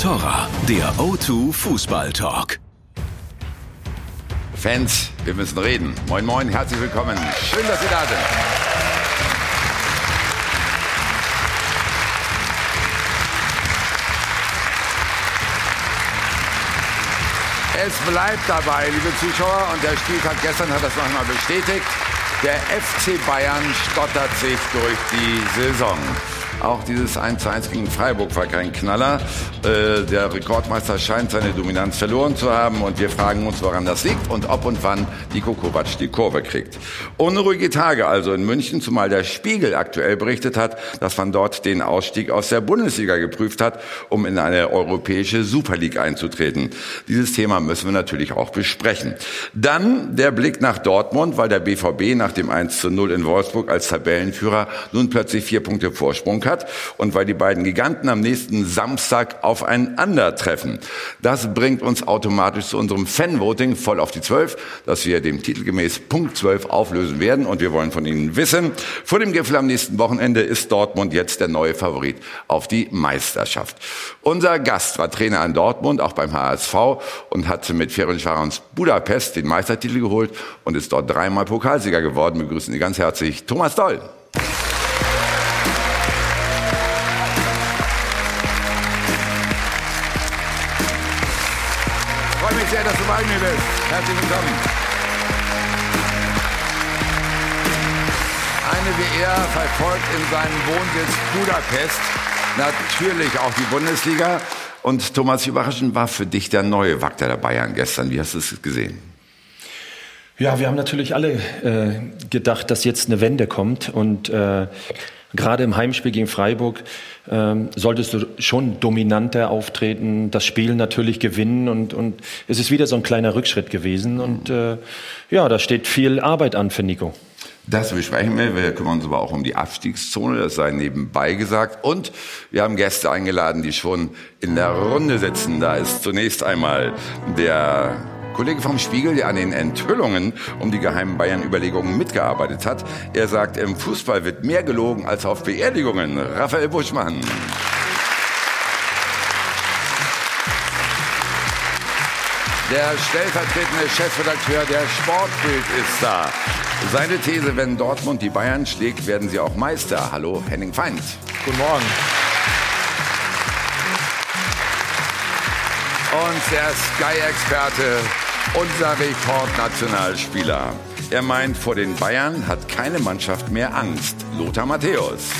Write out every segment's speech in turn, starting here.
Contora, der O2 Fußball Talk. Fans, wir müssen reden. Moin, moin, herzlich willkommen. Schön, dass Sie da sind. Es bleibt dabei, liebe Zuschauer, und der Spieltag gestern hat das nochmal bestätigt. Der FC Bayern stottert sich durch die Saison. Auch dieses 1 zu 1 gegen Freiburg war kein Knaller. Äh, der Rekordmeister scheint seine Dominanz verloren zu haben und wir fragen uns, woran das liegt und ob und wann Niko Kovac die Kurve kriegt. Unruhige Tage also in München, zumal der Spiegel aktuell berichtet hat, dass man dort den Ausstieg aus der Bundesliga geprüft hat, um in eine europäische Super League einzutreten. Dieses Thema müssen wir natürlich auch besprechen. Dann der Blick nach Dortmund, weil der BVB nach dem 1 zu 0 in Wolfsburg als Tabellenführer nun plötzlich vier Punkte Vorsprung hat hat und weil die beiden Giganten am nächsten Samstag aufeinandertreffen. Das bringt uns automatisch zu unserem Fanvoting voll auf die 12, das wir dem Titel gemäß Punkt 12 auflösen werden und wir wollen von Ihnen wissen, vor dem Gipfel am nächsten Wochenende ist Dortmund jetzt der neue Favorit auf die Meisterschaft. Unser Gast war Trainer an Dortmund, auch beim HSV und hat mit Ferencváros Budapest den Meistertitel geholt und ist dort dreimal Pokalsieger geworden. Wir begrüßen Sie ganz herzlich Thomas Doll. Herzlich willkommen. Eine er verfolgt in seinem Wohnsitz Budapest natürlich auch die Bundesliga. Und Thomas, überraschend war für dich der neue Wakter der Bayern gestern. Wie hast du es gesehen? Ja, wir haben natürlich alle äh, gedacht, dass jetzt eine Wende kommt und äh, Gerade im Heimspiel gegen Freiburg ähm, solltest du schon dominanter auftreten, das Spiel natürlich gewinnen und, und es ist wieder so ein kleiner Rückschritt gewesen und äh, ja, da steht viel Arbeit an für Nico. Das besprechen wir. Wir kümmern uns aber auch um die Abstiegszone, das sei nebenbei gesagt. Und wir haben Gäste eingeladen, die schon in der Runde sitzen. Da ist zunächst einmal der Kollege vom Spiegel, der an den Enthüllungen um die geheimen Bayern-Überlegungen mitgearbeitet hat. Er sagt, im Fußball wird mehr gelogen als auf Beerdigungen. Raphael Buschmann. Der stellvertretende Chefredakteur der Sportbild ist da. Seine These, wenn Dortmund die Bayern schlägt, werden sie auch Meister. Hallo, Henning Feind. Guten Morgen. Und der Sky-Experte unser Rekordnationalspieler. Er meint, vor den Bayern hat keine Mannschaft mehr Angst. Lothar Matthäus.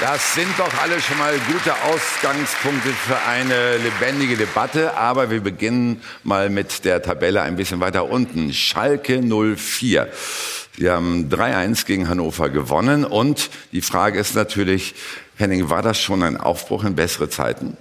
Das sind doch alle schon mal gute Ausgangspunkte für eine lebendige Debatte. Aber wir beginnen mal mit der Tabelle ein bisschen weiter unten. Schalke 04. Wir haben 3-1 gegen Hannover gewonnen. Und die Frage ist natürlich, Henning, war das schon ein Aufbruch in bessere Zeiten?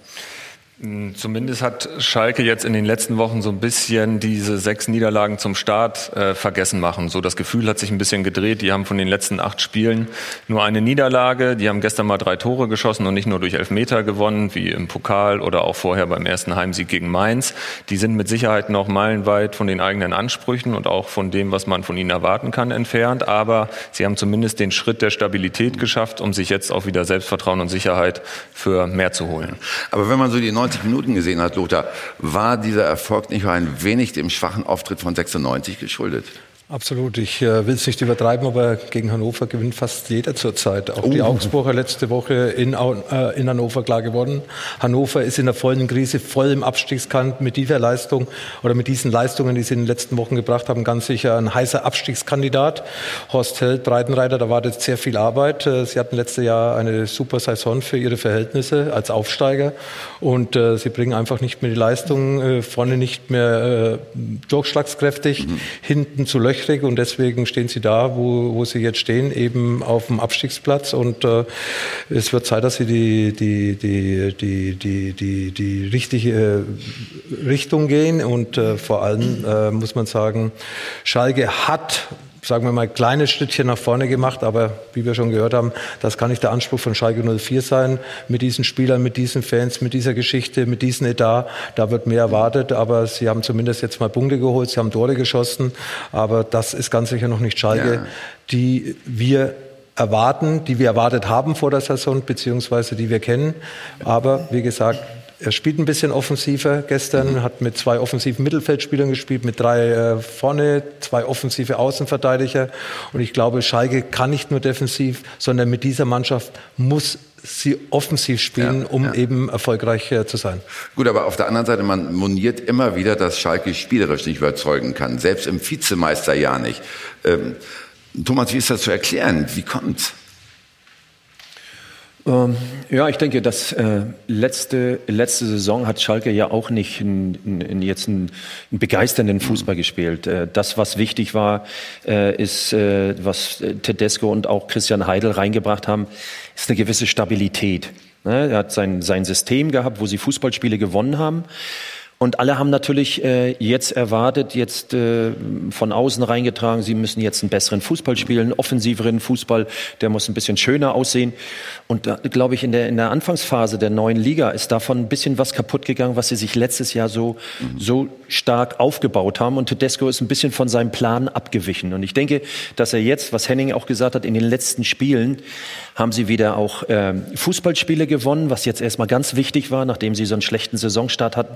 Hm, zumindest hat Schalke jetzt in den letzten Wochen so ein bisschen diese sechs Niederlagen zum Start äh, vergessen machen. So das Gefühl hat sich ein bisschen gedreht. Die haben von den letzten acht Spielen nur eine Niederlage. Die haben gestern mal drei Tore geschossen und nicht nur durch Elfmeter gewonnen, wie im Pokal oder auch vorher beim ersten Heimsieg gegen Mainz. Die sind mit Sicherheit noch meilenweit von den eigenen Ansprüchen und auch von dem, was man von ihnen erwarten kann, entfernt. Aber sie haben zumindest den Schritt der Stabilität geschafft, um sich jetzt auch wieder Selbstvertrauen und Sicherheit für mehr zu holen. Aber wenn man so die 90 Minuten gesehen hat, Lothar, war dieser Erfolg nicht ein wenig dem schwachen Auftritt von 96 geschuldet? Absolut. Ich äh, will es nicht übertreiben, aber gegen Hannover gewinnt fast jeder zurzeit. Auch uh. die Augsburger letzte Woche in, äh, in Hannover klar geworden. Hannover ist in der vollen Krise, voll im Abstiegskant mit dieser Leistung oder mit diesen Leistungen, die sie in den letzten Wochen gebracht haben, ganz sicher ein heißer Abstiegskandidat. Horst Held, Breitenreiter, da wartet sehr viel Arbeit. Äh, sie hatten letztes Jahr eine super Saison für ihre Verhältnisse als Aufsteiger und äh, sie bringen einfach nicht mehr die Leistung, äh, vorne nicht mehr äh, durchschlagskräftig, mhm. hinten zu löchern löchrig und deswegen stehen sie da, wo, wo sie jetzt stehen, eben auf dem Abstiegsplatz. Und äh, es wird Zeit, dass sie die, die, die, die, die, die, die richtige Richtung gehen. Und äh, vor allem äh, muss man sagen, Schalke hat sagen wir mal, kleine Schrittchen nach vorne gemacht, aber wie wir schon gehört haben, das kann nicht der Anspruch von Schalke 04 sein. Mit diesen Spielern, mit diesen Fans, mit dieser Geschichte, mit diesem Etat, da wird mehr erwartet, aber sie haben zumindest jetzt mal Punkte geholt, sie haben Tore geschossen, aber das ist ganz sicher noch nicht Schalke, ja. die wir erwarten, die wir erwartet haben vor der Saison, beziehungsweise die wir kennen. Aber wie gesagt, er spielt ein bisschen offensiver gestern, mhm. hat mit zwei offensiven Mittelfeldspielern gespielt, mit drei äh, vorne, zwei offensive Außenverteidiger. Und ich glaube, Schalke kann nicht nur defensiv, sondern mit dieser Mannschaft muss sie offensiv spielen, ja, um ja. eben erfolgreich äh, zu sein. Gut, aber auf der anderen Seite, man moniert immer wieder, dass Schalke spielerisch nicht überzeugen kann, selbst im Vizemeisterjahr nicht. Ähm, Thomas, wie ist das zu erklären? Wie kommt's? Ähm, ja, ich denke, dass äh, letzte, letzte Saison hat Schalke ja auch nicht in, in, jetzt einen, einen, begeisternden Fußball gespielt. Äh, das, was wichtig war, äh, ist, äh, was Tedesco und auch Christian Heidel reingebracht haben, ist eine gewisse Stabilität. Ne? Er hat sein, sein System gehabt, wo sie Fußballspiele gewonnen haben. Und alle haben natürlich äh, jetzt erwartet, jetzt äh, von außen reingetragen, sie müssen jetzt einen besseren Fußball spielen, offensiveren Fußball, der muss ein bisschen schöner aussehen. Und da glaube ich, in der, in der Anfangsphase der neuen Liga ist davon ein bisschen was kaputt gegangen, was sie sich letztes Jahr so, mhm. so stark aufgebaut haben. Und Tedesco ist ein bisschen von seinem Plan abgewichen. Und ich denke, dass er jetzt, was Henning auch gesagt hat, in den letzten Spielen haben sie wieder auch äh, Fußballspiele gewonnen, was jetzt erstmal ganz wichtig war, nachdem sie so einen schlechten Saisonstart hatten.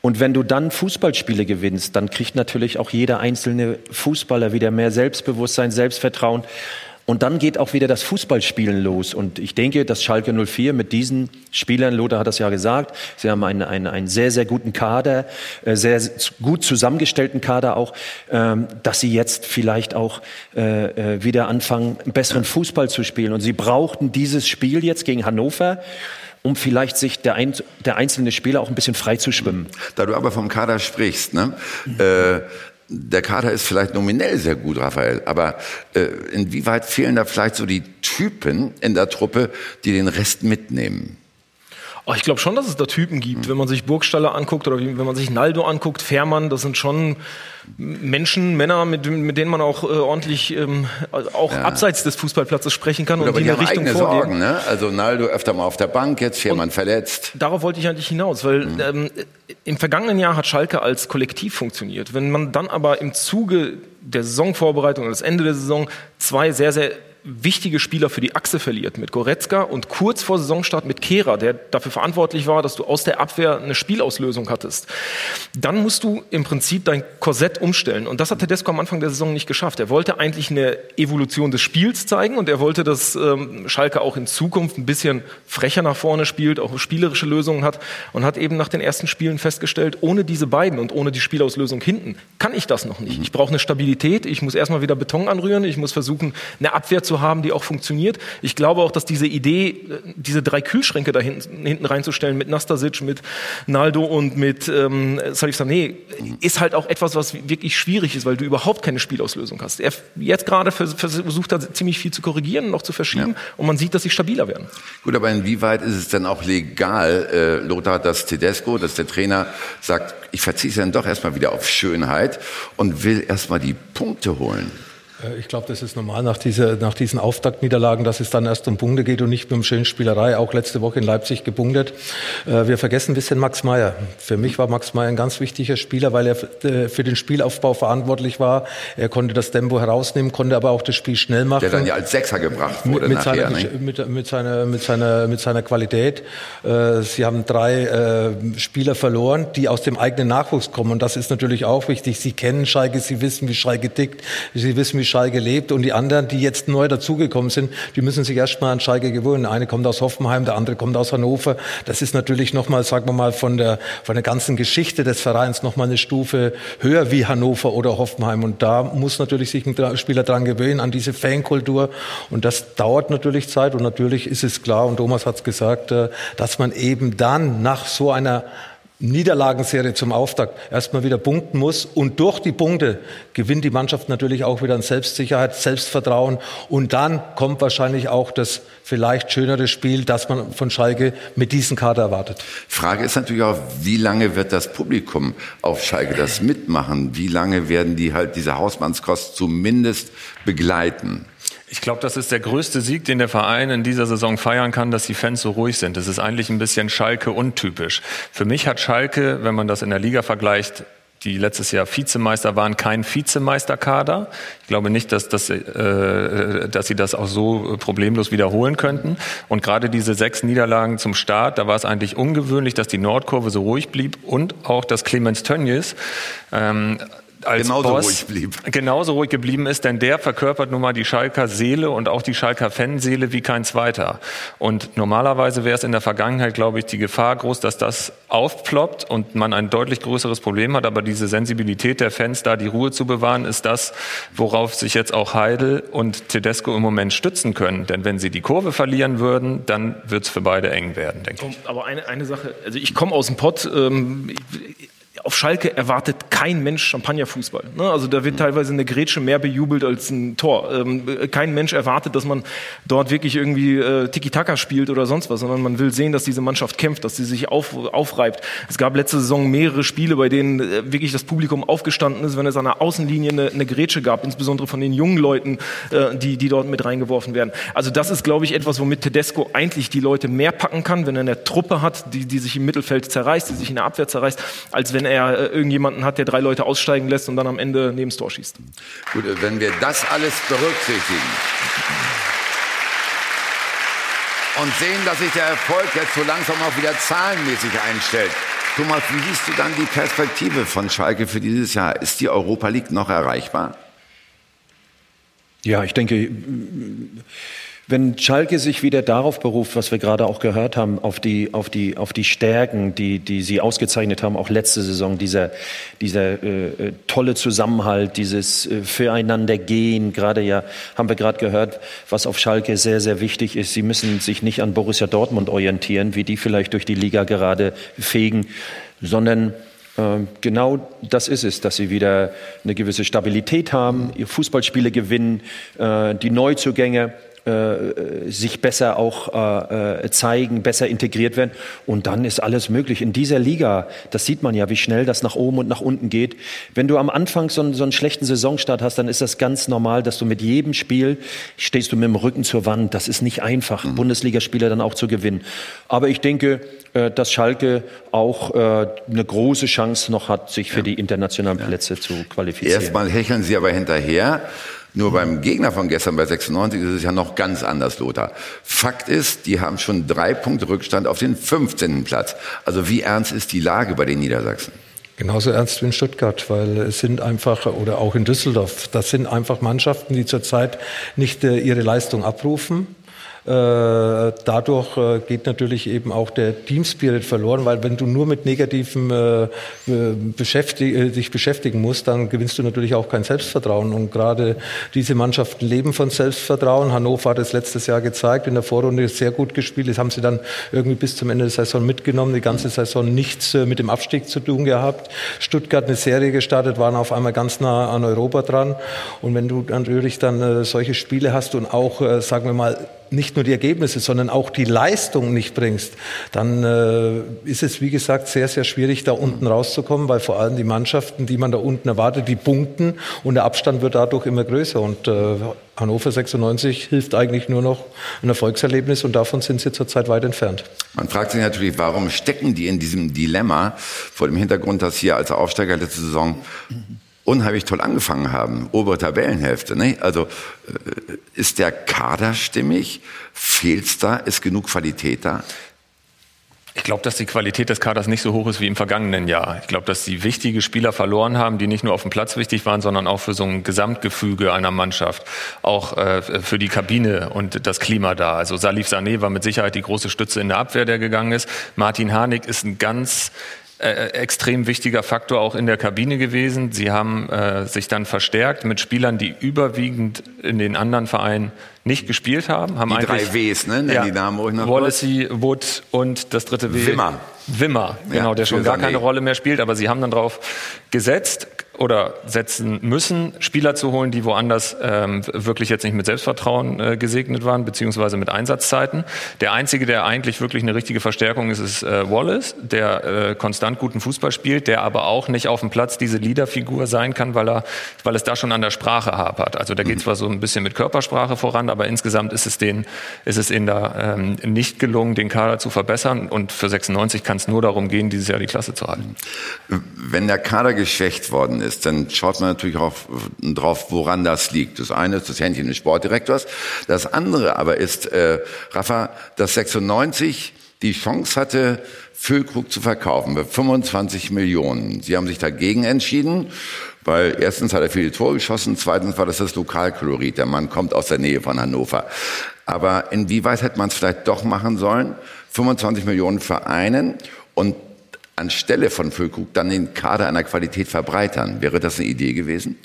Und wenn du dann Fußballspiele gewinnst, dann kriegt natürlich auch jeder einzelne Fußballer wieder mehr Selbstbewusstsein, Selbstvertrauen. Und dann geht auch wieder das Fußballspielen los. Und ich denke, dass Schalke 04 mit diesen Spielern, Lothar hat das ja gesagt, sie haben einen, einen, einen sehr, sehr guten Kader, äh, sehr gut zusammengestellten Kader auch, ähm, dass sie jetzt vielleicht auch äh, äh, wieder anfangen, besseren Fußball zu spielen. Und sie brauchten dieses Spiel jetzt gegen Hannover um vielleicht sich der, ein, der einzelne Spieler auch ein bisschen frei zu schwimmen. Da du aber vom Kader sprichst, ne? Äh, der Kader ist vielleicht nominell sehr gut, Raphael, aber äh, inwieweit fehlen da vielleicht so die Typen in der Truppe, die den Rest mitnehmen? Oh, ich glaube schon, dass es da Typen gibt. Mhm. Wenn man sich Burgstaller anguckt oder wenn man sich Naldo anguckt, Fährmann, das sind schon Menschen, Männer, mit, mit denen man auch äh, ordentlich ähm, auch ja. abseits des Fußballplatzes sprechen kann Gut, und die, eine Richtung eigene vorgeben. Sorgen, ne? Also Naldo öfter mal auf der Bank, jetzt Fährmann verletzt. Darauf wollte ich eigentlich hinaus, weil mhm. ähm, im vergangenen Jahr hat Schalke als Kollektiv funktioniert. Wenn man dann aber im Zuge der Saisonvorbereitung und das Ende der Saison zwei sehr, sehr wichtige Spieler für die Achse verliert mit Goretzka und kurz vor Saisonstart mit Kehra, der dafür verantwortlich war, dass du aus der Abwehr eine Spielauslösung hattest. Dann musst du im Prinzip dein Korsett umstellen. Und das hat Tedesco am Anfang der Saison nicht geschafft. Er wollte eigentlich eine Evolution des Spiels zeigen und er wollte, dass ähm, Schalke auch in Zukunft ein bisschen frecher nach vorne spielt, auch spielerische Lösungen hat und hat eben nach den ersten Spielen festgestellt, ohne diese beiden und ohne die Spielauslösung hinten kann ich das noch nicht. Ich brauche eine Stabilität, ich muss erstmal wieder Beton anrühren, ich muss versuchen, eine Abwehr zu haben, die auch funktioniert. Ich glaube auch, dass diese Idee, diese drei Kühlschränke da hinten, hinten reinzustellen mit Nastasic, mit Naldo und mit ähm, Salif Sané, ist halt auch etwas, was wirklich schwierig ist, weil du überhaupt keine Spielauslösung hast. Er jetzt gerade versucht er ziemlich viel zu korrigieren und noch zu verschieben ja. und man sieht, dass sie stabiler werden. Gut, aber inwieweit ist es denn auch legal, äh, Lothar, dass Tedesco, dass der Trainer sagt, ich verzichte dann doch erstmal wieder auf Schönheit und will erstmal die Punkte holen? Äh, ich glaube, das ist normal nach, dieser, nach diesen Auftaktniederlagen, dass es dann erst um Punkte geht und nicht um Schönspielerei. Auch letzte Woche in Leipzig gepunktet. Äh, wir vergessen ein bisschen Max Meyer. Für mich war Max Meyer ein ganz wichtiger Spieler, weil er äh, für den Spielaufbau verantwortlich war. Er konnte das Tempo herausnehmen, konnte aber auch das Spiel schnell machen. Der dann ja als Sechser gebracht wurde mit, nachher, seiner, mit, mit, seiner, mit, seiner, mit seiner Qualität. Sie haben drei Spieler verloren, die aus dem eigenen Nachwuchs kommen. Und das ist natürlich auch wichtig. Sie kennen Schalke, sie wissen, wie Schalke tickt, sie wissen, wie Schalke lebt und die anderen, die jetzt neu dazugekommen sind, die müssen sich erstmal an Schalke gewöhnen. Eine kommt aus Hoffenheim, der andere kommt aus Hannover. Das ist natürlich nochmal, sagen wir mal, von der, von der ganzen Geschichte des Vereins nochmal eine Stufe höher wie Hannover oder Hoffenheim. Und da muss natürlich sich ein Spieler dran gewöhnen, an diese Fankultur. Und das dauert natürlich Zeit. Und natürlich ist es klar, und Thomas hat es gesagt, äh, dass man eben dann nach so einer Niederlagenserie zum Auftakt erstmal wieder punkten muss. Und durch die Punkte gewinnt die Mannschaft natürlich auch wieder an Selbstsicherheit, Selbstvertrauen. Und dann kommt wahrscheinlich auch das vielleicht schönere Spiel, das man von Schalke mit diesem Kader erwartet. Frage ist natürlich auch, wie lange wird das Publikum auf Schalke das mitmachen? Wie lange werden die halt diese Hausmannskost zumindest begleiten? Ich glaube, das ist der größte Sieg, den der Verein in dieser Saison feiern kann, dass die Fans so ruhig sind. Das ist eigentlich ein bisschen Schalke untypisch. Für mich hat Schalke, wenn man das in der Liga vergleicht, die letztes Jahr Vizemeister waren, kein Vizemeisterkader. Ich glaube nicht, dass, das, äh, dass sie das auch so problemlos wiederholen könnten. Und gerade diese sechs Niederlagen zum Start, da war es eigentlich ungewöhnlich, dass die Nordkurve so ruhig blieb und auch, dass Clemens Tönnies ähm, als genauso Boss ruhig blieb. genauso ruhig geblieben ist, denn der verkörpert nun mal die Schalker Seele und auch die Schalker Fanseele wie kein zweiter. Und normalerweise wäre es in der Vergangenheit, glaube ich, die Gefahr groß, dass das aufploppt und man ein deutlich größeres Problem hat. Aber diese Sensibilität der Fans, da die Ruhe zu bewahren, ist das, worauf sich jetzt auch Heidel und Tedesco im Moment stützen können. Denn wenn sie die Kurve verlieren würden, dann wird es für beide eng werden, denke ich. Aber eine, eine Sache, also ich komme aus dem Pott, ähm, auf Schalke erwartet kein Mensch Champagnerfußball. Ne? Also da wird teilweise eine Grätsche mehr bejubelt als ein Tor. Ähm, kein Mensch erwartet, dass man dort wirklich irgendwie äh, Tiki-Taka spielt oder sonst was, sondern man will sehen, dass diese Mannschaft kämpft, dass sie sich auf, aufreibt. Es gab letzte Saison mehrere Spiele, bei denen äh, wirklich das Publikum aufgestanden ist, wenn es an der Außenlinie eine, eine Grätsche gab, insbesondere von den jungen Leuten, äh, die, die dort mit reingeworfen werden. Also das ist, glaube ich, etwas, womit Tedesco eigentlich die Leute mehr packen kann, wenn er eine Truppe hat, die, die sich im Mittelfeld zerreißt, die sich in der Abwehr zerreißt, als wenn er äh, irgendjemanden hat, der drei Leute aussteigen lässt und dann am Ende neben das Tor schießt. Gut, wenn wir das alles berücksichtigen und sehen, dass sich der Erfolg jetzt so langsam auch wieder zahlenmäßig einstellt. Thomas, wie siehst du dann die Perspektive von Schalke für dieses Jahr? Ist die Europa League noch erreichbar? Ja, ich denke, wenn Schalke sich wieder darauf beruft, was wir gerade auch gehört haben, auf die, auf die, auf die Stärken, die, die sie ausgezeichnet haben, auch letzte Saison, dieser, dieser äh, äh tolle Zusammenhalt, dieses äh, Füreinander gehen, gerade ja, haben wir gerade gehört, was auf Schalke sehr, sehr wichtig ist. Sie müssen sich nicht an Borussia Dortmund orientieren, wie die vielleicht durch die Liga gerade fegen, sondern äh, Genau das ist es, dass sie wieder eine gewisse Stabilität haben, ihr Fußballspiele gewinnen, die Neuzugänge äh, sich besser auch äh, äh, zeigen, besser integriert werden. Und dann ist alles möglich. In dieser Liga, das sieht man ja, wie schnell das nach oben und nach unten geht. Wenn du am Anfang so einen, so einen schlechten Saisonstart hast, dann ist das ganz normal, dass du mit jedem Spiel stehst du mit dem Rücken zur Wand. Das ist nicht einfach, mhm. Bundesligaspieler dann auch zu gewinnen. Aber ich denke, äh, dass Schalke auch eine große Chance noch hat, sich für ja. die internationalen Plätze ja. zu qualifizieren. Erstmal hecheln Sie aber hinterher. Nur beim Gegner von gestern bei 96 ist es ja noch ganz anders, Lothar. Fakt ist, die haben schon drei Punkte Rückstand auf den 15. Platz. Also wie ernst ist die Lage bei den Niedersachsen? Genauso ernst wie in Stuttgart, weil es sind einfach, oder auch in Düsseldorf, das sind einfach Mannschaften, die zurzeit nicht äh, ihre Leistung abrufen. Äh, dadurch äh, geht natürlich eben auch der Team Spirit verloren, weil wenn du nur mit Negativen äh, beschäftig dich beschäftigen musst, dann gewinnst du natürlich auch kein Selbstvertrauen. Und gerade diese Mannschaften leben von Selbstvertrauen. Hannover hat es letztes Jahr gezeigt, in der Vorrunde sehr gut gespielt. Das haben sie dann irgendwie bis zum Ende der Saison mitgenommen, die ganze Saison nichts mit dem Abstieg zu tun gehabt. Stuttgart eine Serie gestartet, waren auf einmal ganz nah an Europa dran. Und wenn du natürlich dann solche Spiele hast und auch, sagen wir mal, nicht nur die Ergebnisse, sondern auch die Leistung nicht bringst, dann äh, ist es, wie gesagt, sehr, sehr schwierig, da unten rauszukommen, weil vor allem die Mannschaften, die man da unten erwartet, die punkten und der Abstand wird dadurch immer größer. Und äh, Hannover 96 hilft eigentlich nur noch ein Erfolgserlebnis und davon sind sie zurzeit weit entfernt. Man fragt sich natürlich, warum stecken die in diesem Dilemma vor dem Hintergrund, dass hier als Aufsteiger letzte Saison unheimlich toll angefangen haben, obere Tabellenhälfte. Ne? Also äh, ist der Kader stimmig? Fehlt's da? Ist genug Qualität da? Ich glaube, dass die Qualität des Kaders nicht so hoch ist wie im vergangenen Jahr. Ich glaube, dass sie wichtige Spieler verloren haben, die nicht nur auf dem Platz wichtig waren, sondern auch für so ein Gesamtgefüge einer Mannschaft, auch äh, für die Kabine und das Klima da. Also Salif Sané war mit Sicherheit die große Stütze in der Abwehr, der gegangen ist. Martin Harnik ist ein ganz äh, extrem wichtiger Faktor auch in der Kabine gewesen. Sie haben äh, sich dann verstärkt mit Spielern, die überwiegend in den anderen Vereinen nicht gespielt haben. haben die drei Ws, ne? Ja, die Namen ruhig noch Wallacey, Wood und das dritte W. Wimmer. Wimmer, genau, Ja, der schon gar keine Rolle mehr spielt, aber sie haben dann darauf gesetzt oder setzen müssen, Spieler zu holen, die woanders ähm, wirklich jetzt nicht mit Selbstvertrauen äh, gesegnet waren, beziehungsweise mit Einsatzzeiten. Der einzige, der eigentlich wirklich eine richtige Verstärkung ist, ist äh, Wallace, der äh, konstant guten Fußball spielt, der aber auch nicht auf dem Platz diese Leaderfigur sein kann, weil er, weil es da schon an der Sprache hapert. Also da geht zwar so ein bisschen mit Körpersprache voran, aber insgesamt ist es denen, ist es ihnen da ähm, nicht gelungen, den Kader zu verbessern. Und für 96 kann es nur darum gehen, dieses Jahr die Klasse zu halten. Wenn der Kader geschwächt worden ist, dann schaut man natürlich auch drauf, woran das liegt. Das eine ist das Händchen des Sportdirektors. Das andere aber ist, äh, Rafa, dass 96 die Chance hatte, Füllkrug zu verkaufen für 25 Millionen. Sie haben sich dagegen entschieden, weil erstens hat er viele Tore geschossen, zweitens war das das Lokalkolorit. Der Mann kommt aus der Nähe von Hannover. Aber inwieweit hätte man es vielleicht doch machen sollen? 25 Millionen Vereinen und anstelle von Füllkrug dann den Kader einer Qualität verbreitern. Wäre das eine Idee gewesen?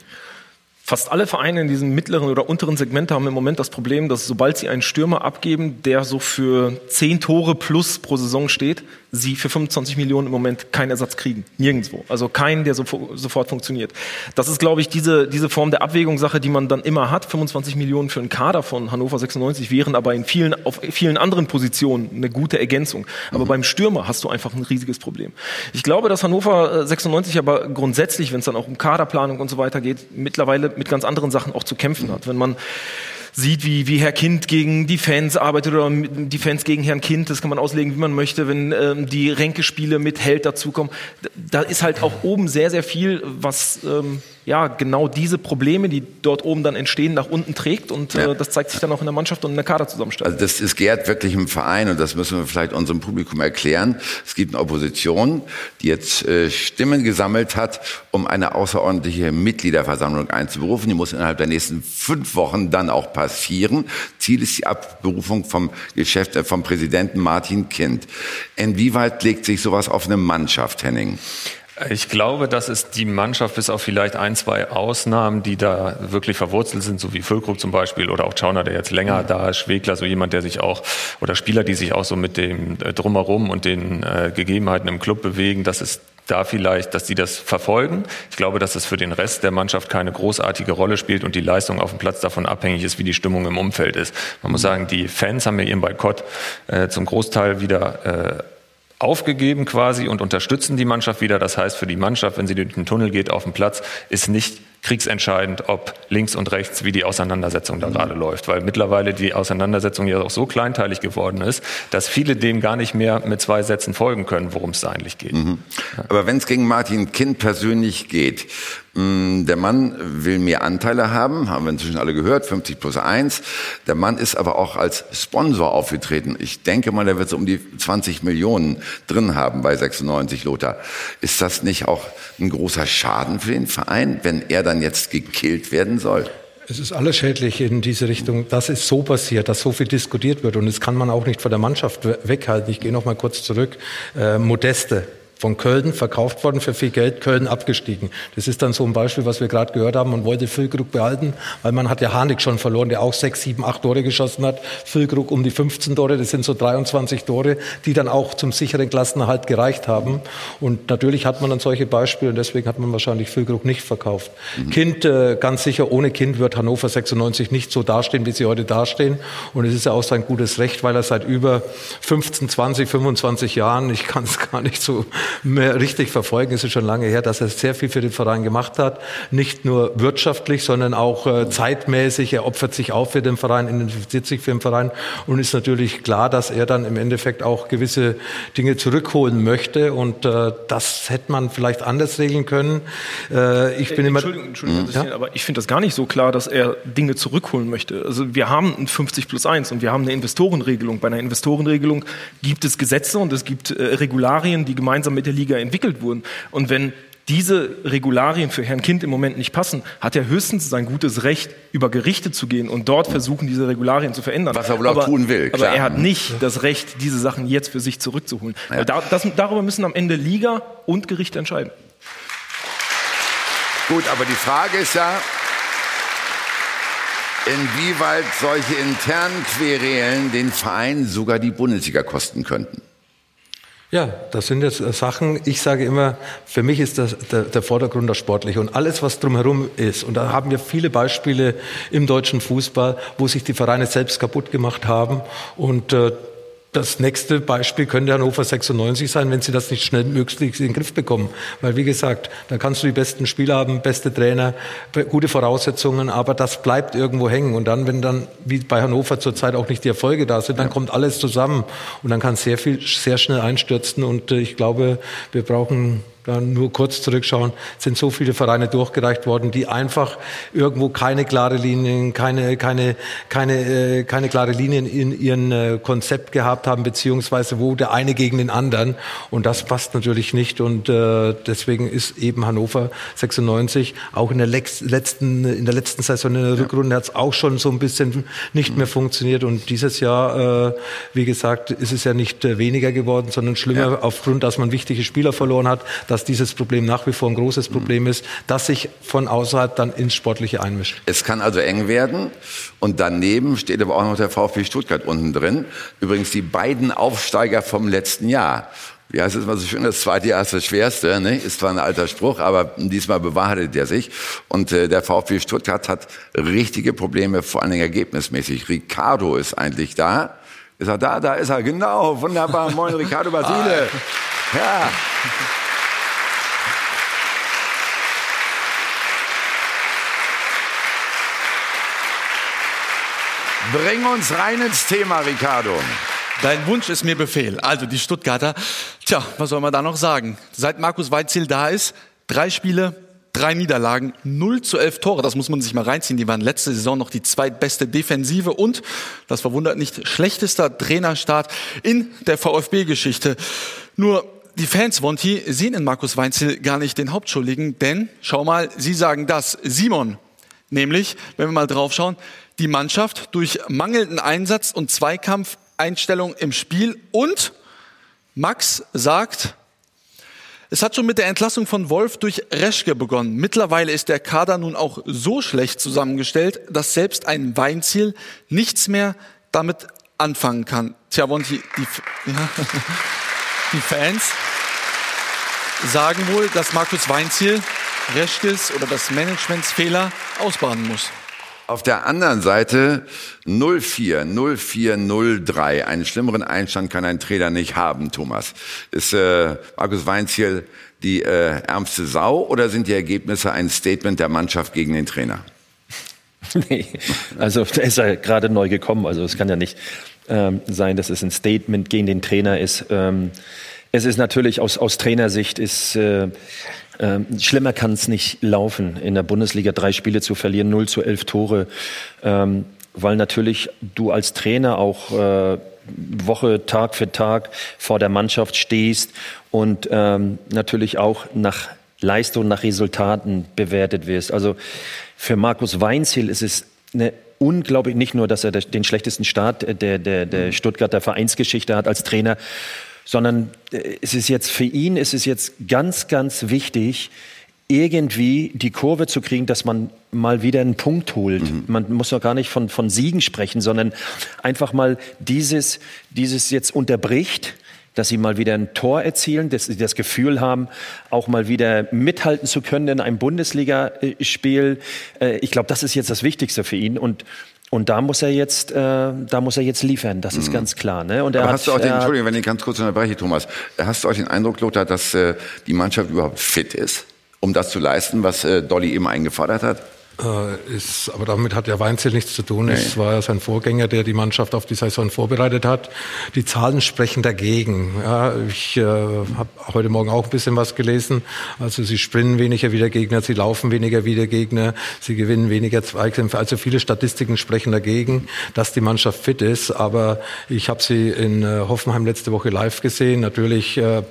Fast alle Vereine in diesem mittleren oder unteren Segment haben im Moment das Problem, dass sobald sie einen Stürmer abgeben, der so für 10 Tore plus pro Saison steht, sie für 25 Millionen im Moment keinen Ersatz kriegen. Nirgendwo. Also keinen, der so, sofort funktioniert. Das ist, glaube ich, diese, diese Form der Abwägungssache, die man dann immer hat. 25 Millionen für einen Kader von Hannover 96 wären aber in vielen, auf vielen anderen Positionen eine gute Ergänzung. Aber beim Stürmer hast du einfach ein riesiges Problem. Ich glaube, dass Hannover äh, 96 aber grundsätzlich, wenn es dann auch um Kaderplanung und so weiter geht, mittlerweile mit ganz anderen Sachen auch zu kämpfen hat. Wenn man sieht, wie, wie Herr Kind gegen die Fans arbeitet oder die Fans gegen Herrn Kind, das kann man auslegen, wie man möchte, wenn ähm, die Ränkespiele mit Held dazukommen. Da ist halt auch oben sehr, sehr viel, was ähm, ja genau diese Probleme, die dort oben dann entstehen, nach unten trägt und Ja. äh, das zeigt sich dann auch in der Mannschaft und in der Kaderzusammenstellung. Also das ist gärt wirklich im Verein und das müssen wir vielleicht unserem Publikum erklären. Es gibt eine Opposition, die jetzt äh, Stimmen gesammelt hat, um eine außerordentliche Mitgliederversammlung einzuberufen. Die muss innerhalb der nächsten fünf Wochen dann auch passieren. Ziel ist die Abberufung vom Geschäft, äh, vom Präsidenten Martin Kind. Inwieweit legt sich sowas auf eine Mannschaft, Henning? Ich glaube, dass es die Mannschaft bis auf vielleicht ein, zwei Ausnahmen, die da wirklich verwurzelt sind, so wie Füllkrug zum Beispiel oder auch Schauner, der jetzt länger da ist, Schwegler, so jemand, der sich auch, oder Spieler, die sich auch so mit dem äh, Drumherum und den äh, Gegebenheiten im Club bewegen, dass es da vielleicht, dass die das verfolgen. Ich glaube, dass es für den Rest der Mannschaft keine großartige Rolle spielt und die Leistung auf dem Platz davon abhängig ist, wie die Stimmung im Umfeld ist. Man muss sagen, die Fans haben ja ihren Boykott äh, zum Großteil wieder äh, aufgegeben quasi und unterstützen die Mannschaft wieder. Das heißt, für die Mannschaft, wenn sie durch den Tunnel geht auf den Platz, ist nicht kriegsentscheidend, ob links und rechts, wie die Auseinandersetzung da gerade läuft. Weil mittlerweile die Auseinandersetzung ja auch so kleinteilig geworden ist, dass viele dem gar nicht mehr mit zwei Sätzen folgen können, worum es da eigentlich geht. Aber wenn es gegen Martin Kind persönlich geht, der Mann will mehr Anteile haben, haben wir inzwischen alle gehört, 50 plus 1. Der Mann ist aber auch als Sponsor aufgetreten. Ich denke mal, der wird so um die 20 Millionen drin haben bei 96 Lothar. Ist das nicht auch ein großer Schaden für den Verein, wenn er dann jetzt gekillt werden soll? Es ist alles schädlich in diese Richtung, dass es so passiert, dass so viel diskutiert wird. Und das kann man auch nicht von der Mannschaft we- weghalten. Ich gehe noch mal kurz zurück. Äh, Modeste von Köln verkauft worden für viel Geld, Köln abgestiegen. Das ist dann so ein Beispiel, was wir gerade gehört haben. Man wollte Füllkrug behalten, weil man hat ja Harnik schon verloren, der auch sechs, sieben, acht Tore geschossen hat. Füllkrug um die 15 Tore, das sind so 23 Tore, die dann auch zum sicheren Klassenerhalt gereicht haben. Und natürlich hat man dann solche Beispiele und deswegen hat man wahrscheinlich Füllkrug nicht verkauft. Kind, äh, ganz sicher, ohne Kind wird Hannover 96 nicht so dastehen, wie sie heute dastehen. Und es ist ja auch sein gutes Recht, weil er seit über 15, 20, 25 Jahren, ich kann es gar nicht so mehr richtig verfolgen, es ist schon lange her, dass er sehr viel für den Verein gemacht hat. Nicht nur wirtschaftlich, sondern auch äh, zeitmäßig. Er opfert sich auf für den Verein, identifiziert sich für den Verein und ist natürlich klar, dass er dann im Endeffekt auch gewisse Dinge zurückholen möchte. Und äh, das hätte man vielleicht anders regeln können. Äh, ich bin immer. Entschuldigung, Entschuldigung dass ich- aber ich finde das gar nicht so klar, dass er Dinge zurückholen möchte. Also wir haben ein 50 plus 1 und wir haben eine Investorenregelung. Bei einer Investorenregelung gibt es Gesetze und es gibt äh, Regularien, die gemeinsam mit der Liga entwickelt wurden. Und wenn diese Regularien für Herrn Kind im Moment nicht passen, hat er höchstens sein gutes Recht, über Gerichte zu gehen und dort versuchen, diese Regularien zu verändern. Was er wohl auch tun will, Aber klar. er hat nicht das Recht, diese Sachen jetzt für sich zurückzuholen. Weil Da, das, darüber müssen am Ende Liga und Gericht entscheiden. Gut, aber die Frage ist ja, inwieweit solche internen Querelen den Verein sogar die Bundesliga kosten könnten. Ja, das sind jetzt äh, Sachen, ich sage immer, für mich ist das der, der Vordergrund das Sportliche und alles, was drumherum ist. Und da haben wir viele Beispiele im deutschen Fußball, wo sich die Vereine selbst kaputt gemacht haben. Und äh, das nächste Beispiel könnte Hannover 96 sein, wenn sie das nicht schnell möglichst in den Griff bekommen. Weil, wie gesagt, da kannst du die besten Spieler haben, beste Trainer, gute Voraussetzungen, aber das bleibt irgendwo hängen. Und dann, wenn dann, wie bei Hannover zurzeit auch nicht die Erfolge da sind, dann kommt alles zusammen. Und dann kann sehr viel, sehr schnell einstürzen. Und äh, ich glaube, wir brauchen dann nur kurz zurückschauen, sind so viele Vereine durchgereicht worden, die einfach irgendwo keine klare Linien, keine, keine, keine, äh, keine klare Linien in ihrem äh, Konzept gehabt haben, beziehungsweise wo der eine gegen den anderen. Und das passt natürlich nicht. Und äh, deswegen ist eben Hannover 96 auch in der letzten, in der letzten Saison in der Rückrunde hat es auch schon so ein bisschen nicht mehr funktioniert. Und dieses Jahr, äh, wie gesagt, ist es ja nicht äh, weniger geworden, sondern schlimmer aufgrund, dass man wichtige Spieler verloren hat, dass dieses Problem nach wie vor ein großes Problem ist, das sich von außerhalb dann ins Sportliche einmischt. Es kann also eng werden. Und daneben steht aber auch noch der VfB Stuttgart unten drin. Übrigens die beiden Aufsteiger vom letzten Jahr. Wie heißt es immer so schön, das zweite Jahr ist das schwerste, ne? ist zwar ein alter Spruch, aber diesmal bewahrheitet der sich. Und äh, der VfB Stuttgart hat richtige Probleme, vor allen Dingen ergebnismäßig. Ricardo ist eigentlich da. Ist er da? Da ist er, genau. Wunderbar. Moin, Ricardo Basile. Ja. Bring uns rein ins Thema, Ricardo. Dein Wunsch ist mir Befehl. Also die Stuttgarter, tja, was soll man da noch sagen? Seit Markus Weizil da ist, drei Spiele, drei Niederlagen, 0 zu 11 Tore, das muss man sich mal reinziehen. Die waren letzte Saison noch die zweitbeste Defensive und, das verwundert nicht, schlechtester Trainerstart in der VfB-Geschichte. Nur die Fans, Wonti, sehen in Markus Weinzel gar nicht den Hauptschuldigen, denn, schau mal, sie sagen das, Simon, nämlich, wenn wir mal draufschauen, die Mannschaft durch mangelnden Einsatz und Zweikampfeinstellung im Spiel und Max sagt, es hat schon mit der Entlassung von Wolf durch Reschke begonnen. Mittlerweile ist der Kader nun auch so schlecht zusammengestellt, dass selbst ein Weinziel nichts mehr damit anfangen kann. Tja, und die, ja, die Fans sagen wohl, dass Markus Weinziel Reschkes oder das Managements Fehler ausbaden muss. Auf der anderen Seite 04, 0403. Einen schlimmeren Einstand kann ein Trainer nicht haben, Thomas. Ist äh, Markus Weinziel die äh, ärmste Sau oder sind die Ergebnisse ein Statement der Mannschaft gegen den Trainer? Nee, also der ist ja gerade neu gekommen. Also es kann ja nicht ähm, sein, dass es ein Statement gegen den Trainer ist. Ähm, es ist natürlich aus, aus Trainersicht ist äh, äh, schlimmer kann es nicht laufen, in der Bundesliga drei Spiele zu verlieren, 0 zu 11 Tore, ähm, weil natürlich du als Trainer auch äh, Woche, Tag für Tag vor der Mannschaft stehst und ähm, natürlich auch nach Leistung, nach Resultaten bewertet wirst. Also für Markus Weinziel ist es eine unglaublich, nicht nur, dass er den schlechtesten Start der, der, der Stuttgarter Vereinsgeschichte hat als Trainer, sondern äh, es ist jetzt für ihn, es ist jetzt ganz, ganz wichtig, irgendwie die Kurve zu kriegen, dass man mal wieder einen Punkt holt. Mhm. Man muss doch gar nicht von, von Siegen sprechen, sondern einfach mal dieses, dieses jetzt unterbricht, dass sie mal wieder ein Tor erzielen, dass sie das Gefühl haben, auch mal wieder mithalten zu können in einem Bundesligaspiel. Äh, Ich glaube, das ist jetzt das Wichtigste für ihn und und da muss er jetzt, äh, da muss er jetzt liefern. Das ist ganz klar. Ne? Und er Aber hat, hast du auch den, Entschuldigung, wenn ich ganz kurz unterbreche, Thomas, hast du auch den Eindruck, Lothar, dass äh, die Mannschaft überhaupt fit ist, um das zu leisten, was äh, Dolly eben eingefordert hat? Äh, ist, aber damit hat ja Weinzel nichts zu tun. Nee. Es war ja sein Vorgänger, der die Mannschaft auf die Saison vorbereitet hat. Die Zahlen sprechen dagegen. Ja, ich äh, habe heute Morgen auch ein bisschen was gelesen. Also sie sprinten weniger wie der Gegner, sie laufen weniger wie der Gegner, sie gewinnen weniger Zweikämpfe. Also viele Statistiken sprechen dagegen, dass die Mannschaft fit ist. Aber ich habe sie in äh, Hoffenheim letzte Woche live gesehen. Natürlich äh,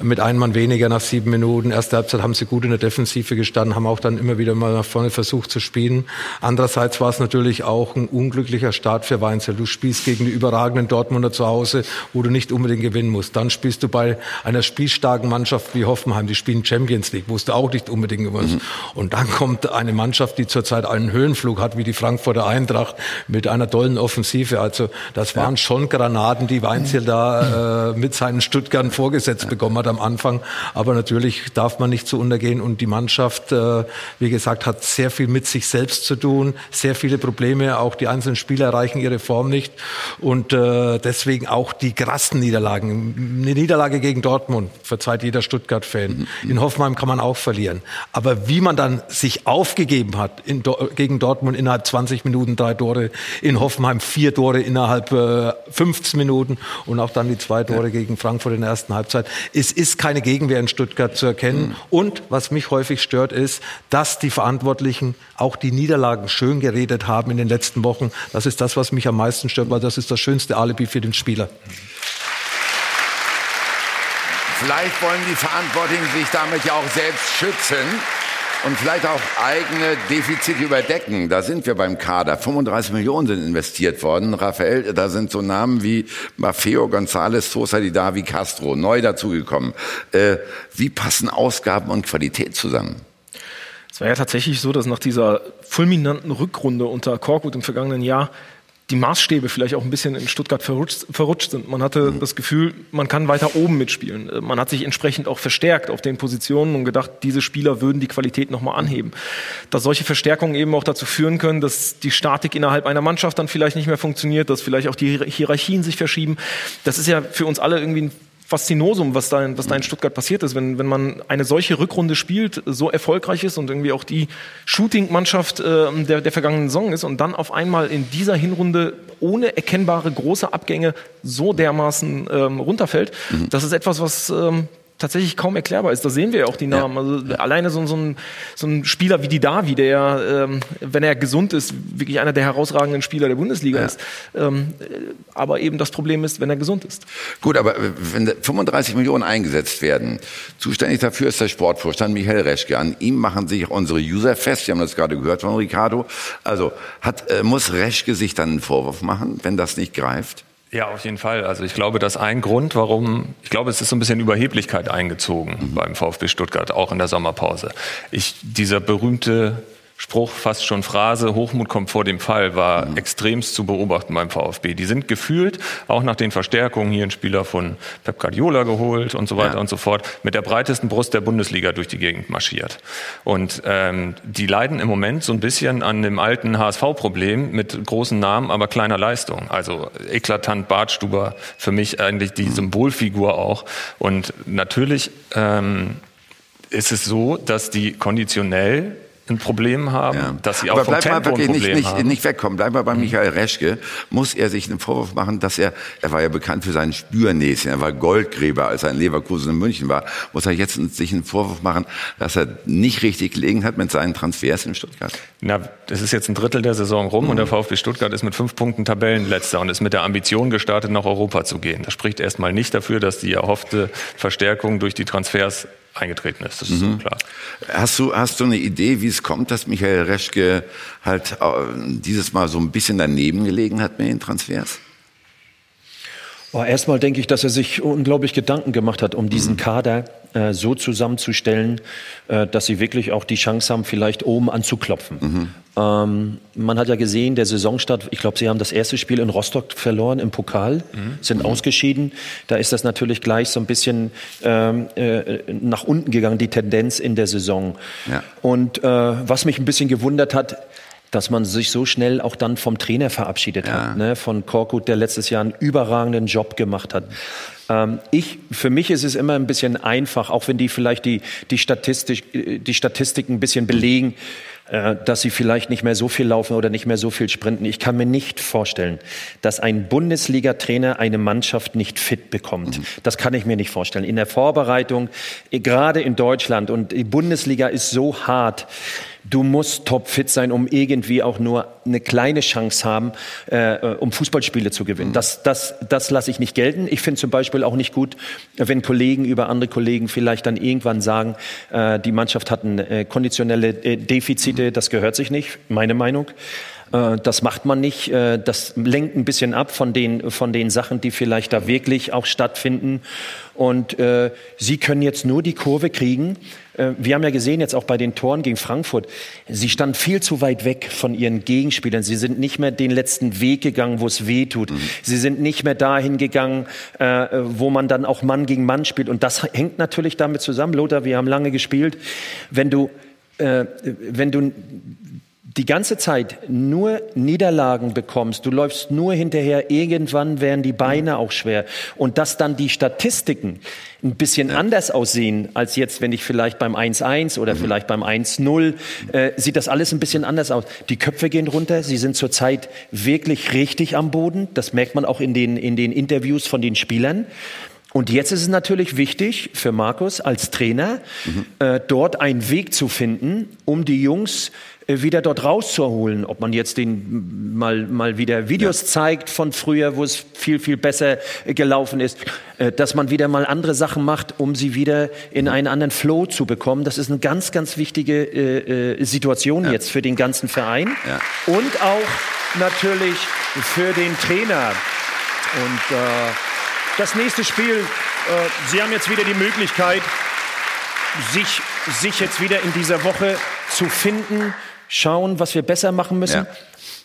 mit einem Mann weniger nach sieben Minuten. Erste Halbzeit haben sie gut in der Defensive gestanden, haben auch dann immer wieder mal nach vorne versucht, versucht zu spielen. Andererseits war es natürlich auch ein unglücklicher Start für Weinzel. Du spielst gegen die überragenden Dortmunder zu Hause, wo du nicht unbedingt gewinnen musst. Dann spielst du bei einer spielstarken Mannschaft wie Hoffenheim, die spielen Champions League, wo du auch nicht unbedingt gewinnen musst. Mhm. Und dann kommt eine Mannschaft, die zurzeit einen Höhenflug hat, wie die Frankfurter Eintracht, mit einer tollen Offensive. Also das waren ja. schon Granaten, die Weinzel da äh, mit seinen Stuttgart vorgesetzt ja. bekommen hat am Anfang. Aber natürlich darf man nicht so untergehen. Und die Mannschaft, äh, wie gesagt, hat sehr viel mit sich selbst zu tun, sehr viele Probleme, auch die einzelnen Spieler erreichen ihre Form nicht und äh, deswegen auch die krassen Niederlagen. Eine Niederlage gegen Dortmund verzeiht jeder Stuttgart-Fan. In Hoffenheim kann man auch verlieren. Aber wie man dann sich aufgegeben hat in, gegen Dortmund innerhalb 20 Minuten drei Tore, in Hoffenheim vier Tore innerhalb äh, 15 Minuten und auch dann die zwei Tore ja. gegen Frankfurt in der ersten Halbzeit. Es ist keine Gegenwehr in Stuttgart zu erkennen. Mhm. Und was mich häufig stört, ist, dass die Verantwortlichen auch die Niederlagen schön geredet haben in den letzten Wochen. Das ist das, was mich am meisten stört, weil das ist das schönste Alibi für den Spieler. Vielleicht wollen die Verantwortlichen sich damit ja auch selbst schützen und vielleicht auch eigene Defizite überdecken. Da sind wir beim Kader. 35 Millionen sind investiert worden. Raphael, da sind so Namen wie Maffeo, González, Sosa, Davi, Castro neu dazugekommen. Äh, wie passen Ausgaben und Qualität zusammen? Es war ja tatsächlich so, dass nach dieser fulminanten Rückrunde unter Korkut im vergangenen Jahr die Maßstäbe vielleicht auch ein bisschen in Stuttgart verrutscht, verrutscht sind. Man hatte mhm. das Gefühl, man kann weiter oben mitspielen. Äh, man hat sich entsprechend auch verstärkt auf den Positionen und gedacht, diese Spieler würden die Qualität nochmal anheben. Dass solche Verstärkungen eben auch dazu führen können, dass die Statik innerhalb einer Mannschaft dann vielleicht nicht mehr funktioniert, dass vielleicht auch die Hierarchien sich verschieben. Das ist ja für uns alle irgendwie ein Faszinosum, was da, in, was da in Stuttgart passiert ist, wenn, wenn man eine solche Rückrunde spielt, so erfolgreich ist und irgendwie auch die Shooting-Mannschaft äh, der, der vergangenen Saison ist und dann auf einmal in dieser Hinrunde ohne erkennbare große Abgänge so dermaßen ähm, runterfällt. Mhm. Das ist etwas, was ähm, tatsächlich kaum erklärbar ist. Da sehen wir ja auch die Namen. Ja. Also alleine so, so, ein, so ein Spieler wie die Davi, der, ähm, wenn er gesund ist, wirklich einer der herausragenden Spieler der Bundesliga ja. ist. Ähm, aber eben das Problem ist, wenn er gesund ist. Gut, aber wenn 35 Millionen eingesetzt werden, zuständig dafür ist der Sportvorstand Michael Reschke. An ihm machen sich unsere User fest. Sie haben das gerade gehört von Ricardo. Also hat, äh, muss Reschke sich dann einen Vorwurf machen, wenn das nicht greift? Ja, auf jeden Fall. Also ich glaube, dass ein Grund, warum, ich glaube, es ist so ein bisschen Überheblichkeit eingezogen mhm. beim VfB Stuttgart, auch in der Sommerpause. Ich, dieser berühmte Spruch, fast schon Phrase, Hochmut kommt vor dem Fall, war mhm. extremst zu beobachten beim VfB. Die sind gefühlt, auch nach den Verstärkungen, hier ein Spieler von Pep Guardiola geholt und so weiter ja. und so fort, mit der breitesten Brust der Bundesliga durch die Gegend marschiert. Und ähm, die leiden im Moment so ein bisschen an dem alten HSV-Problem mit großen Namen, aber kleiner Leistung. Also eklatant Bartstuber, für mich eigentlich die mhm. Symbolfigur auch. Und natürlich ähm, ist es so, dass die konditionell ein Problem haben, ja. dass sie auch Aber vom bleib Tempo mal wirklich nicht, nicht, nicht wegkommen. Bleib mal bei mhm. Michael Reschke. Muss er sich einen Vorwurf machen, dass er, er war ja bekannt für sein Spürnäschen, er war Goldgräber, als er in Leverkusen in München war. Muss er jetzt sich einen Vorwurf machen, dass er nicht richtig gelegen hat mit seinen Transfers in Stuttgart? Na, das ist jetzt ein Drittel der Saison rum mhm. und der mhm. VfB Stuttgart ist mit fünf Punkten Tabellenletzter und ist mit der Ambition gestartet, nach Europa zu gehen. Das spricht erstmal nicht dafür, dass die erhoffte Verstärkung durch die Transfers eingetreten ist. Das ist mhm. so klar. Hast du, hast du eine Idee, wie es kommt, dass Michael Reschke halt äh, dieses Mal so ein bisschen daneben gelegen hat mit den Transfers? Oh, erstmal denke ich, dass er sich unglaublich Gedanken gemacht hat, um diesen mhm. Kader äh, so zusammenzustellen, äh, dass sie wirklich auch die Chance haben, vielleicht oben anzuklopfen. Mhm. Ähm, man hat ja gesehen, der Saisonstart, ich glaube, sie haben das erste Spiel in Rostock verloren im Pokal, mhm. sind mhm. ausgeschieden. Da ist das natürlich gleich so ein bisschen ähm, äh, nach unten gegangen, die Tendenz in der Saison. Ja. Und äh, was mich ein bisschen gewundert hat, dass man sich so schnell auch dann vom Trainer verabschiedet ja. hat, ne? von Korkut, der letztes Jahr einen überragenden Job gemacht hat. Ähm, ich, für mich ist es immer ein bisschen einfach, auch wenn die vielleicht die, die, Statistik, die Statistik ein bisschen belegen. äh, dass sie vielleicht nicht mehr so viel laufen oder nicht mehr so viel sprinten. Ich kann mir nicht vorstellen, dass ein Bundesliga-Trainer eine Mannschaft nicht fit bekommt. Mhm. Das kann ich mir nicht vorstellen. In der Vorbereitung, gerade in Deutschland, und die Bundesliga ist so hart, du musst topfit sein, um irgendwie auch nur eine kleine Chance haben, äh, um Fußballspiele zu gewinnen. Mhm. Das, das, das lasse ich nicht gelten. Ich finde zum Beispiel auch nicht gut, wenn Kollegen über andere Kollegen vielleicht dann irgendwann sagen, äh, die Mannschaft hat ein, äh, konditionelle äh, Defizite. Mhm. Das gehört sich nicht, meine Meinung. Äh, das macht man nicht. Äh, das lenkt ein bisschen ab von den, von den Sachen, die vielleicht da wirklich auch stattfinden. Und äh, Sie können jetzt nur die Kurve kriegen. Äh, wir haben ja gesehen, jetzt auch bei den Toren gegen Frankfurt, Sie standen viel zu weit weg von Ihren Gegenspielern. Sie sind nicht mehr den letzten Weg gegangen, wo es weh tut. Mhm. Sie sind nicht mehr dahin gegangen, äh, wo man dann auch Mann gegen Mann spielt. Und das hängt natürlich damit zusammen. Lothar, wir haben lange gespielt. Wenn du, äh, wenn du die ganze Zeit nur Niederlagen bekommst, du läufst nur hinterher, irgendwann werden die Beine auch schwer. Und dass dann die Statistiken ein bisschen ja. anders aussehen als jetzt, wenn ich vielleicht beim 1-1 oder mhm. vielleicht beim 1-0, äh, sieht das alles ein bisschen anders aus. Die Köpfe gehen runter, sie sind zurzeit wirklich richtig am Boden. Das merkt man auch in den, in den Interviews von den Spielern. Und jetzt ist es natürlich wichtig für Markus als Trainer, mhm. äh, dort einen Weg zu finden, um die Jungs wieder dort rauszuholen. Ob man jetzt den mal, mal wieder Videos ja. zeigt von früher, wo es viel, viel besser gelaufen ist, äh, dass man wieder mal andere Sachen macht, um sie wieder in einen anderen Flow zu bekommen. Das ist eine ganz, ganz wichtige äh, äh Situation ja. jetzt für den ganzen Verein ja. und auch natürlich für den Trainer. Und äh, das nächste Spiel, äh, Sie haben jetzt wieder die Möglichkeit, sich, sich jetzt wieder in dieser Woche zu finden schauen, was wir besser machen müssen. Ja.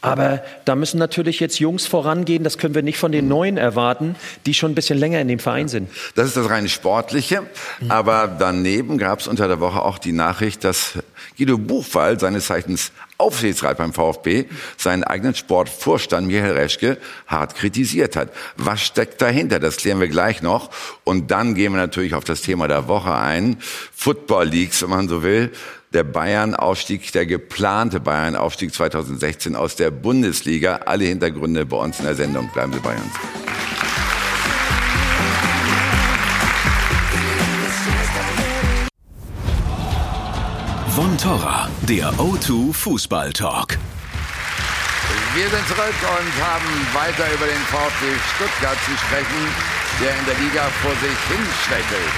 Aber da müssen natürlich jetzt Jungs vorangehen. Das können wir nicht von den Neuen erwarten, die schon ein bisschen länger in dem Verein sind. Das ist das reine Sportliche. Aber daneben gab es unter der Woche auch die Nachricht, dass Guido Buchwald, seines Zeichens Aufsichtsrat beim VfB, seinen eigenen Sportvorstand Michael Reschke hart kritisiert hat. Was steckt dahinter? Das klären wir gleich noch. Und dann gehen wir natürlich auf das Thema der Woche ein. Football Leagues, wenn man so will der Bayern-Aufstieg, der geplante Bayern-Aufstieg 2016 aus der Bundesliga. Alle Hintergründe bei uns in der Sendung. Bleiben Sie bei uns. Von Torra, der O2 Fußball Talk. Wir sind zurück und haben weiter über den VfB Stuttgart zu sprechen, der in der Liga vor sich hinschwächelt.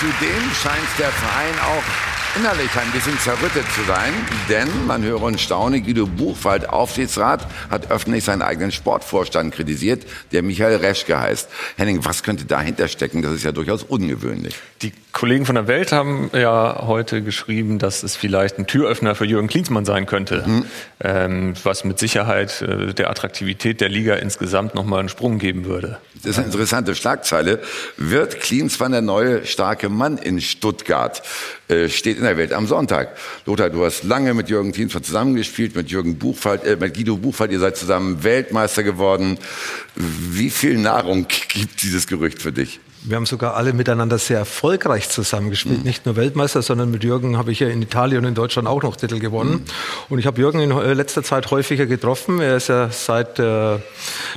Zudem scheint der Verein auch innerlich ein bisschen zerrüttet zu sein, denn man höre und staune, Guido Buchwald, Aufsichtsrat, hat öffentlich seinen eigenen Sportvorstand kritisiert, der Michael Reschke heißt. Henning, was könnte dahinter stecken? Das ist ja durchaus ungewöhnlich. Die Kollegen von der Welt haben ja heute geschrieben, dass es vielleicht ein Türöffner für Jürgen Klinsmann sein könnte, mhm. ähm, was mit Sicherheit äh, der Attraktivität der Liga insgesamt nochmal einen Sprung geben würde. Das ist eine interessante Schlagzeile. Wird Klinsmann der neue starke Mann in Stuttgart? Äh, steht in der Welt am Sonntag. Lothar, du hast lange mit Jürgen Klinsmann zusammengespielt, mit Jürgen Buchwald, äh, mit Guido Buchwald, ihr seid zusammen Weltmeister geworden. Wie viel Nahrung gibt dieses Gerücht für dich? Wir haben sogar alle miteinander sehr erfolgreich zusammengespielt. Mhm. Nicht nur Weltmeister, sondern mit Jürgen habe ich ja in Italien und in Deutschland auch noch Titel gewonnen. Mhm. Und ich habe Jürgen in äh, letzter Zeit häufiger getroffen. Er ist ja seit äh,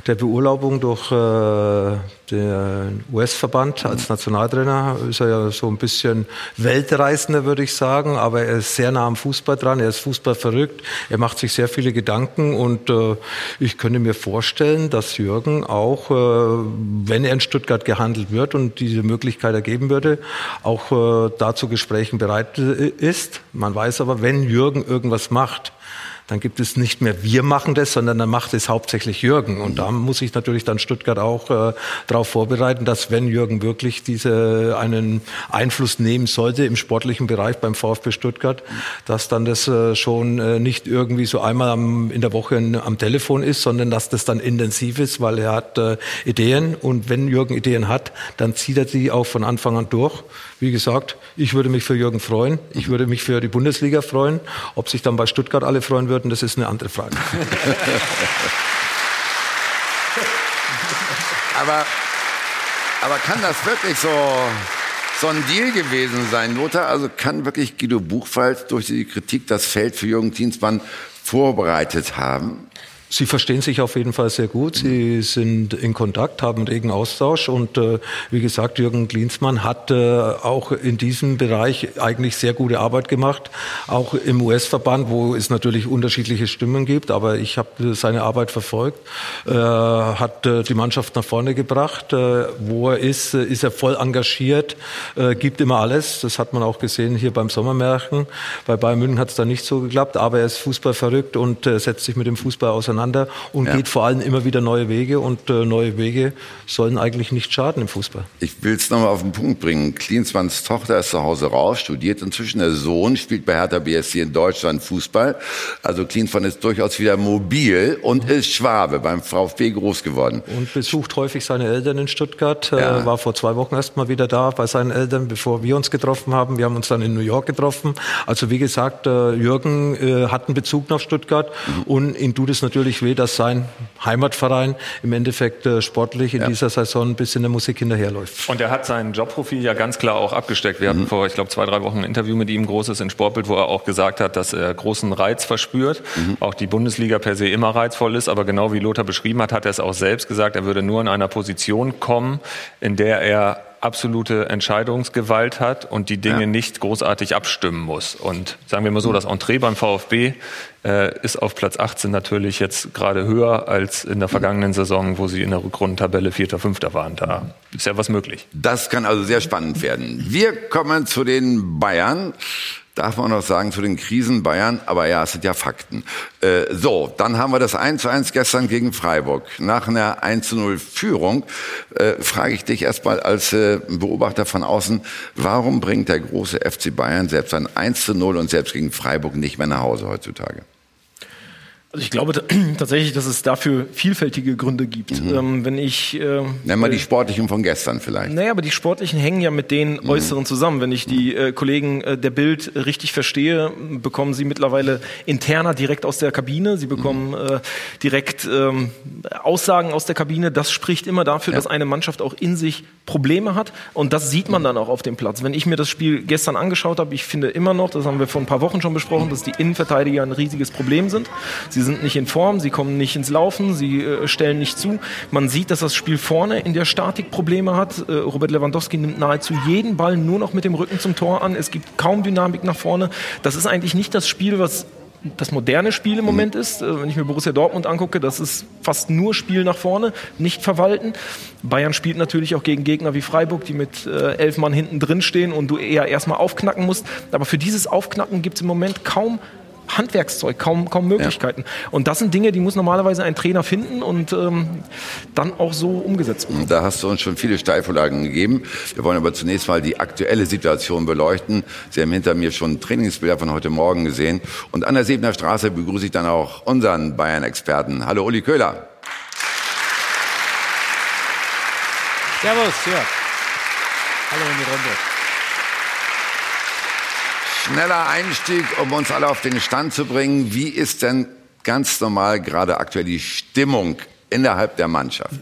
der Beurlaubung durch äh, der US-Verband als Nationaltrainer ist er ja so ein bisschen Weltreisender, würde ich sagen, aber er ist sehr nah am Fußball dran, er ist Fußball verrückt, er macht sich sehr viele Gedanken und äh, ich könnte mir vorstellen, dass Jürgen auch, äh, wenn er in Stuttgart gehandelt wird und diese Möglichkeit ergeben würde, auch äh, dazu Gesprächen bereit äh, ist. Man weiß aber, wenn Jürgen irgendwas macht, dann gibt es nicht mehr wir machen das, sondern dann macht es hauptsächlich Jürgen. Und da muss ich natürlich dann Stuttgart auch äh, darauf vorbereiten, dass wenn Jürgen wirklich diese einen Einfluss nehmen sollte im sportlichen Bereich beim VfB Stuttgart, dass dann das äh, schon äh, nicht irgendwie so einmal am, in der Woche am Telefon ist, sondern dass das dann intensiv ist, weil er hat äh, Ideen und wenn Jürgen Ideen hat, dann zieht er die auch von Anfang an durch. Wie gesagt, ich würde mich für Jürgen freuen. Ich würde mich für die Bundesliga freuen. Ob sich dann bei Stuttgart alle freuen würden, das ist eine andere Frage. aber, aber kann das wirklich so, so ein Deal gewesen sein, Lothar. Also kann wirklich Guido Buchwald durch die Kritik das Feld für Jürgen Klinsmann vorbereitet haben? Sie verstehen sich auf jeden Fall sehr gut. Sie sind in Kontakt, haben regen Austausch und äh, wie gesagt, Jürgen Klinsmann hat äh, auch in diesem Bereich eigentlich sehr gute Arbeit gemacht, auch im US-Verband, wo es natürlich unterschiedliche Stimmen gibt. Aber ich habe seine Arbeit verfolgt, äh, hat äh, die Mannschaft nach vorne gebracht. Äh, wo er ist, äh, ist er voll engagiert, äh, gibt immer alles. Das hat man auch gesehen hier beim Sommermärchen. Bei Bayern München hat es da nicht so geklappt, aber er ist Fußball verrückt und äh, setzt sich mit dem Fußball auseinander auseinander und ja. geht vor allem immer wieder neue Wege und äh, neue Wege sollen eigentlich nicht schaden im Fußball. Ich will es nochmal auf den Punkt bringen. Klinsmanns Tochter ist zu Hause raus, studiert inzwischen. Der Sohn spielt bei Hertha BSC in Deutschland Fußball. Also Klinsmann ist durchaus wieder mobil und mhm. ist Schwabe beim VfB groß geworden. Und besucht häufig seine Eltern in Stuttgart. Äh, ja. War vor zwei Wochen erst mal wieder da bei seinen Eltern, bevor wir uns getroffen haben. Wir haben uns dann in New York getroffen. Also wie gesagt, äh, Jürgen äh, hat einen Bezug nach Stuttgart mhm. und ihn tut es natürlich natürlich weh, dass sein Heimatverein im Endeffekt äh, sportlich in ja. dieser Saison ein bisschen der Musik hinterherläuft. Und er hat sein Jobprofil ja ganz klar auch abgesteckt. Wir mhm. hatten vor, ich glaube, zwei, drei Wochen ein Interview mit ihm, großes in Sportbild, wo er auch gesagt hat, dass er großen Reiz verspürt. Mhm. Auch die Bundesliga per se immer reizvoll ist. Aber genau wie Lothar beschrieben hat, hat er es auch selbst gesagt, er würde nur in einer Position kommen, in der er absolute Entscheidungsgewalt hat und die Dinge ja. nicht großartig abstimmen muss. Und sagen wir mal so, das Entree beim VfB äh, ist auf Platz 18 natürlich jetzt gerade höher als in der vergangenen Saison, wo sie in der Rückrundentabelle Vierter, Fünfter waren. Da ist ja was möglich. Das kann also sehr spannend werden. Wir kommen zu den Bayern darf man noch sagen, zu den Krisen Bayern, aber ja, es sind ja Fakten. Äh, so, dann haben wir das 1 zu 1 gestern gegen Freiburg. Nach einer 1 zu 0 Führung äh, frage ich dich erstmal als äh, Beobachter von außen, warum bringt der große FC Bayern selbst ein 1 zu 0 und selbst gegen Freiburg nicht mehr nach Hause heutzutage? Also ich glaube tatsächlich, dass es dafür vielfältige Gründe gibt. Mhm. Ähm, wenn ich äh, Nenn mal die sportlichen von gestern vielleicht. Naja, aber die sportlichen hängen ja mit den mhm. äußeren zusammen. Wenn ich die äh, Kollegen äh, der Bild richtig verstehe, bekommen sie mittlerweile interner direkt aus der Kabine. Sie bekommen mhm. äh, direkt ähm, Aussagen aus der Kabine. Das spricht immer dafür, ja. dass eine Mannschaft auch in sich Probleme hat. Und das sieht man dann auch auf dem Platz. Wenn ich mir das Spiel gestern angeschaut habe, ich finde immer noch, das haben wir vor ein paar Wochen schon besprochen, dass die Innenverteidiger ein riesiges Problem sind. Sie Sie sind nicht in Form, sie kommen nicht ins Laufen, sie äh, stellen nicht zu. Man sieht, dass das Spiel vorne in der Statik Probleme hat. Äh, Robert Lewandowski nimmt nahezu jeden Ball nur noch mit dem Rücken zum Tor an. Es gibt kaum Dynamik nach vorne. Das ist eigentlich nicht das Spiel, was das moderne Spiel im Moment ist. Äh, wenn ich mir Borussia Dortmund angucke, das ist fast nur Spiel nach vorne, nicht verwalten. Bayern spielt natürlich auch gegen Gegner wie Freiburg, die mit äh, elf Mann hinten drin stehen und du eher erstmal aufknacken musst. Aber für dieses Aufknacken gibt es im Moment kaum Handwerkszeug, kaum, kaum Möglichkeiten. Ja. Und das sind Dinge, die muss normalerweise ein Trainer finden und ähm, dann auch so umgesetzt werden. Da hast du uns schon viele Steilvorlagen gegeben. Wir wollen aber zunächst mal die aktuelle Situation beleuchten. Sie haben hinter mir schon Trainingsbilder von heute Morgen gesehen. Und an der Siebener Straße begrüße ich dann auch unseren Bayern-Experten. Hallo Uli Köhler. Servus, ja. Hallo in die Runde. Schneller Einstieg, um uns alle auf den Stand zu bringen. Wie ist denn ganz normal gerade aktuell die Stimmung innerhalb der Mannschaft?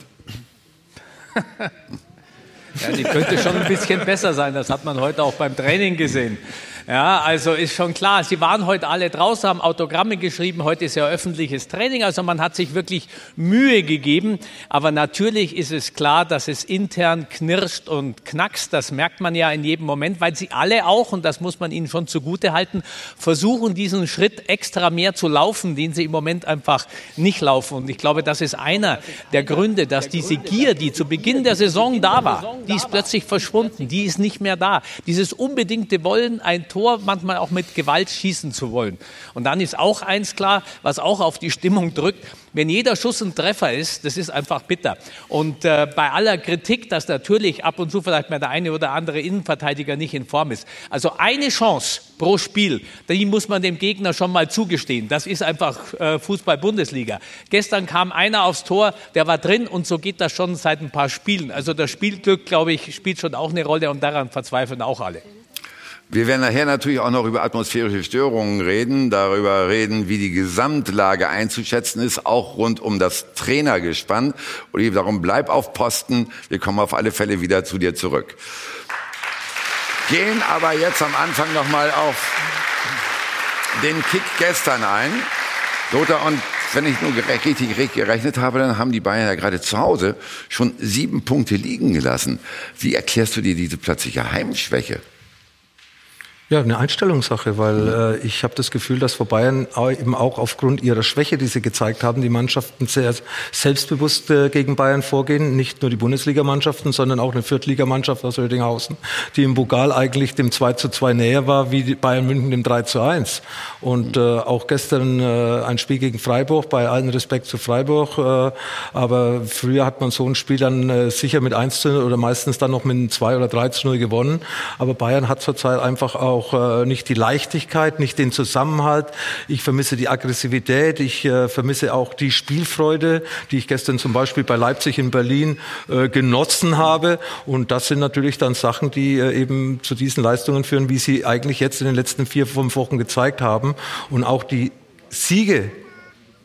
ja, die könnte schon ein bisschen besser sein. Das hat man heute auch beim Training gesehen. Ja, also ist schon klar, Sie waren heute alle draußen, haben Autogramme geschrieben. Heute ist ja öffentliches Training, also man hat sich wirklich Mühe gegeben. Aber natürlich ist es klar, dass es intern knirscht und knackst. Das merkt man ja in jedem Moment, weil Sie alle auch, und das muss man Ihnen schon zugute halten, versuchen, diesen Schritt extra mehr zu laufen, den Sie im Moment einfach nicht laufen. Und ich glaube, das ist einer der Gründe, dass diese Gier, die zu Beginn der Saison da war, die ist plötzlich verschwunden, die ist nicht mehr da. Dieses unbedingte Wollen, ein Tor Tor manchmal auch mit Gewalt schießen zu wollen. Und dann ist auch eins klar, was auch auf die Stimmung drückt, wenn jeder Schuss ein Treffer ist, das ist einfach bitter. Und äh, bei aller Kritik, dass natürlich ab und zu vielleicht mal der eine oder andere Innenverteidiger nicht in Form ist. Also eine Chance pro Spiel, die muss man dem Gegner schon mal zugestehen. Das ist einfach äh, Fußball-Bundesliga. Gestern kam einer aufs Tor, der war drin und so geht das schon seit ein paar Spielen. Also das Spielglück, glaube ich, spielt schon auch eine Rolle und daran verzweifeln auch alle. Wir werden nachher natürlich auch noch über atmosphärische Störungen reden, darüber reden, wie die Gesamtlage einzuschätzen ist, auch rund um das Trainergespann. Und darum bleib auf Posten. Wir kommen auf alle Fälle wieder zu dir zurück. gehen aber jetzt am Anfang nochmal auf den Kick gestern ein. Lothar, und wenn ich nur richtig, richtig gerechnet habe, dann haben die Bayern ja gerade zu Hause schon sieben Punkte liegen gelassen. Wie erklärst du dir diese plötzliche Heimschwäche? Ja, eine Einstellungssache, weil äh, ich habe das Gefühl, dass vor Bayern eben auch aufgrund ihrer Schwäche, die sie gezeigt haben, die Mannschaften sehr selbstbewusst äh, gegen Bayern vorgehen. Nicht nur die Bundesligamannschaften, sondern auch eine Viertligamannschaft aus Rödinghausen, die im Pokal eigentlich dem 2 zu 2 näher war wie Bayern München dem 3 zu 1. Und äh, auch gestern äh, ein Spiel gegen Freiburg, bei allen Respekt zu Freiburg. Äh, aber früher hat man so ein Spiel dann äh, sicher mit 1 zu 0 oder meistens dann noch mit 2 oder 3 zu 0 gewonnen. Aber Bayern hat zurzeit einfach auch auch äh, nicht die Leichtigkeit, nicht den Zusammenhalt. Ich vermisse die Aggressivität. Ich äh, vermisse auch die Spielfreude, die ich gestern zum Beispiel bei Leipzig in Berlin äh, genossen habe. Und das sind natürlich dann Sachen, die äh, eben zu diesen Leistungen führen, wie sie eigentlich jetzt in den letzten vier, fünf Wochen gezeigt haben. Und auch die Siege,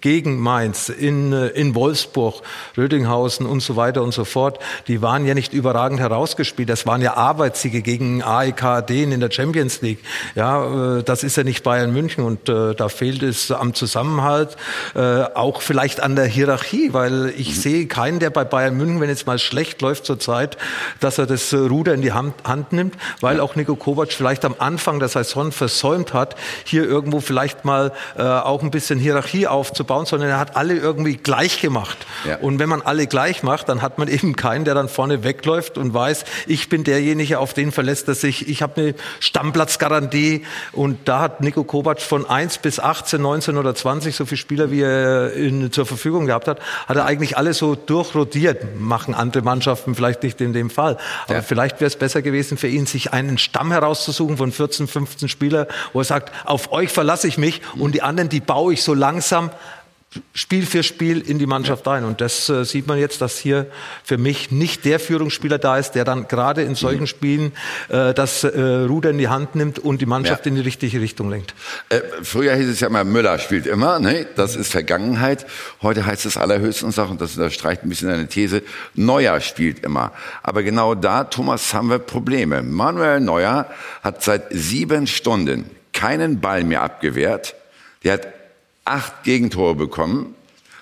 gegen Mainz, in, äh, in Wolfsburg, Rödinghausen und so weiter und so fort, die waren ja nicht überragend herausgespielt. Das waren ja Arbeitssiege gegen AEK Athen in der Champions League. Ja, äh, das ist ja nicht Bayern München und äh, da fehlt es am Zusammenhalt, äh, auch vielleicht an der Hierarchie, weil ich mhm. sehe keinen, der bei Bayern München, wenn es mal schlecht läuft zurzeit, dass er das Ruder in die Hand, Hand nimmt, weil auch Nico Kovac vielleicht am Anfang der Saison versäumt hat, hier irgendwo vielleicht mal äh, auch ein bisschen Hierarchie aufzubauen aufbauen, sondern er hat alle irgendwie gleich gemacht. Ja. Und wenn man alle gleich macht, dann hat man eben keinen, der dann vorne wegläuft und weiß, ich bin derjenige, auf den verlässt er sich. Ich habe eine Stammplatzgarantie und da hat Nico Kovac von 1 bis 18, 19 oder 20, so viele Spieler, wie er in, zur Verfügung gehabt hat, hat er eigentlich alle so durchrodiert. Machen andere Mannschaften vielleicht nicht in dem Fall. Aber ja. vielleicht wäre es besser gewesen für ihn, sich einen Stamm herauszusuchen von 14, 15 Spielern, wo er sagt, auf euch verlasse ich mich und die anderen, die baue ich so langsam Spiel für Spiel in die Mannschaft ein. Und das äh, sieht man jetzt, dass hier für mich nicht der Führungsspieler da ist, der dann gerade in solchen. Spielen äh, das äh, Ruder in die Hand nimmt und die Mannschaft ja. in die richtige Richtung lenkt. Äh, früher hieß es ja immer, Müller spielt immer. Ne? Das ist Vergangenheit. Heute heißt es allerhöchstens auch, und das unterstreicht ein bisschen eine These, Neuer spielt immer. Aber genau da, Thomas, haben wir Probleme. Manuel Neuer hat seit sieben Stunden keinen Ball mehr abgewehrt. Der hat acht Gegentore bekommen.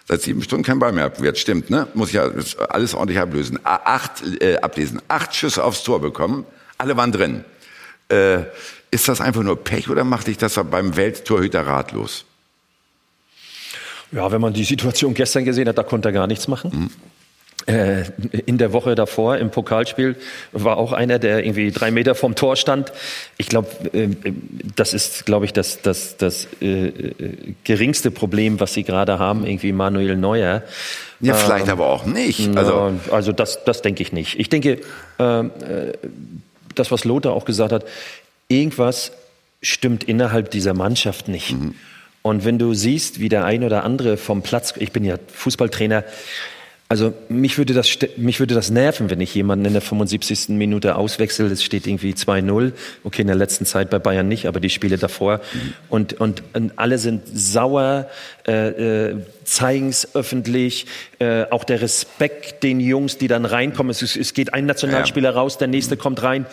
Seit sieben Stunden kein Ball mehr abgewehrt. Stimmt, ne? Muss ich ja alles ordentlich ablösen. Acht, äh, ablesen. Acht Schüsse aufs Tor bekommen. Alle waren drin. Äh, ist das einfach nur Pech oder macht dich das beim Welttorhüter ratlos? Ja, wenn man die Situation gestern gesehen hat, da konnte er gar nichts machen. Mhm. Äh, in der Woche davor im Pokalspiel war auch einer, der irgendwie drei Meter vom Tor stand. Ich glaube, äh, das ist, glaube ich, das, das, das äh, geringste Problem, was Sie gerade haben, irgendwie Manuel Neuer. Ja, vielleicht ähm, aber auch nicht. Also, also das, das denke ich nicht. Ich denke, äh, das, was Lothar auch gesagt hat, irgendwas stimmt innerhalb dieser Mannschaft nicht. Mhm. Und wenn du siehst, wie der ein oder andere vom Platz, ich bin ja Fußballtrainer, also mich würde, das, mich würde das nerven, wenn ich jemanden in der 75. Minute auswechsel. Es steht irgendwie 2-0. Okay, in der letzten Zeit bei Bayern nicht, aber die Spiele davor. Und, und, und alle sind sauer, äh, äh, zeigen es öffentlich. Äh, auch der Respekt den Jungs, die dann reinkommen. Es, es geht ein Nationalspieler raus, der nächste kommt rein.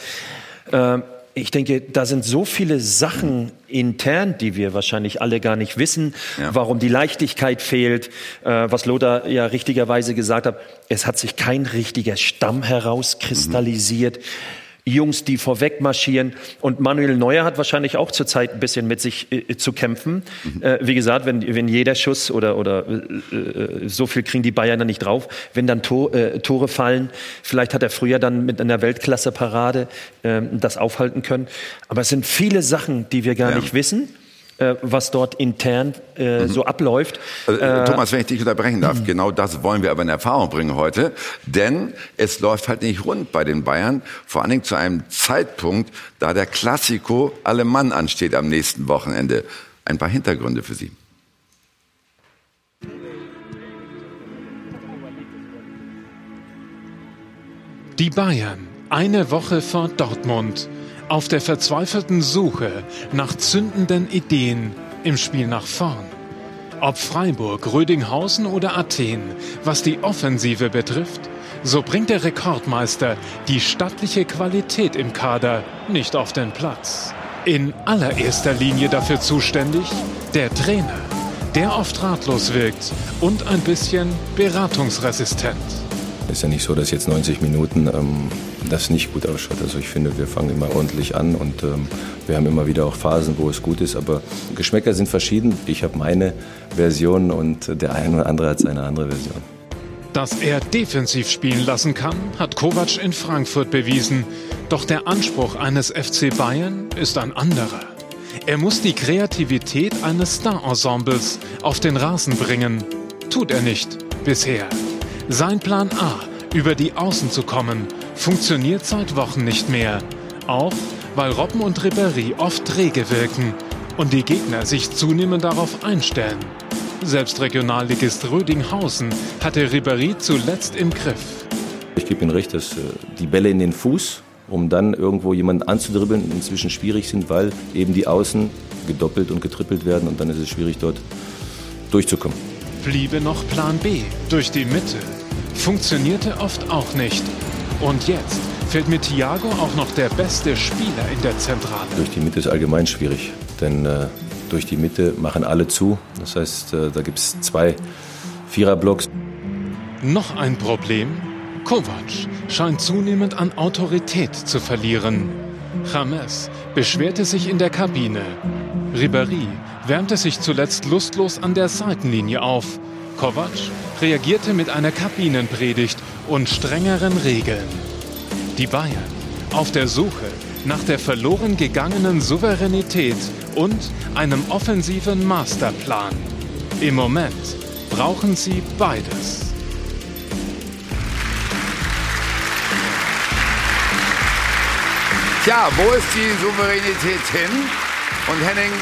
Äh, ich denke, da sind so viele Sachen intern, die wir wahrscheinlich alle gar nicht wissen, ja. warum die Leichtigkeit fehlt, äh, was Lothar ja richtigerweise gesagt hat. Es hat sich kein richtiger Stamm herauskristallisiert. Mhm. Jungs, die vorweg marschieren. Und Manuel Neuer hat wahrscheinlich auch zurzeit ein bisschen mit sich äh, zu kämpfen. Mhm. Äh, wie gesagt, wenn, wenn jeder Schuss oder, oder äh, äh so viel kriegen die Bayern dann nicht drauf, wenn dann Tor, äh, Tore fallen, vielleicht hat er früher dann mit einer Weltklasse-Parade ähm, das aufhalten können. Aber es sind viele Sachen, die wir gar ja. nicht wissen äh, was dort intern äh, mhm. so abläuft. Also, äh, Thomas, wenn ich dich unterbrechen darf, mhm. genau das wollen wir aber in Erfahrung bringen heute, denn es läuft halt nicht rund bei den Bayern, vor allen Dingen zu einem Zeitpunkt, da der Klassiko Alemann ansteht am nächsten Wochenende. Ein paar Hintergründe für Sie. Die Bayern, eine Woche vor Dortmund. Auf der verzweifelten Suche nach zündenden Ideen im Spiel nach vorn. Ob Freiburg, Rödinghausen oder Athen, was die Offensive betrifft, so bringt der Rekordmeister die stattliche Qualität im Kader nicht auf den Platz. In allererster Linie dafür zuständig der Trainer, der oft ratlos wirkt und ein bisschen beratungsresistent. Es ist ja nicht so, dass jetzt 90 Minuten ähm, das nicht gut ausschaut. Also ich finde, wir fangen immer ordentlich an und ähm, wir haben immer wieder auch Phasen, wo es gut ist. Aber Geschmäcker sind verschieden. Ich habe meine Version und der eine oder andere hat seine andere Version. Dass er defensiv spielen lassen kann, hat Kovac in Frankfurt bewiesen. Doch der Anspruch eines FC Bayern ist ein anderer. Er muss die Kreativität eines Star-Ensembles auf den Rasen bringen. Tut er nicht bisher. Sein Plan A, über die Außen zu kommen, funktioniert seit Wochen nicht mehr. Auch weil Robben und Ribéry oft träge wirken und die Gegner sich zunehmend darauf einstellen. Selbst Regionalligist Rödinghausen hatte Ribéry zuletzt im Griff. Ich gebe Ihnen recht, dass äh, die Bälle in den Fuß, um dann irgendwo jemanden anzudribbeln, inzwischen schwierig sind, weil eben die Außen gedoppelt und getrippelt werden und dann ist es schwierig dort durchzukommen. Bliebe noch Plan B durch die Mitte. Funktionierte oft auch nicht. Und jetzt fehlt mit Thiago auch noch der beste Spieler in der Zentrale. Durch die Mitte ist allgemein schwierig, denn äh, durch die Mitte machen alle zu. Das heißt, äh, da gibt es zwei Viererblocks. Noch ein Problem? Kovac scheint zunehmend an Autorität zu verlieren. James beschwerte sich in der Kabine. Ribéry wärmte sich zuletzt lustlos an der Seitenlinie auf. Kovac reagierte mit einer Kabinenpredigt und strengeren Regeln. Die Bayern auf der Suche nach der verloren gegangenen Souveränität und einem offensiven Masterplan. Im Moment brauchen sie beides. Tja, wo ist die Souveränität hin? Und Henning,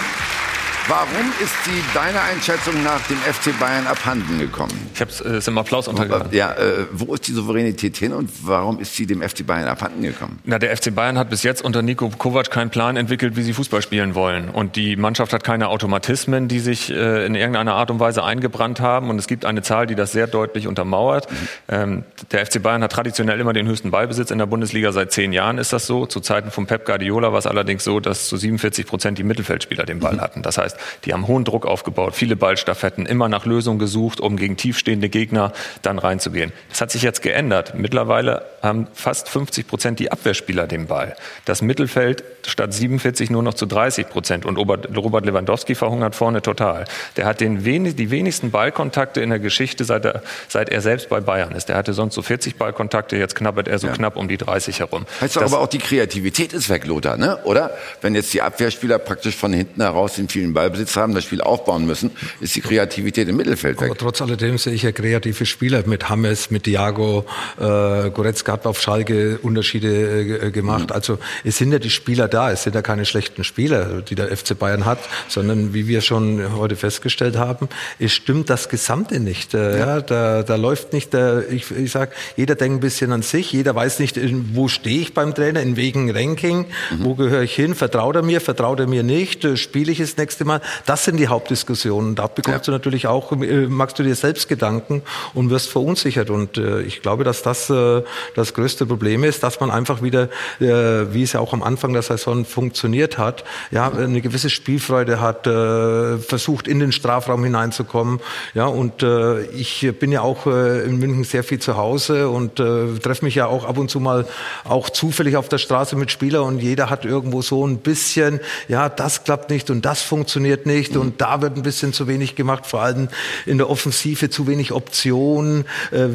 Warum ist sie deiner Einschätzung nach dem FC Bayern abhanden gekommen? Ich habe es äh, im Applaus untergegangen. Ja, äh, wo ist die Souveränität hin und warum ist sie dem FC Bayern abhanden gekommen? Na, der FC Bayern hat bis jetzt unter Nico Kovac keinen Plan entwickelt, wie sie Fußball spielen wollen. Und die Mannschaft hat keine Automatismen, die sich äh, in irgendeiner Art und Weise eingebrannt haben. Und es gibt eine Zahl, die das sehr deutlich untermauert. Mhm. Ähm, der FC Bayern hat traditionell immer den höchsten Ballbesitz in der Bundesliga. Seit zehn Jahren ist das so. Zu Zeiten von Pep Guardiola war es allerdings so, dass zu 47 Prozent die Mittelfeldspieler den Ball mhm. hatten. Das heißt, die haben hohen Druck aufgebaut, viele Ballstaffetten, immer nach Lösungen gesucht, um gegen tiefstehende Gegner dann reinzugehen. Das hat sich jetzt geändert. Mittlerweile haben fast 50 Prozent die Abwehrspieler den Ball. Das Mittelfeld statt 47 nur noch zu 30 Prozent. Und Robert Lewandowski verhungert vorne total. Der hat den wenig, die wenigsten Ballkontakte in der Geschichte, seit er, seit er selbst bei Bayern ist. Der hatte sonst so 40 Ballkontakte, jetzt knabbert er so ja. knapp um die 30 herum. Heißt doch aber auch, die Kreativität ist weg, Lothar, ne? oder? Wenn jetzt die Abwehrspieler praktisch von hinten heraus den vielen Ballbesitz haben, das Spiel aufbauen müssen, ist die Kreativität im Mittelfeld weg. Aber trotz alledem sehe ich ja kreative Spieler mit Hammes, mit Diago, äh, Goretzka hat auf Schalke Unterschiede äh, gemacht. Mhm. Also es sind ja die Spieler da, es sind ja keine schlechten Spieler, die der FC Bayern hat, sondern wie wir schon heute festgestellt haben, es stimmt das Gesamte nicht. Äh, ja. da, da läuft nicht, der, ich, ich sag, jeder denkt ein bisschen an sich, jeder weiß nicht, wo stehe ich beim Trainer, in welchem Ranking, mhm. wo gehöre ich hin, vertraut er mir, vertraut er mir nicht, äh, spiele ich das nächste Mal. Das sind die Hauptdiskussionen. Da bekommst ja. du natürlich auch, äh, magst du dir selbst Gedanken und wirst verunsichert. Und äh, ich glaube, dass das äh, das größte Problem ist, dass man einfach wieder, äh, wie es ja auch am Anfang der Saison funktioniert hat, ja, eine gewisse Spielfreude hat, äh, versucht in den Strafraum hineinzukommen. Ja, und äh, ich bin ja auch äh, in München sehr viel zu Hause und äh, treffe mich ja auch ab und zu mal auch zufällig auf der Straße mit Spielern und jeder hat irgendwo so ein bisschen, ja, das klappt nicht und das funktioniert nicht mhm. und da wird ein bisschen zu wenig gemacht, vor allem in der Offensive zu wenig Optionen, äh,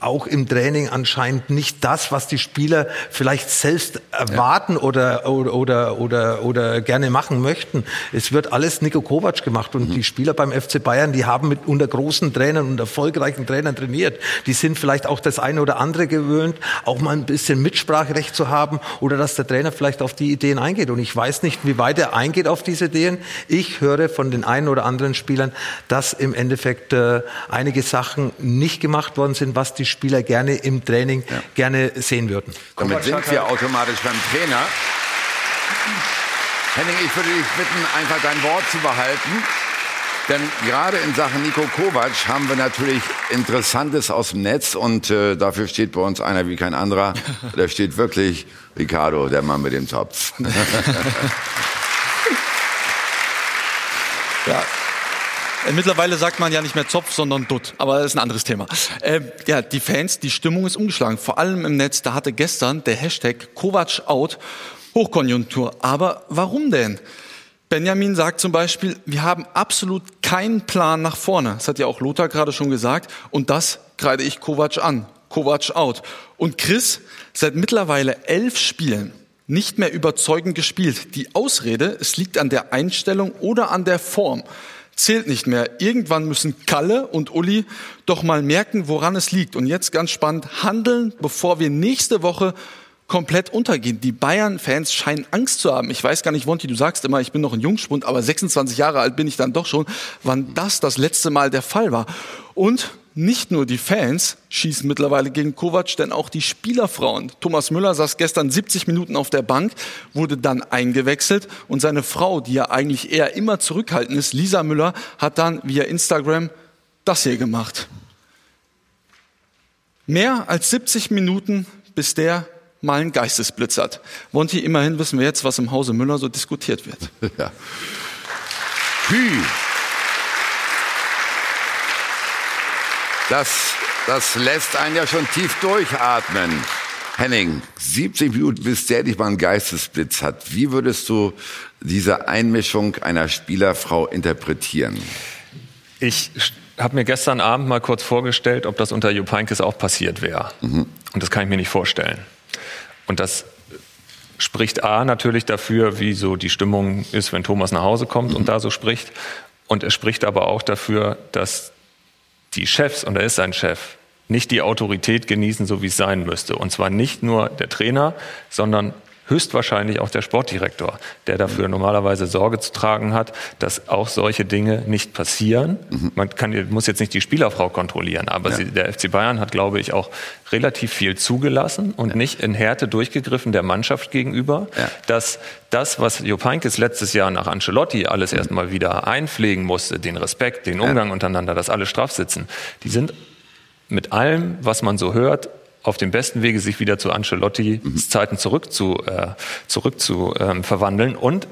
auch im Training anscheinend nicht das, was die Spieler vielleicht selbst erwarten ja. oder, oder, oder, oder, oder gerne machen möchten. Es wird alles Nico Kovac gemacht und mhm. die Spieler beim FC Bayern, die haben mit unter großen Trainern und erfolgreichen Trainern trainiert. Die sind vielleicht auch das eine oder andere gewöhnt, auch mal ein bisschen Mitspracherecht zu haben oder dass der Trainer vielleicht auf die Ideen eingeht. Und ich weiß nicht, wie weit er eingeht auf diese Ideen. Ich höre von den einen oder anderen Spielern, dass im Endeffekt äh, einige Sachen nicht gemacht worden sind, was die Spieler gerne im Training ja. gerne sehen würden. Damit sind wir automatisch beim Trainer. Henning, ich würde dich bitten, einfach dein Wort zu behalten. Denn gerade in Sachen Nico Kovac haben wir natürlich Interessantes aus dem Netz und äh, dafür steht bei uns einer wie kein anderer. Da steht wirklich Ricardo, der Mann mit dem Zopf. ja. Äh, mittlerweile sagt man ja nicht mehr Zopf, sondern Dutt. Aber das ist ein anderes Thema. Äh, ja, die Fans, die Stimmung ist umgeschlagen. Vor allem im Netz. Da hatte gestern der Hashtag Kovac out Hochkonjunktur. Aber warum denn? Benjamin sagt zum Beispiel, wir haben absolut keinen Plan nach vorne. Das hat ja auch Lothar gerade schon gesagt. Und das kreide ich Kovac an. Kovac out. Und Chris, seit mittlerweile elf Spielen nicht mehr überzeugend gespielt. Die Ausrede, es liegt an der Einstellung oder an der Form, zählt nicht mehr. Irgendwann müssen Kalle und Uli doch mal merken, woran es liegt. Und jetzt ganz spannend, handeln, bevor wir nächste Woche komplett untergehen. Die Bayern-Fans scheinen Angst zu haben. Ich weiß gar nicht, Wonti, du sagst immer, ich bin noch ein Jungspund, aber 26 Jahre alt bin ich dann doch schon, wann das das letzte Mal der Fall war. Und nicht nur die Fans schießen mittlerweile gegen Kovac, denn auch die Spielerfrauen. Thomas Müller saß gestern 70 Minuten auf der Bank, wurde dann eingewechselt und seine Frau, die ja eigentlich eher immer zurückhaltend ist, Lisa Müller, hat dann via Instagram das hier gemacht. Mehr als 70 Minuten, bis der mal einen Geistesblitz hat. Wonti, immerhin wissen wir jetzt, was im Hause Müller so diskutiert wird. Ja. Hü. Das, das lässt einen ja schon tief durchatmen. Henning, 70 Minuten, bis der dich mal einen Geistesblitz hat. Wie würdest du diese Einmischung einer Spielerfrau interpretieren? Ich habe mir gestern Abend mal kurz vorgestellt, ob das unter Jupp Heynckes auch passiert wäre. Mhm. Und das kann ich mir nicht vorstellen. Und das spricht A natürlich dafür, wie so die Stimmung ist, wenn Thomas nach Hause kommt mhm. und da so spricht. Und es spricht aber auch dafür, dass die Chefs, und er ist ein Chef, nicht die Autorität genießen, so wie es sein müsste. Und zwar nicht nur der Trainer, sondern höchstwahrscheinlich auch der Sportdirektor, der dafür normalerweise Sorge zu tragen hat, dass auch solche Dinge nicht passieren. Mhm. Man kann, muss jetzt nicht die Spielerfrau kontrollieren, aber ja. sie, der FC Bayern hat, glaube ich, auch relativ viel zugelassen und ja. nicht in Härte durchgegriffen der Mannschaft gegenüber, ja. dass das, was Jupp Heynckes letztes Jahr nach Ancelotti alles mhm. erstmal wieder einpflegen musste, den Respekt, den Umgang untereinander, dass alle straff sitzen, die sind mit allem, was man so hört, auf dem besten Wege, sich wieder zu Ancelotti mhm. Zeiten zurück zu, äh, zurück zu ähm, verwandeln. Und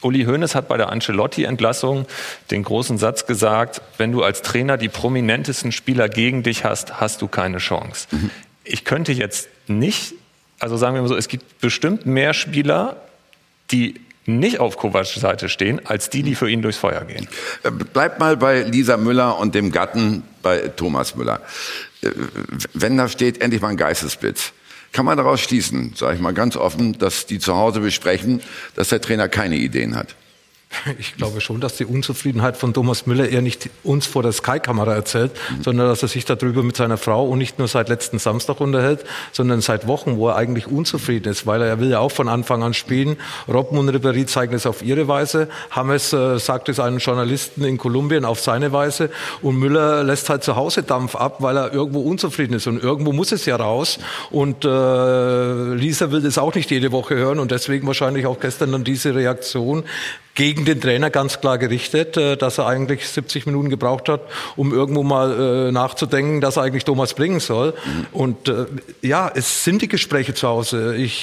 Uli Hoeneß hat bei der Ancelotti-Entlassung den großen Satz gesagt, wenn du als Trainer die prominentesten Spieler gegen dich hast, hast du keine Chance. Mhm. Ich könnte jetzt nicht, also sagen wir mal so, es gibt bestimmt mehr Spieler, die nicht auf Kovacs Seite stehen, als die, die für ihn durchs Feuer gehen. Äh, Bleib mal bei Lisa Müller und dem Gatten bei Thomas Müller. Äh, wenn da steht, endlich mal ein Geistesblitz, kann man daraus schließen, sage ich mal ganz offen, dass die zu Hause besprechen, dass der Trainer keine Ideen hat. Ich glaube schon, dass die Unzufriedenheit von Thomas Müller eher nicht uns vor der Sky-Kamera erzählt, mhm. sondern dass er sich darüber mit seiner Frau und nicht nur seit letzten Samstag unterhält, sondern seit Wochen, wo er eigentlich unzufrieden ist, weil er will ja auch von Anfang an spielen. Robben und Ribéry zeigen es auf ihre Weise, James äh, sagt es einem Journalisten in Kolumbien auf seine Weise und Müller lässt halt zu Hause Dampf ab, weil er irgendwo unzufrieden ist und irgendwo muss es ja raus und äh, Lisa will das auch nicht jede Woche hören und deswegen wahrscheinlich auch gestern dann diese Reaktion gegen den Trainer ganz klar gerichtet, äh, dass er eigentlich 70 Minuten gebraucht hat, um irgendwo mal äh, nachzudenken, dass er eigentlich Thomas bringen soll. Und äh, ja, es sind die Gespräche zu Hause. Ich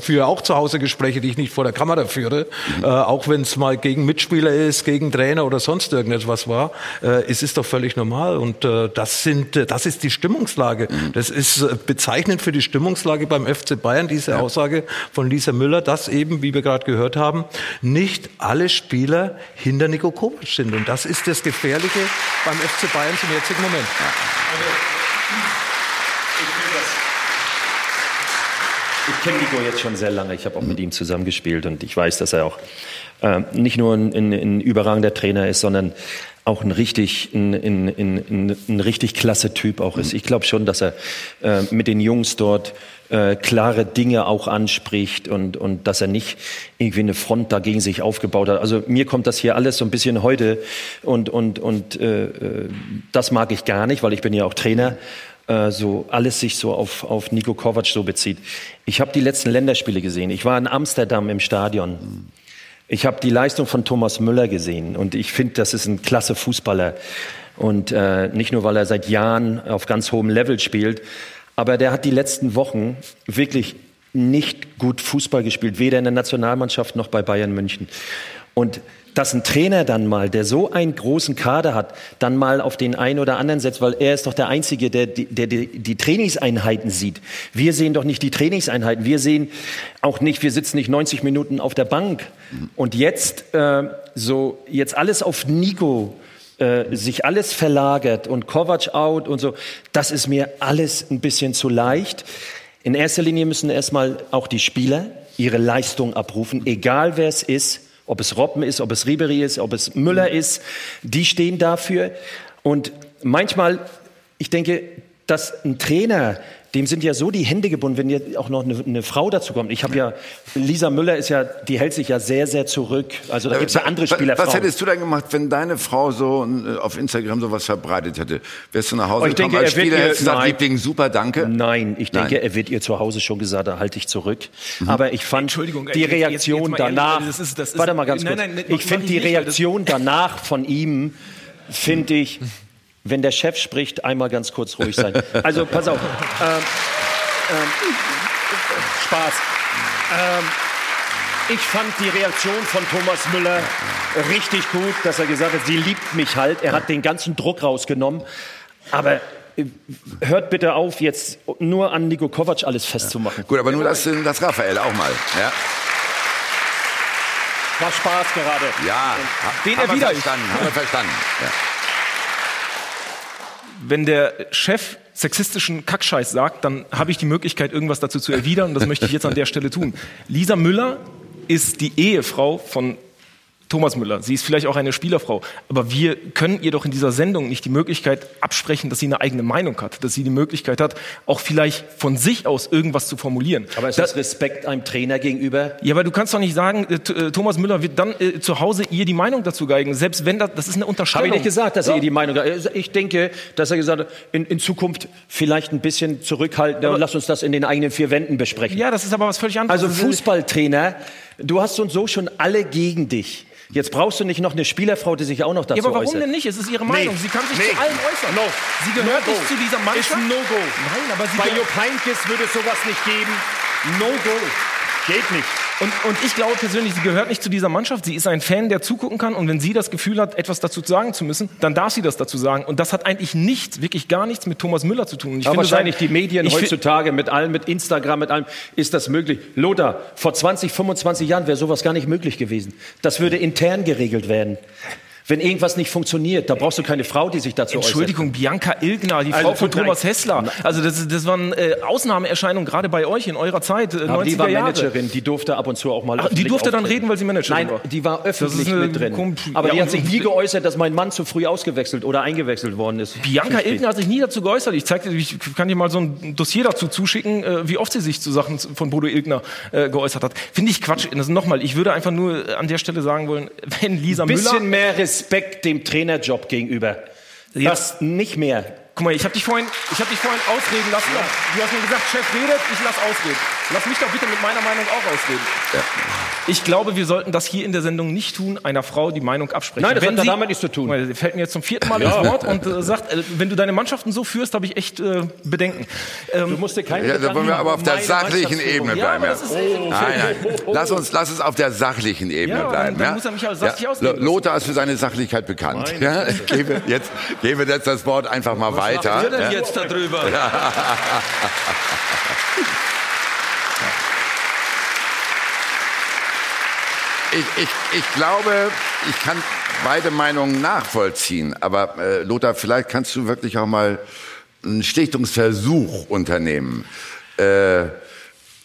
führe auch zu Hause Gespräche, die ich nicht vor der Kamera führe, auch wenn es mal gegen Mitspieler ist, gegen Trainer oder sonst irgendetwas war. es ist doch völlig normal und das sind, das ist die Stimmungslage. Das ist bezeichnend für die Stimmungslage beim FC Bayern, diese. Aussage von Lisa Müller, dass eben, wie wir gerade gehört haben, nicht alle Spieler hinter Nico Kovac sind. Und das ist das Gefährliche beim FC Bayern zum jetzigen Moment. Ich kenne Nico jetzt schon sehr lange. Ich habe auch mit ihm zusammengespielt und ich weiß, dass er auch äh, nicht nur ein, ein, ein, überragender Trainer ist, sondern auch ein richtig, ein, ein, ein richtig klasse Typ auch ist. Ich glaube schon, dass er äh, mit den Jungs dort äh, klare Dinge auch anspricht und, und dass er nicht irgendwie eine Front dagegen sich aufgebaut hat. Also mir kommt das hier alles so ein bisschen heute und, und, und äh, äh das mag ich gar nicht, weil ich bin ja auch Trainer äh, so alles sich so auf, auf Nico Kovac so bezieht. Ich habe die letzten Länderspiele gesehen. Ich war in Amsterdam im Stadion. Ich habe die Leistung von Thomas Müller gesehen und ich finde, das ist ein klasse Fußballer. Und äh, nicht nur, weil er seit Jahren auf ganz hohem Level spielt, aber der hat die letzten Wochen wirklich nicht gut Fußball gespielt, weder in der Nationalmannschaft noch bei Bayern München. Und dass ein Trainer dann mal, der so einen großen Kader hat, dann mal auf den einen oder anderen setzt, weil er ist doch der Einzige, der, der, der die Trainingseinheiten sieht. Wir sehen doch nicht die Trainingseinheiten. Wir sehen auch nicht, wir sitzen nicht 90 Minuten auf der Bank. Und jetzt äh, so, jetzt alles auf Nico äh, sich alles verlagert und Kovac out und so, das ist mir alles ein bisschen zu leicht. In erster Linie müssen erstmal auch die Spieler ihre Leistung abrufen, egal wer es ist ob es Robben ist, ob es Ribery ist, ob es Müller ist, die stehen dafür. Und manchmal, ich denke, dass ein Trainer dem sind ja so die Hände gebunden, wenn jetzt auch noch eine, eine Frau dazu kommt. Ich habe ja, Lisa Müller ist ja, die hält sich ja sehr, sehr zurück. Also da gibt es ja andere Spieler. Was hättest du denn gemacht, wenn deine Frau so äh, auf Instagram sowas verbreitet hätte? Wärst du nach Hause ich gekommen denke, als Spieler, ihr, hättest gesagt, Liebling, super, danke? Nein, ich denke, nein. er wird ihr zu Hause schon gesagt, da halte ich zurück. Mhm. Aber ich fand die Reaktion jetzt, jetzt danach, ehrlich, das ist, das ist, warte mal ganz kurz, nein, nein, ich finde die Reaktion danach von ihm, finde ich, wenn der Chef spricht, einmal ganz kurz ruhig sein. Also pass auf. Ähm, ähm, Spaß. Ähm, ich fand die Reaktion von Thomas Müller richtig gut, dass er gesagt hat, sie liebt mich halt. Er hat den ganzen Druck rausgenommen. Aber äh, hört bitte auf, jetzt nur an Nico Kovac alles festzumachen. Gut, aber nur das, das Raphael auch mal. Ja. War Spaß gerade. Ja, den er wieder verstanden. Haben wir verstanden. Ja. Wenn der Chef sexistischen Kackscheiß sagt, dann habe ich die Möglichkeit, irgendwas dazu zu erwidern. Und das möchte ich jetzt an der Stelle tun. Lisa Müller ist die Ehefrau von Thomas Müller. Sie ist vielleicht auch eine Spielerfrau. Aber wir können ihr doch in dieser Sendung nicht die Möglichkeit absprechen, dass sie eine eigene Meinung hat, dass sie die Möglichkeit hat, auch vielleicht von sich aus irgendwas zu formulieren. Aber ist das, das Respekt einem Trainer gegenüber? Ja, aber du kannst doch nicht sagen, äh, äh, Thomas Müller wird dann äh, zu Hause ihr die Meinung dazu geigen. Selbst wenn das, das ist eine Unterstellung. Habe ich nicht gesagt, dass ja. er ihr die Meinung also Ich denke, dass er gesagt hat, in, in Zukunft vielleicht ein bisschen zurückhalten und lass uns das in den eigenen vier Wänden besprechen. Ja, das ist aber was völlig anderes. Also Fußballtrainer, du hast uns so schon alle gegen dich. Jetzt brauchst du nicht noch eine Spielerfrau, die sich auch noch dazu äußert. Ja, aber warum äußert. denn nicht? Es ist ihre Meinung. Nee. Sie kann sich nee. zu allem äußern. No. Sie gehört no nicht zu dieser Mannschaft. Ist ein No-Go. Nein, aber sie Bei Jupp Heynckes würde es sowas nicht geben. No-Go. Geht nicht. Und, und ich glaube persönlich, sie gehört nicht zu dieser Mannschaft. Sie ist ein Fan, der zugucken kann. Und wenn sie das Gefühl hat, etwas dazu sagen zu müssen, dann darf sie das dazu sagen. Und das hat eigentlich nichts, wirklich gar nichts mit Thomas Müller zu tun. ich Aber finde, wahrscheinlich die Medien heutzutage mit allem, mit Instagram, mit allem, ist das möglich. Lothar, vor 20, 25 Jahren wäre sowas gar nicht möglich gewesen. Das würde intern geregelt werden. Wenn irgendwas nicht funktioniert, da brauchst du keine Frau, die sich dazu Entschuldigung, äußert. Bianca Ilgner, die also Frau von Thomas Hessler. Also das, das waren äh, Ausnahmeerscheinungen gerade bei euch in eurer Zeit. Äh, Aber die war Managerin, die durfte ab und zu auch mal Ach, Die durfte auftreten. dann reden, weil sie Managerin Nein, war. die war öffentlich mit drin. Aber ja, die hat sich nie geäußert, dass mein Mann zu früh ausgewechselt oder eingewechselt worden ist. Bianca Ilgner hat sich nie dazu geäußert. Ich zeig dir, ich kann dir mal so ein Dossier dazu zuschicken, äh, wie oft sie sich zu Sachen von Bodo Ilgner äh, geäußert hat. Finde ich Quatsch. Also nochmal, ich würde einfach nur an der Stelle sagen wollen, wenn Lisa Müller... Ein bisschen mehr Respekt dem Trainer Trainerjob gegenüber. Das nicht mehr. Guck mal, ich habe dich vorhin, ich habe dich vorhin ausreden lassen. Ja. Du hast mir gesagt, Chef redet, ich lass ausreden. Lass mich doch bitte mit meiner Meinung auch ausreden. Ja. Ich glaube, wir sollten das hier in der Sendung nicht tun, einer Frau die Meinung absprechen. Nein, das wenn hat sie, damit nichts zu tun. Sie fällt mir jetzt zum vierten Mal ja. ins Wort und äh, sagt, äh, wenn du deine Mannschaften so führst, habe ich echt äh, Bedenken. Ähm, du musst dir keine ja, Da wollen wir aber auf der sachlichen Ebene bleiben. Ja, oh. Nein, nein. Lass uns, lass uns auf der sachlichen Ebene ja, bleiben. Dann, dann muss er mich auch sachlich ja. ausreden. Lothar ist für seine Sachlichkeit bekannt. Ja? Gebe jetzt, gebe jetzt das Wort einfach mal Was weiter. Was denn jetzt darüber? Ich, ich, ich glaube, ich kann beide Meinungen nachvollziehen. Aber äh, Lothar, vielleicht kannst du wirklich auch mal einen Stichtungsversuch unternehmen. Äh,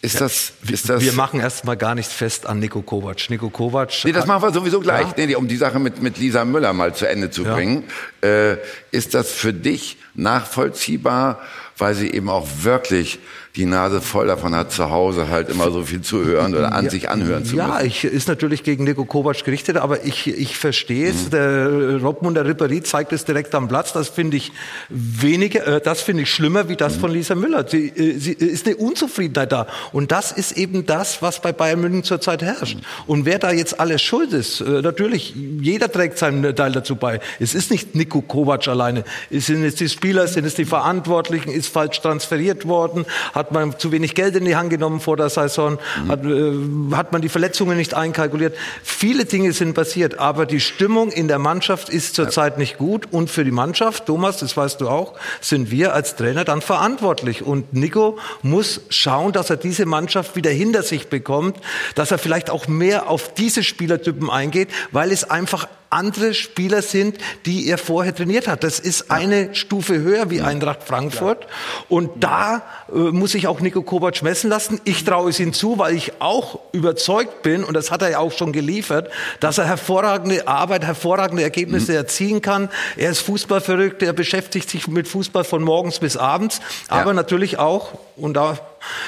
ist, ja, das, ist das. Wir machen erstmal gar nichts fest an Nico Kovac. Nico Kovac. Nee, das machen wir sowieso gleich. Ja. Nee, um die Sache mit, mit Lisa Müller mal zu Ende zu bringen. Äh, ist das für dich nachvollziehbar weil sie eben auch wirklich die Nase voll davon hat, zu Hause halt immer so viel zu hören oder an Ja, sich anhören zu ja, müssen. ich ist natürlich gegen Nico Kovac gerichtet, aber ich, ich verstehe es. Der Robmunder Ribéry zeigt es direkt am Platz. Das finde ich weniger, äh, das finde ich schlimmer wie das von Lisa Müller. Sie, äh, sie ist eine Unzufriedenheit da. Und das ist eben das, was bei Bayern München zurzeit herrscht. Und wer da jetzt alles schuld ist, äh, natürlich, jeder trägt seinen Teil dazu bei. Es ist nicht Nico Kovac alleine. Es sind es die Spieler, sind es die Verantwortlichen, ist falsch transferiert worden, hat man zu wenig Geld in die Hand genommen vor der Saison, hat, äh, hat man die Verletzungen nicht einkalkuliert. Viele Dinge sind passiert, aber die Stimmung in der Mannschaft ist zurzeit nicht gut. Und für die Mannschaft, Thomas, das weißt du auch, sind wir als Trainer dann verantwortlich. Und Nico muss schauen, dass er diese Mannschaft wieder hinter sich bekommt, dass er vielleicht auch mehr auf diese Spielertypen eingeht, weil es einfach andere Spieler sind, die er vorher trainiert hat. Das ist eine Stufe höher wie Eintracht Frankfurt. Und da äh, muss ich auch Nico Kovac messen lassen. Ich traue es ihm zu, weil ich auch überzeugt bin, und das hat er ja auch schon geliefert, dass er hervorragende Arbeit, hervorragende Ergebnisse erzielen kann. Er ist Fußballverrückt, er beschäftigt sich mit Fußball von morgens bis abends, aber natürlich auch, und da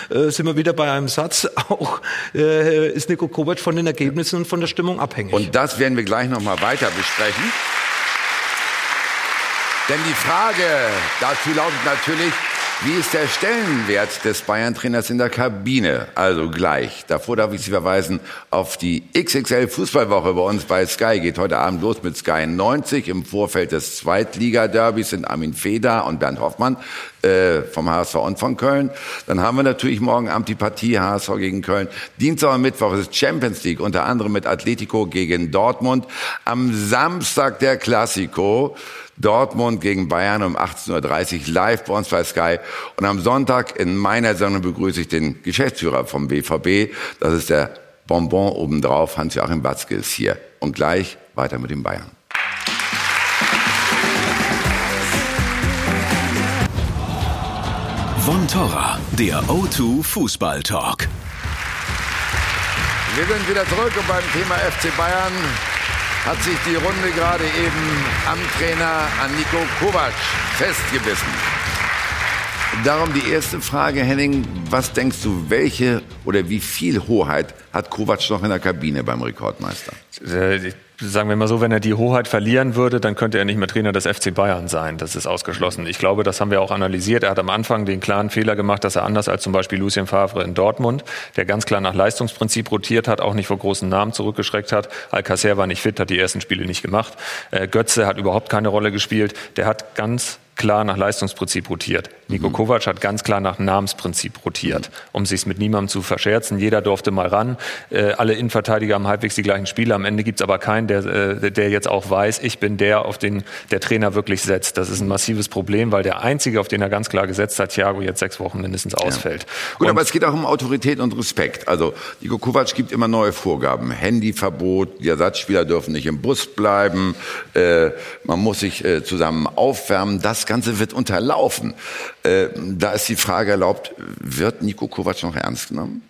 äh, sind wir wieder bei einem Satz, auch äh, ist Nico Kovac von den Ergebnissen und von der Stimmung abhängig. Und das werden wir gleich noch mal weiter besprechen. Denn die Frage dazu lautet natürlich, wie ist der Stellenwert des Bayern-Trainers in der Kabine? Also gleich. Davor darf ich Sie verweisen auf die XXL Fußballwoche bei uns bei Sky. Geht heute Abend los mit Sky 90. Im Vorfeld des Zweitliga-Derbys sind Armin Feder und Bernd Hoffmann äh, vom HSV und von Köln. Dann haben wir natürlich morgen Abend die Partie HSV gegen Köln. Dienstag und Mittwoch ist Champions League, unter anderem mit Atletico gegen Dortmund. Am Samstag der Klassiko. Dortmund gegen Bayern um 18.30 Uhr live bei uns bei Sky. Und am Sonntag in meiner Sendung begrüße ich den Geschäftsführer vom BVB. Das ist der Bonbon obendrauf. Hans-Joachim Batzke ist hier. Und gleich weiter mit den Bayern. Von Torra, der O2 Fußball Talk. Wir sind wieder zurück und beim Thema FC Bayern hat sich die Runde gerade eben am Trainer an Nico Kovac festgebissen. Darum die erste Frage, Henning. Was denkst du, welche oder wie viel Hoheit hat Kovac noch in der Kabine beim Rekordmeister? Sagen wir mal so, wenn er die Hoheit verlieren würde, dann könnte er nicht mehr Trainer des FC Bayern sein. Das ist ausgeschlossen. Ich glaube, das haben wir auch analysiert. Er hat am Anfang den klaren Fehler gemacht, dass er anders als zum Beispiel Lucien Favre in Dortmund, der ganz klar nach Leistungsprinzip rotiert hat, auch nicht vor großen Namen zurückgeschreckt hat. Alcacer war nicht fit, hat die ersten Spiele nicht gemacht. Äh, Götze hat überhaupt keine Rolle gespielt. Der hat ganz klar nach Leistungsprinzip rotiert. Nico Kovac hat ganz klar nach Namensprinzip rotiert, um sich mit niemandem zu verscherzen. Jeder durfte mal ran. Äh, alle Innenverteidiger haben halbwegs die gleichen Spiele. Am Ende gibt's aber keinen, der, äh, der jetzt auch weiß, ich bin der, auf den der Trainer wirklich setzt. Das ist ein massives Problem, weil der Einzige, auf den er ganz klar gesetzt hat, Thiago, jetzt sechs Wochen mindestens ausfällt. Gut, Und- aber es geht auch um Autorität und Respekt. Also Nico Kovac gibt immer neue Vorgaben. Handyverbot, die Ersatzspieler dürfen nicht im Bus bleiben, äh, man muss sich äh, zusammen aufwärmen. Das Ganze wird unterlaufen. Äh, da ist die Frage erlaubt, wird Nico Kovac noch ernst genommen?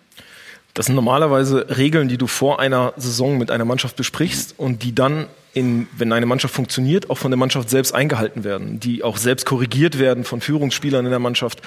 Das sind normalerweise Regeln, die du vor einer Saison mit einer Mannschaft besprichst und die dann, in, wenn eine Mannschaft funktioniert, auch von der Mannschaft selbst eingehalten werden, die auch selbst korrigiert werden von Führungsspielern in der Mannschaft.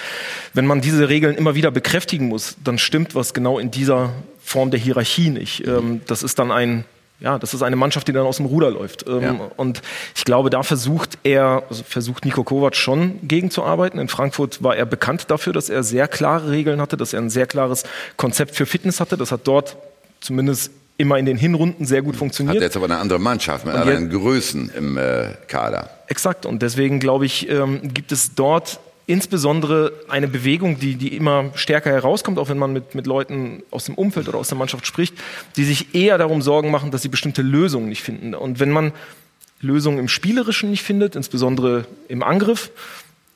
Wenn man diese Regeln immer wieder bekräftigen muss, dann stimmt was genau in dieser Form der Hierarchie nicht. Ähm, Das ist dann ein ja, das ist eine Mannschaft, die dann aus dem Ruder läuft. Ähm, Ja. Und ich glaube, da versucht er, also versucht Nico Kovac schon gegenzuarbeiten. In Frankfurt war er bekannt dafür, dass er sehr klare Regeln hatte, dass er ein sehr klares Konzept für Fitness hatte. Das hat dort zumindest immer in den Hinrunden sehr gut Hat funktioniert. jetzt aber eine andere Mannschaft mit anderen Größen im äh, Kader. Exakt. Und deswegen glaube ich, ähm, gibt es dort insbesondere eine Bewegung, die, die immer stärker herauskommt, auch wenn man mit, mit Leuten aus dem Umfeld oder aus der Mannschaft spricht, die sich eher darum Sorgen machen, dass sie bestimmte Lösungen nicht finden. Und wenn man Lösungen im Spielerischen nicht findet, insbesondere im Angriff,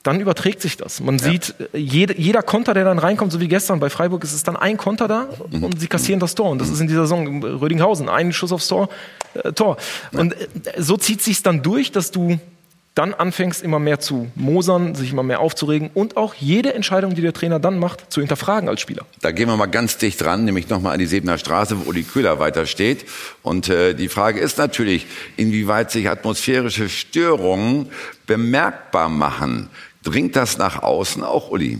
dann überträgt sich das. Man sieht, äh, jede, jeder Konter, der dann reinkommt, so wie gestern bei Freiburg, ist es dann ein Konter da und sie kassieren das Tor. Und das ist in dieser Saison Rödinghausen, ein Schuss aufs Tor, äh, Tor. Und äh, so zieht sich's dann durch, dass du dann anfängst, immer mehr zu mosern, sich immer mehr aufzuregen und auch jede Entscheidung, die der Trainer dann macht, zu hinterfragen als Spieler. Da gehen wir mal ganz dicht dran, nämlich nochmal an die Sebener Straße, wo Uli Köhler weiter steht. Und äh, die Frage ist natürlich, inwieweit sich atmosphärische Störungen bemerkbar machen. Dringt das nach außen auch, Uli?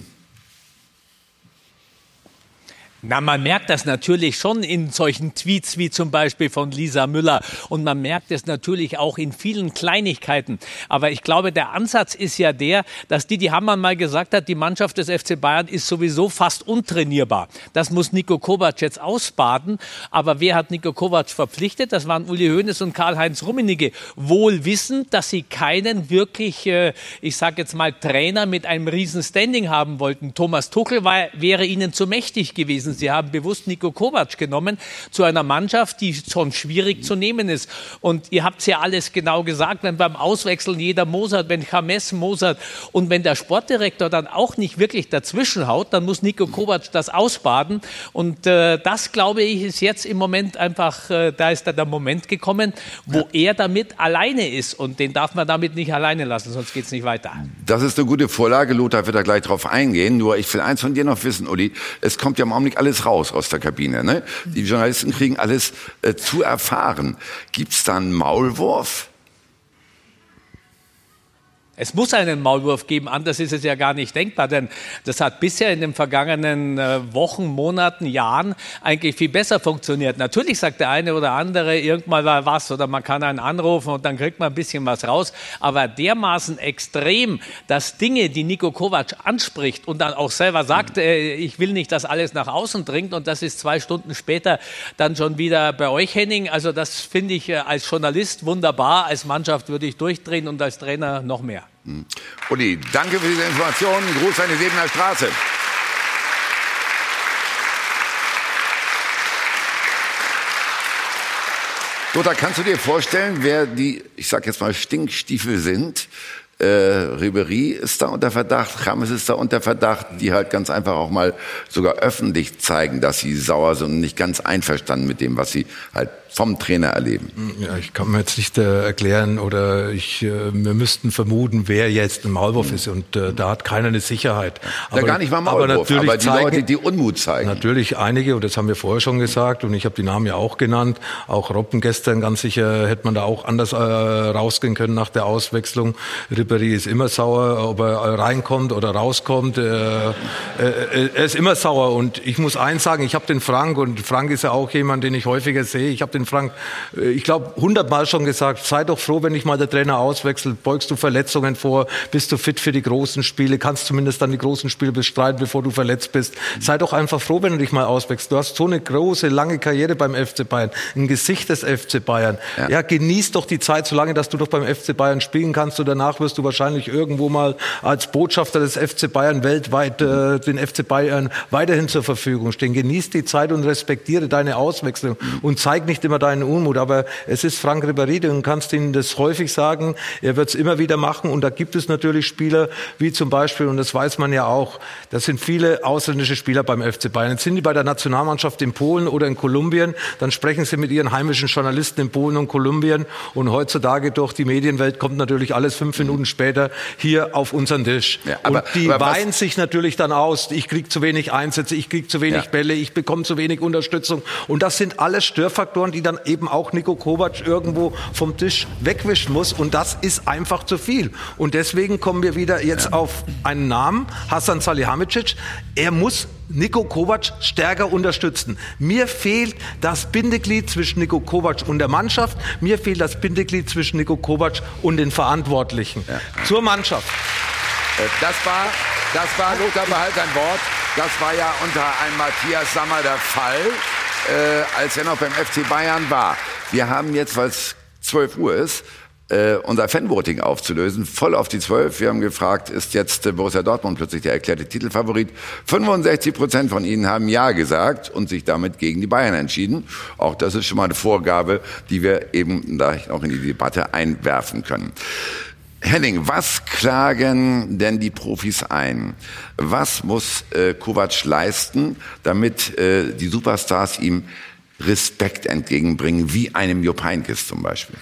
Na, man merkt das natürlich schon in solchen Tweets wie zum Beispiel von Lisa Müller und man merkt es natürlich auch in vielen Kleinigkeiten. Aber ich glaube, der Ansatz ist ja der, dass Didi Hamann mal gesagt hat, die Mannschaft des FC Bayern ist sowieso fast untrainierbar. Das muss Nico Kovac jetzt ausbaden. Aber wer hat Nico Kovac verpflichtet? Das waren Uli Hoeneß und Karl-Heinz Rummenigge. Wohl wissend, dass sie keinen wirklich, äh, ich sage jetzt mal, Trainer mit einem riesen Standing haben wollten. Thomas Tuchel war, wäre ihnen zu mächtig gewesen. Sie haben bewusst Nico Kovac genommen zu einer Mannschaft, die schon schwierig zu nehmen ist. Und ihr habt es ja alles genau gesagt, wenn beim Auswechseln jeder Mosert, wenn James Mosert und wenn der Sportdirektor dann auch nicht wirklich dazwischen haut, dann muss Nico Kovac das ausbaden. Und äh, das, glaube ich, ist jetzt im Moment einfach, äh, da ist da der Moment gekommen, wo ja. er damit alleine ist. Und den darf man damit nicht alleine lassen, sonst geht es nicht weiter. Das ist eine gute Vorlage. Lothar wird da gleich drauf eingehen. Nur ich will eins von dir noch wissen, Uli. Es kommt ja im Augenblick alles raus aus der Kabine. Ne? Die Journalisten kriegen alles äh, zu erfahren. Gibt's da einen Maulwurf? Es muss einen Maulwurf geben, anders ist es ja gar nicht denkbar, denn das hat bisher in den vergangenen äh, Wochen, Monaten, Jahren eigentlich viel besser funktioniert. Natürlich sagt der eine oder andere irgendwann mal was oder man kann einen anrufen und dann kriegt man ein bisschen was raus, aber dermaßen extrem, dass Dinge, die Nico Kovac anspricht und dann auch selber sagt, äh, ich will nicht, dass alles nach außen dringt und das ist zwei Stunden später dann schon wieder bei euch, Henning. Also das finde ich äh, als Journalist wunderbar, als Mannschaft würde ich durchdrehen und als Trainer noch mehr. Hm. Uli, danke für diese Informationen. Gruß an die Siebener Straße. Lothar, kannst du dir vorstellen, wer die, ich sag jetzt mal, Stinkstiefel sind, äh, Ribery ist da unter Verdacht, Chames ist da unter Verdacht, die halt ganz einfach auch mal sogar öffentlich zeigen, dass sie sauer sind und nicht ganz einverstanden mit dem, was sie halt vom Trainer erleben? Ja, ich kann mir jetzt nicht äh, erklären oder ich, äh, wir müssten vermuten, wer jetzt ein Maulwurf mhm. ist und äh, da hat keiner eine Sicherheit. Aber, ja, gar nicht mal Maulwurf, aber, natürlich aber die zeigen, Leute, die Unmut zeigen. Natürlich einige und das haben wir vorher schon gesagt und ich habe die Namen ja auch genannt. Auch Robben gestern ganz sicher hätte man da auch anders äh, rausgehen können nach der Auswechslung. Ribéry ist immer sauer, ob er reinkommt oder rauskommt. Äh, äh, er ist immer sauer und ich muss eins sagen, ich habe den Frank und Frank ist ja auch jemand, den ich häufiger sehe. Ich habe den Frank, äh, ich glaube, hundertmal schon gesagt, sei doch froh, wenn dich mal der Trainer auswechselt, beugst du Verletzungen vor, bist du fit für die großen Spiele, kannst zumindest dann die großen Spiele bestreiten, bevor du verletzt bist. Sei doch einfach froh, wenn du dich mal auswechselst. Du hast so eine große, lange Karriere beim FC Bayern, ein Gesicht des FC Bayern. Ja, ja genieß doch die Zeit, solange dass du doch beim FC Bayern spielen kannst und danach wirst du wahrscheinlich irgendwo mal als Botschafter des FC Bayern weltweit äh, den FC Bayern weiterhin zur Verfügung stehen. Genieß die Zeit und respektiere deine Auswechslung und zeig nicht immer deinen Unmut. Aber es ist Frank Ribéry, du kannst ihm das häufig sagen. Er wird es immer wieder machen. Und da gibt es natürlich Spieler, wie zum Beispiel, und das weiß man ja auch, das sind viele ausländische Spieler beim FC Bayern. Jetzt sind die bei der Nationalmannschaft in Polen oder in Kolumbien, dann sprechen sie mit ihren heimischen Journalisten in Polen und Kolumbien. Und heutzutage durch die Medienwelt kommt natürlich alles fünf Minuten später hier auf unseren Tisch. Ja, aber, und die weinen sich natürlich dann aus. Ich kriege zu wenig Einsätze, ich kriege zu wenig ja. Bälle, ich bekomme zu wenig Unterstützung. Und das sind alles Störfaktoren, die dann eben auch Nico Kovac irgendwo vom Tisch wegwischen muss. Und das ist einfach zu viel. Und deswegen kommen wir wieder jetzt ja. auf einen Namen, Hassan Salihamidzic. Er muss Nico Kovac stärker unterstützen. Mir fehlt das Bindeglied zwischen Nico Kovac und der Mannschaft. Mir fehlt das Bindeglied zwischen Nico Kovac und den Verantwortlichen. Ja. Zur Mannschaft. Äh, das war, das war Lothar Behalt ein Wort. Das war ja unter einem Matthias Sammer der Fall äh, als er noch beim FC Bayern war. Wir haben jetzt, weil es 12 Uhr ist, äh, unser Fanvoting aufzulösen, voll auf die 12. Wir haben gefragt, ist jetzt äh, Borussia Dortmund plötzlich der erklärte Titelfavorit? 65 Prozent von Ihnen haben Ja gesagt und sich damit gegen die Bayern entschieden. Auch das ist schon mal eine Vorgabe, die wir eben da auch in die Debatte einwerfen können. Henning, was klagen denn die Profis ein? Was muss äh, Kovac leisten, damit äh, die Superstars ihm Respekt entgegenbringen, wie einem Jupp Heynckes zum Beispiel?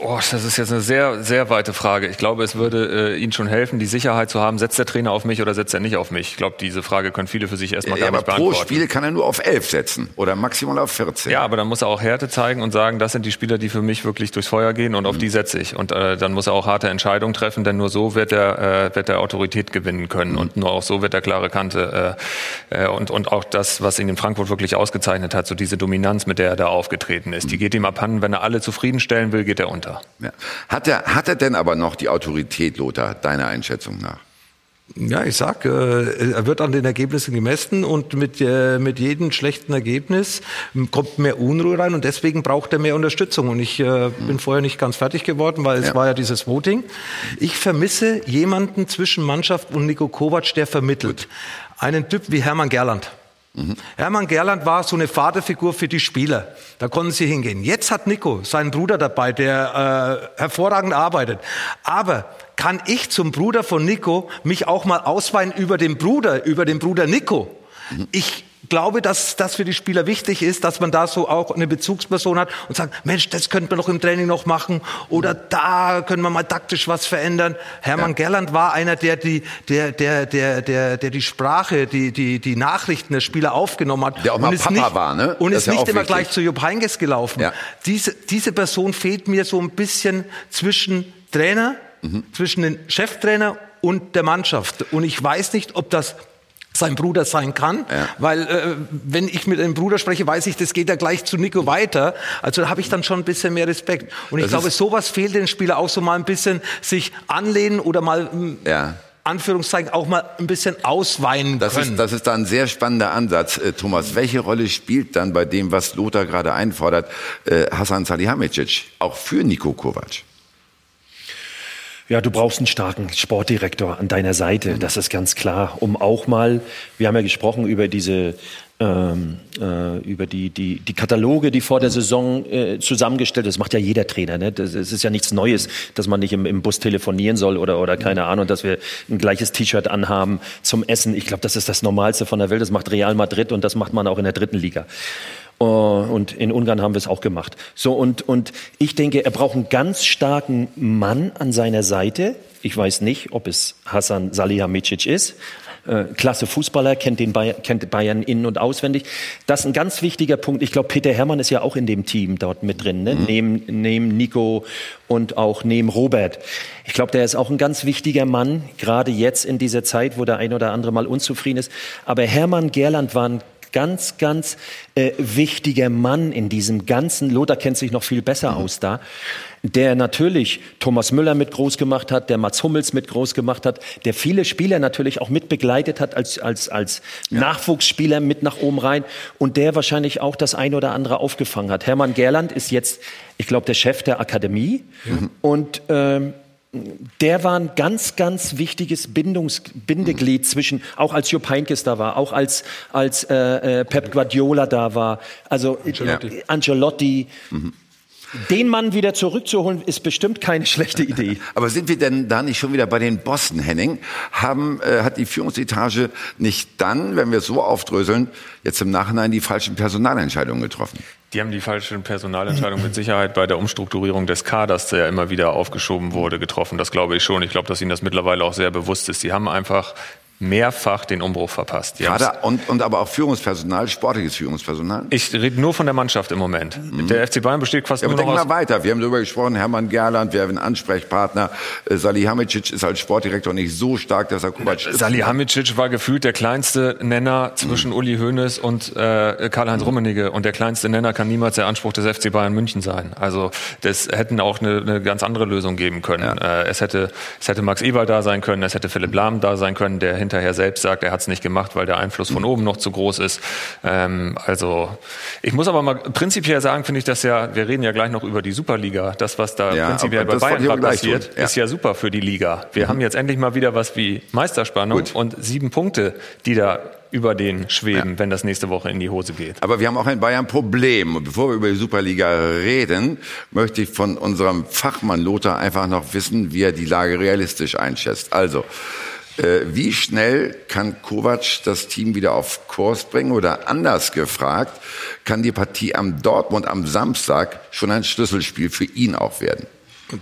Oh, das ist jetzt eine sehr, sehr weite Frage. Ich glaube, es würde äh, Ihnen schon helfen, die Sicherheit zu haben, setzt der Trainer auf mich oder setzt er nicht auf mich? Ich glaube, diese Frage können viele für sich erstmal Ja, gar aber nicht pro beantworten. Spiel kann er nur auf 11 setzen oder maximal auf 14. Ja, aber dann muss er auch Härte zeigen und sagen, das sind die Spieler, die für mich wirklich durchs Feuer gehen und auf Mhm. die setze ich. Und äh, dann muss er auch harte Entscheidungen treffen, denn nur so wird er, äh, wird er Autorität gewinnen können Mhm. und nur auch so wird er klare Kante äh, äh, und, und auch das, was ihn in Frankfurt wirklich ausgezeichnet hat, so diese Dominanz, mit der er da aufgetreten ist, die Mhm. geht ihm abhanden. Wenn er alle zufriedenstellen will, geht er unter. Ja. Hat, er, hat er denn aber noch die Autorität, Lothar, deiner Einschätzung nach? Ja, ich sag, äh, er wird an den Ergebnissen gemessen und mit, äh, mit jedem schlechten Ergebnis kommt mehr Unruhe rein und deswegen braucht er mehr Unterstützung. Und ich äh, bin vorher nicht ganz fertig geworden, weil es Ja. war ja dieses Voting. Ich vermisse jemanden zwischen Mannschaft und Nico Kovac, der vermittelt. Einen Typ wie Hermann Gerland. Hermann Gerland war so eine Vaterfigur für die Spieler. Da konnten sie hingehen. Jetzt hat Nico seinen Bruder dabei, der äh, hervorragend arbeitet. Aber kann ich zum Bruder von Nico mich auch mal ausweinen über den Bruder, über den Bruder Nico? Ich glaube, dass das für die Spieler wichtig ist, dass man da so auch eine Bezugsperson hat und sagt, Mensch, das könnte man doch im Training noch machen oder da können wir mal taktisch was verändern. Hermann Gerland war einer, der die, der, der, der, der, der die Sprache, die, die, die Nachrichten der Spieler aufgenommen hat. Der auch mal und ist Papa nicht, war, ne? Und Das ist ja nicht immer wichtig. gleich zu Jupp Heynckes gelaufen. Ja. Diese, diese Person fehlt mir so ein bisschen zwischen Trainer, Mhm. zwischen den Cheftrainer und der Mannschaft. Und ich weiß nicht, ob das sein Bruder sein kann, Ja. weil äh, wenn ich mit einem Bruder spreche, weiß ich, das geht ja gleich zu Nico weiter. Also da habe ich dann schon ein bisschen mehr Respekt. Und ich Das glaube, sowas fehlt den Spieler auch so mal ein bisschen sich anlehnen oder mal m, Ja. Anführungszeichen auch mal ein bisschen ausweinen Das können. ist, das ist da ein sehr spannender Ansatz, äh, Thomas. Welche Rolle spielt dann bei dem, was Lothar gerade einfordert, äh, Hasan Salihamidzic, auch für Nico Kovac? Ja, du brauchst einen starken Sportdirektor an deiner Seite, das ist ganz klar, um auch mal, wir haben ja gesprochen über diese ähm, äh, über die, die, die Kataloge, die vor der Saison äh, zusammengestellt Das macht ja jeder Trainer. Ne? Das, es ist ja nichts Neues, dass man nicht im, im Bus telefonieren soll oder, oder keine Ahnung, dass wir ein gleiches T-Shirt anhaben zum Essen. Ich glaube, das ist das Normalste von der Welt. Das macht Real Madrid und das macht man auch in der dritten Liga. Äh, Und in Ungarn haben wir es auch gemacht. So, und, und ich denke, er braucht einen ganz starken Mann an seiner Seite. Ich weiß nicht, ob es Hasan Salihamidzic ist. Äh, Klasse Fußballer, kennt, den Bayern, kennt Bayern in- und auswendig. Das ist ein ganz wichtiger Punkt. Ich glaube, Peter Hermann ist ja auch in dem Team dort mit drin, ne? neben, neben Nico und auch neben Robert. Ich glaube, der ist auch ein ganz wichtiger Mann, gerade jetzt in dieser Zeit, wo der ein oder andere mal unzufrieden ist. Aber Hermann Gerland war ein ganz, ganz äh, wichtiger Mann in diesem ganzen, Lothar kennt sich noch viel besser aus da, der natürlich Thomas Müller mit groß gemacht hat, der Mats Hummels mit groß gemacht hat, der viele Spieler natürlich auch mit begleitet hat als, als, als Nachwuchsspieler mit nach oben rein. Und der wahrscheinlich auch das ein oder andere aufgefangen hat. Hermann Gerland ist jetzt, ich glaube, der Chef der Akademie. Und ähm, der war ein ganz, ganz wichtiges Bindungs Bindeglied zwischen, auch als Jupp Heynckes da war, auch als, als äh, äh, Pep Guardiola da war, also Ancelotti. Ancelotti. Den Mann wieder zurückzuholen, ist bestimmt keine schlechte Idee. Aber sind wir denn da nicht schon wieder bei den Bossen, Henning? Haben, äh, hat die Führungsetage nicht dann, wenn wir es so aufdröseln, jetzt im Nachhinein die falschen Personalentscheidungen getroffen? Die haben die falsche Personalentscheidung mit Sicherheit bei der Umstrukturierung des Kaders, der immer wieder aufgeschoben wurde, getroffen. Das glaube ich schon. Ich glaube, dass ihnen das mittlerweile auch sehr bewusst ist. Die haben einfach mehrfach den Umbruch verpasst. Die Kader und, und aber auch Führungspersonal, sportliches Führungspersonal. ich rede nur von der Mannschaft im Moment. Der FC Bayern besteht fast Ja, aber nur denk noch aus mal weiter. Wir haben darüber gesprochen, Hermann Gerland, wir haben einen Ansprechpartner. Äh, Salihamidzic ist als Sportdirektor nicht so stark, dass er Kovac ist. Salihamidzic war gefühlt der kleinste Nenner zwischen Uli Hoeneß und äh, Karl-Heinz Rummenigge. Und der kleinste Nenner kann niemals der Anspruch des FC Bayern München sein. Also das hätten auch eine, eine ganz andere Lösung geben können. Äh, es, hätte, es hätte Max Eberl da sein können, es hätte Philipp Lahm da sein können, der hinterher selbst sagt, er hat es nicht gemacht, weil der Einfluss von oben noch zu groß ist. Ähm, also ich muss aber mal prinzipiell sagen, finde ich das ja, wir reden ja gleich noch über die Superliga. Das, was da Ja, prinzipiell bei Bayern gerade passiert. Ja. ist ja super für die Liga. Wir haben jetzt endlich mal wieder was wie Meisterspannung Gut. und sieben Punkte, die da über den schweben, wenn das nächste Woche in die Hose geht. Aber wir haben auch in Bayern ein Problem. Und bevor wir über die Superliga reden, möchte ich von unserem Fachmann Lothar einfach noch wissen, wie er die Lage realistisch einschätzt. Also, äh, wie schnell kann Kovac das Team wieder auf Kurs bringen? Oder anders gefragt, kann die Partie am Dortmund am Samstag schon ein Schlüsselspiel für ihn auch werden?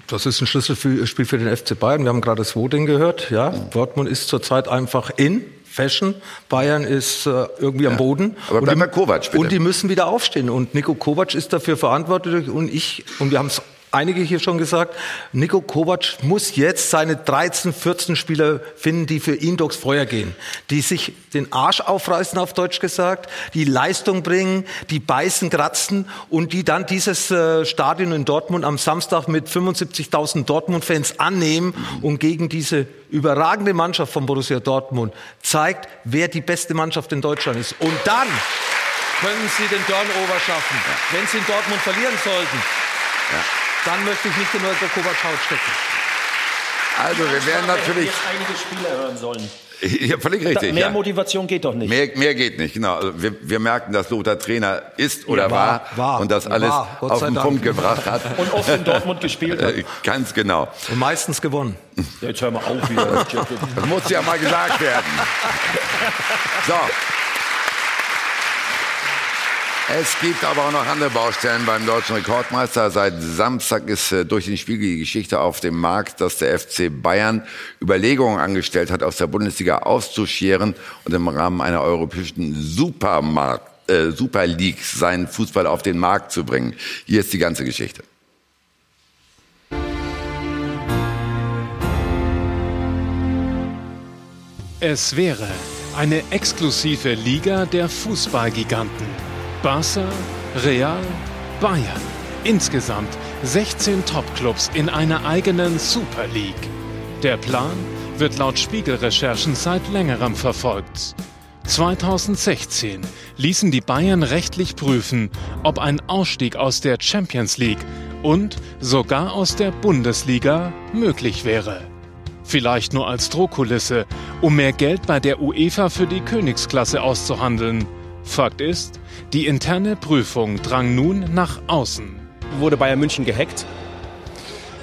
Das ist ein Schlüsselspiel für den FC Bayern. Wir haben gerade das Voting gehört. Ja, Dortmund ist zurzeit einfach in. Fashion. Bayern ist äh, irgendwie am Boden. Aber und bei Kovac, bitte. Und die müssen wieder aufstehen. Und Nico Kovac ist dafür verantwortlich. Und ich, und wir haben es einige hier schon gesagt, Nico Kovac muss jetzt seine 13, 14 Spieler finden, die für ihn durchs Feuer gehen, die sich den Arsch aufreißen, auf Deutsch gesagt, die Leistung bringen, die beißen, kratzen und die dann dieses äh, Stadion in Dortmund am Samstag mit 75.000 Dortmund-Fans annehmen und gegen diese überragende Mannschaft von Borussia Dortmund zeigt, wer die beste Mannschaft in Deutschland ist. Und dann können sie den Turnover schaffen. Wenn sie in Dortmund verlieren sollten, dann möchte ich nicht in Neuer Kovac Haut stecken. Also, wir werden natürlich. Jetzt einige Spieler hören sollen. Ja, völlig richtig. Mehr ja. Motivation geht doch nicht. Mehr, mehr geht nicht, genau. Also wir, wir merken, dass Lothar Trainer ist oder Ja, war, war, und das alles war, auf den Dank. Punkt gebracht hat. Und oft in Dortmund gespielt hat. Äh, Ganz genau. Und meistens gewonnen. Jetzt hör mal auf wieder. Das muss ja mal gesagt werden. So. Es gibt aber auch noch andere Baustellen beim deutschen Rekordmeister. Seit Samstag ist äh, durch den Spiegel die Geschichte auf dem Markt, dass der FC Bayern Überlegungen angestellt hat, aus der Bundesliga auszuscheren und im Rahmen einer europäischen Supermarkt, äh, Super League seinen Fußball auf den Markt zu bringen. Hier ist die ganze Geschichte. Es wäre eine exklusive Liga der Fußballgiganten. Barca, Real, Bayern. Insgesamt 16 Topclubs in einer eigenen Super League. Der Plan wird laut Spiegelrecherchen seit längerem verfolgt. 2016 ließen die Bayern rechtlich prüfen, ob ein Ausstieg aus der Champions League und sogar aus der Bundesliga möglich wäre. Vielleicht nur als Drohkulisse, um mehr Geld bei der UEFA für die Königsklasse auszuhandeln. Fakt ist, die interne Prüfung drang nun nach außen. Wurde Bayern München gehackt?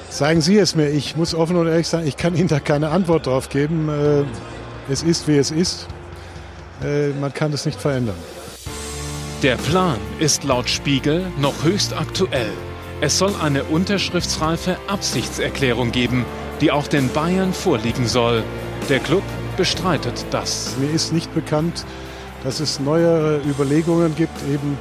Sagen Sie es mir. Ich muss offen und ehrlich sagen, ich kann Ihnen da keine Antwort drauf geben. Äh, Es ist, wie es ist. Äh, Man kann es nicht verändern. Der Plan ist laut Spiegel noch höchst aktuell. Es soll eine unterschriftsreife Absichtserklärung geben, die auch den Bayern vorliegen soll. Der Club bestreitet das. Mir ist nicht bekannt, dass es neuere Überlegungen gibt, eben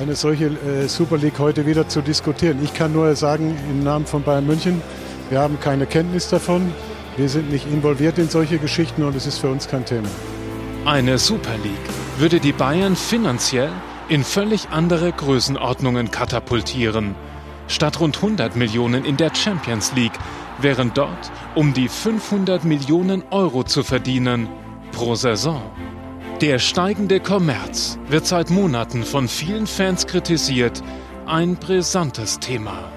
eine solche äh, Super League heute wieder zu diskutieren. Ich kann nur sagen, im Namen von Bayern München, wir haben keine Kenntnis davon. Wir sind nicht involviert in solche Geschichten und es ist für uns kein Thema. Eine Super League würde die Bayern finanziell in völlig andere Größenordnungen katapultieren. Statt rund 100 Millionen in der Champions League wären dort um die 500 Millionen Euro zu verdienen pro Saison. Der steigende Kommerz wird seit Monaten von vielen Fans kritisiert. Ein brisantes Thema.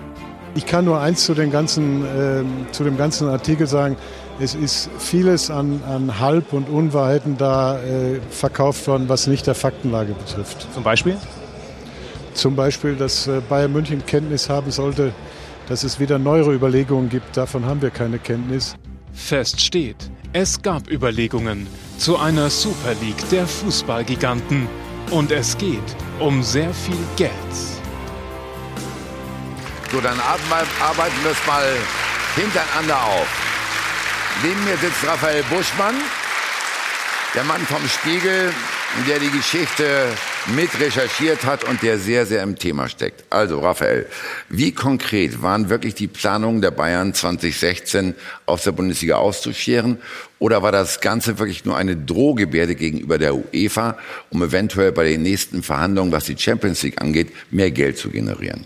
Ich kann nur eins zu, den ganzen, ähm, zu dem ganzen Artikel sagen. Es ist vieles an, an Halb- und Unwahrheiten da äh, verkauft worden, was nicht der Faktenlage betrifft. Zum Beispiel? Zum Beispiel, dass äh, Bayern München Kenntnis haben sollte, dass es wieder neuere Überlegungen gibt. Davon haben wir keine Kenntnis. Fest steht, es gab Überlegungen zu einer Super League der Fußballgiganten und es geht um sehr viel Geld. So, dann arbeiten wir es mal hintereinander auf. Neben mir sitzt Raphael Buschmann, der Mann vom Spiegel, der die Geschichte mit recherchiert hat und der sehr, sehr im Thema steckt. Also, Raphael, wie konkret waren wirklich die Planungen der Bayern 2016 aus der Bundesliga auszuscheren? Oder war das Ganze wirklich nur eine Drohgebärde gegenüber der UEFA, um eventuell bei den nächsten Verhandlungen, was die Champions League angeht, mehr Geld zu generieren?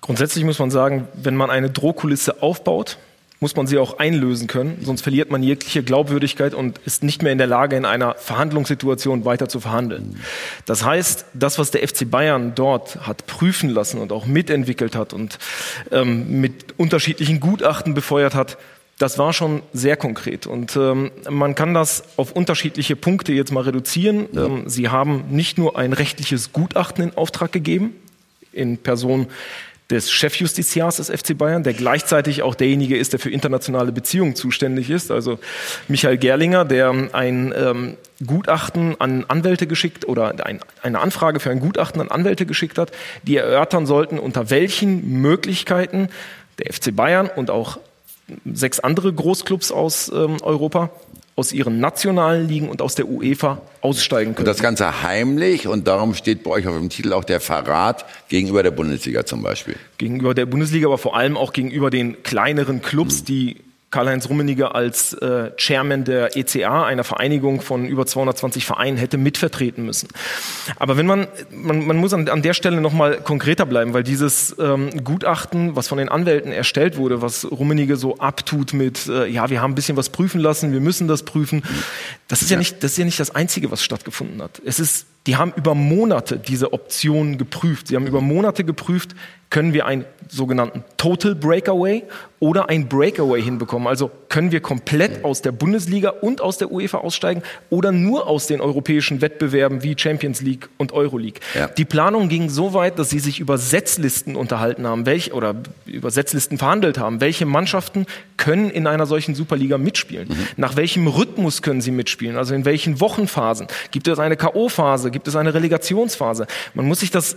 Grundsätzlich muss man sagen, wenn man eine Drohkulisse aufbaut, muss man sie auch einlösen können, sonst verliert man jegliche Glaubwürdigkeit und ist nicht mehr in der Lage, in einer Verhandlungssituation weiter zu verhandeln. Das heißt, das, was der FC Bayern dort hat prüfen lassen und auch mitentwickelt hat und ähm, mit unterschiedlichen Gutachten befeuert hat, das war schon sehr konkret. Und ähm, man kann das auf unterschiedliche Punkte jetzt mal reduzieren. Ähm, Sie haben nicht nur ein rechtliches Gutachten in Auftrag gegeben, in Person des Chefjustiziars des FC Bayern, der gleichzeitig auch derjenige ist, der für internationale Beziehungen zuständig ist, also Michael Gerlinger, der ein ähm, Gutachten an Anwälte geschickt oder ein, eine Anfrage für ein Gutachten an Anwälte geschickt hat, die erörtern sollten, unter welchen Möglichkeiten der FC Bayern und auch sechs andere Großclubs aus ähm, Europa aus ihren nationalen Ligen und aus der UEFA aussteigen können. Und das Ganze heimlich und darum steht bei euch auf dem Titel auch der Verrat gegenüber der Bundesliga zum Beispiel. Gegenüber der Bundesliga, aber vor allem auch gegenüber den kleineren Clubs, die Karl-Heinz Rummenigge als äh, Chairman der ECA, einer Vereinigung von über 220 Vereinen, hätte mitvertreten müssen. Aber wenn man, man, man muss an, an der Stelle nochmal konkreter bleiben, weil dieses ähm, Gutachten, was von den Anwälten erstellt wurde, was Rummenigge so abtut mit, äh, ja, wir haben ein bisschen was prüfen lassen, wir müssen das prüfen, das ist ja, ja nicht, das ist ja nicht das Einzige, was stattgefunden hat. Es ist die haben über Monate diese Optionen geprüft. Sie haben über Monate geprüft, können wir einen sogenannten Total Breakaway oder ein Breakaway hinbekommen. Also können wir komplett aus der Bundesliga und aus der UEFA aussteigen oder nur aus den europäischen Wettbewerben wie Champions League und Euroleague. Ja. Die Planung ging so weit, dass sie sich über Setzlisten unterhalten haben, welche oder über Setzlisten verhandelt haben. Welche Mannschaften können in einer solchen Superliga mitspielen? Mhm. Nach welchem Rhythmus können sie mitspielen? Also in welchen Wochenphasen? Gibt es eine KO-Phase? Gibt es eine Relegationsphase? Man muss sich das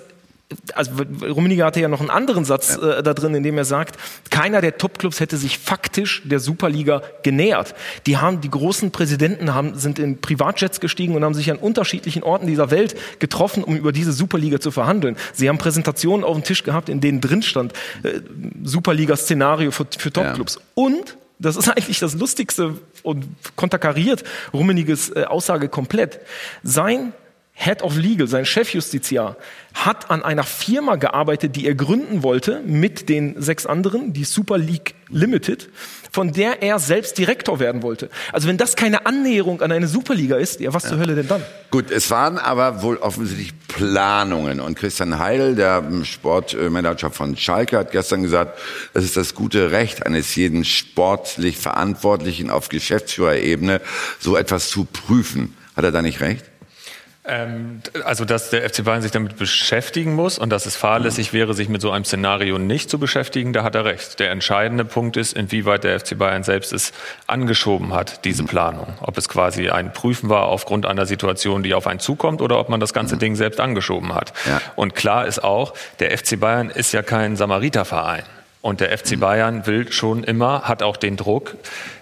also Rummenigge hatte ja noch einen anderen Satz äh, da drin, in dem er sagt, keiner der Topclubs hätte sich faktisch der Superliga genähert. Die haben, die großen Präsidenten haben, sind in Privatjets gestiegen und haben sich an unterschiedlichen Orten dieser Welt getroffen, um über diese Superliga zu verhandeln. Sie haben Präsentationen auf dem Tisch gehabt, in denen drin stand, äh, Superliga-Szenario für, für Topclubs. Ja. Und das ist eigentlich das Lustigste und konterkariert Rummeniges äh, Aussage komplett. Sein Head of Legal, sein Chefjustiziar, hat an einer Firma gearbeitet, die er gründen wollte mit den sechs anderen, die Super League Limited, von der er selbst Direktor werden wollte. Also wenn das keine Annäherung an eine Superliga ist, ja, was ja. zur Hölle denn dann? Gut, es waren aber wohl offensichtlich Planungen. Und Christian Heidel, der Sportmanager von Schalke, hat gestern gesagt, es ist das gute Recht eines jeden sportlich Verantwortlichen auf Geschäftsführerebene, so etwas zu prüfen. Hat er da nicht recht? Ähm, also, dass der FC Bayern sich damit beschäftigen muss und dass es fahrlässig wäre, sich mit so einem Szenario nicht zu beschäftigen, da hat er recht. Der entscheidende Punkt ist, inwieweit der FC Bayern selbst es angeschoben hat, diese Planung. Ob es quasi ein Prüfen war aufgrund einer Situation, die auf einen zukommt oder ob man das ganze Ding selbst angeschoben hat. Ja. Und klar ist auch, der FC Bayern ist ja kein Samariterverein. Und der FC Bayern will schon immer, hat auch den Druck,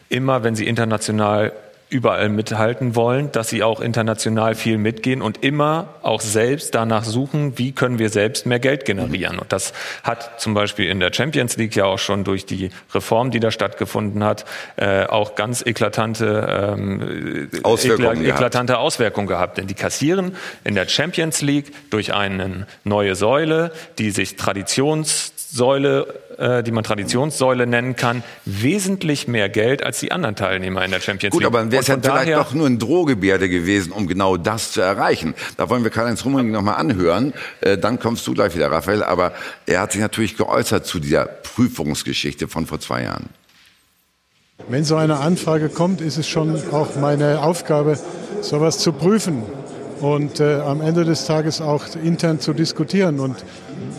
immer wenn sie international überall mithalten wollen, dass sie auch international viel mitgehen und immer auch selbst danach suchen, wie können wir selbst mehr Geld generieren. Und das hat zum Beispiel in der Champions League ja auch schon durch die Reform, die da stattgefunden hat, äh, auch ganz eklatante, ähm, Auswirkungen, eklatante gehabt. Auswirkungen gehabt. Denn die kassieren in der Champions League durch eine neue Säule, die sich Traditionssäule äh, die man Traditionssäule nennen kann, wesentlich mehr Geld als die anderen Teilnehmer in der Champions League. Gut, aber dann wäre es ja vielleicht doch nur ein Drohgebärde gewesen, um genau das zu erreichen. Da wollen wir Karl-Heinz Rummenigge nochmal anhören. Äh, dann kommst du gleich wieder, Raphael. Aber er hat sich natürlich geäußert zu dieser Prüfungsgeschichte von vor zwei Jahren. Wenn so eine Anfrage kommt, ist es schon auch meine Aufgabe, sowas zu prüfen und äh, am Ende des Tages auch intern zu diskutieren. Und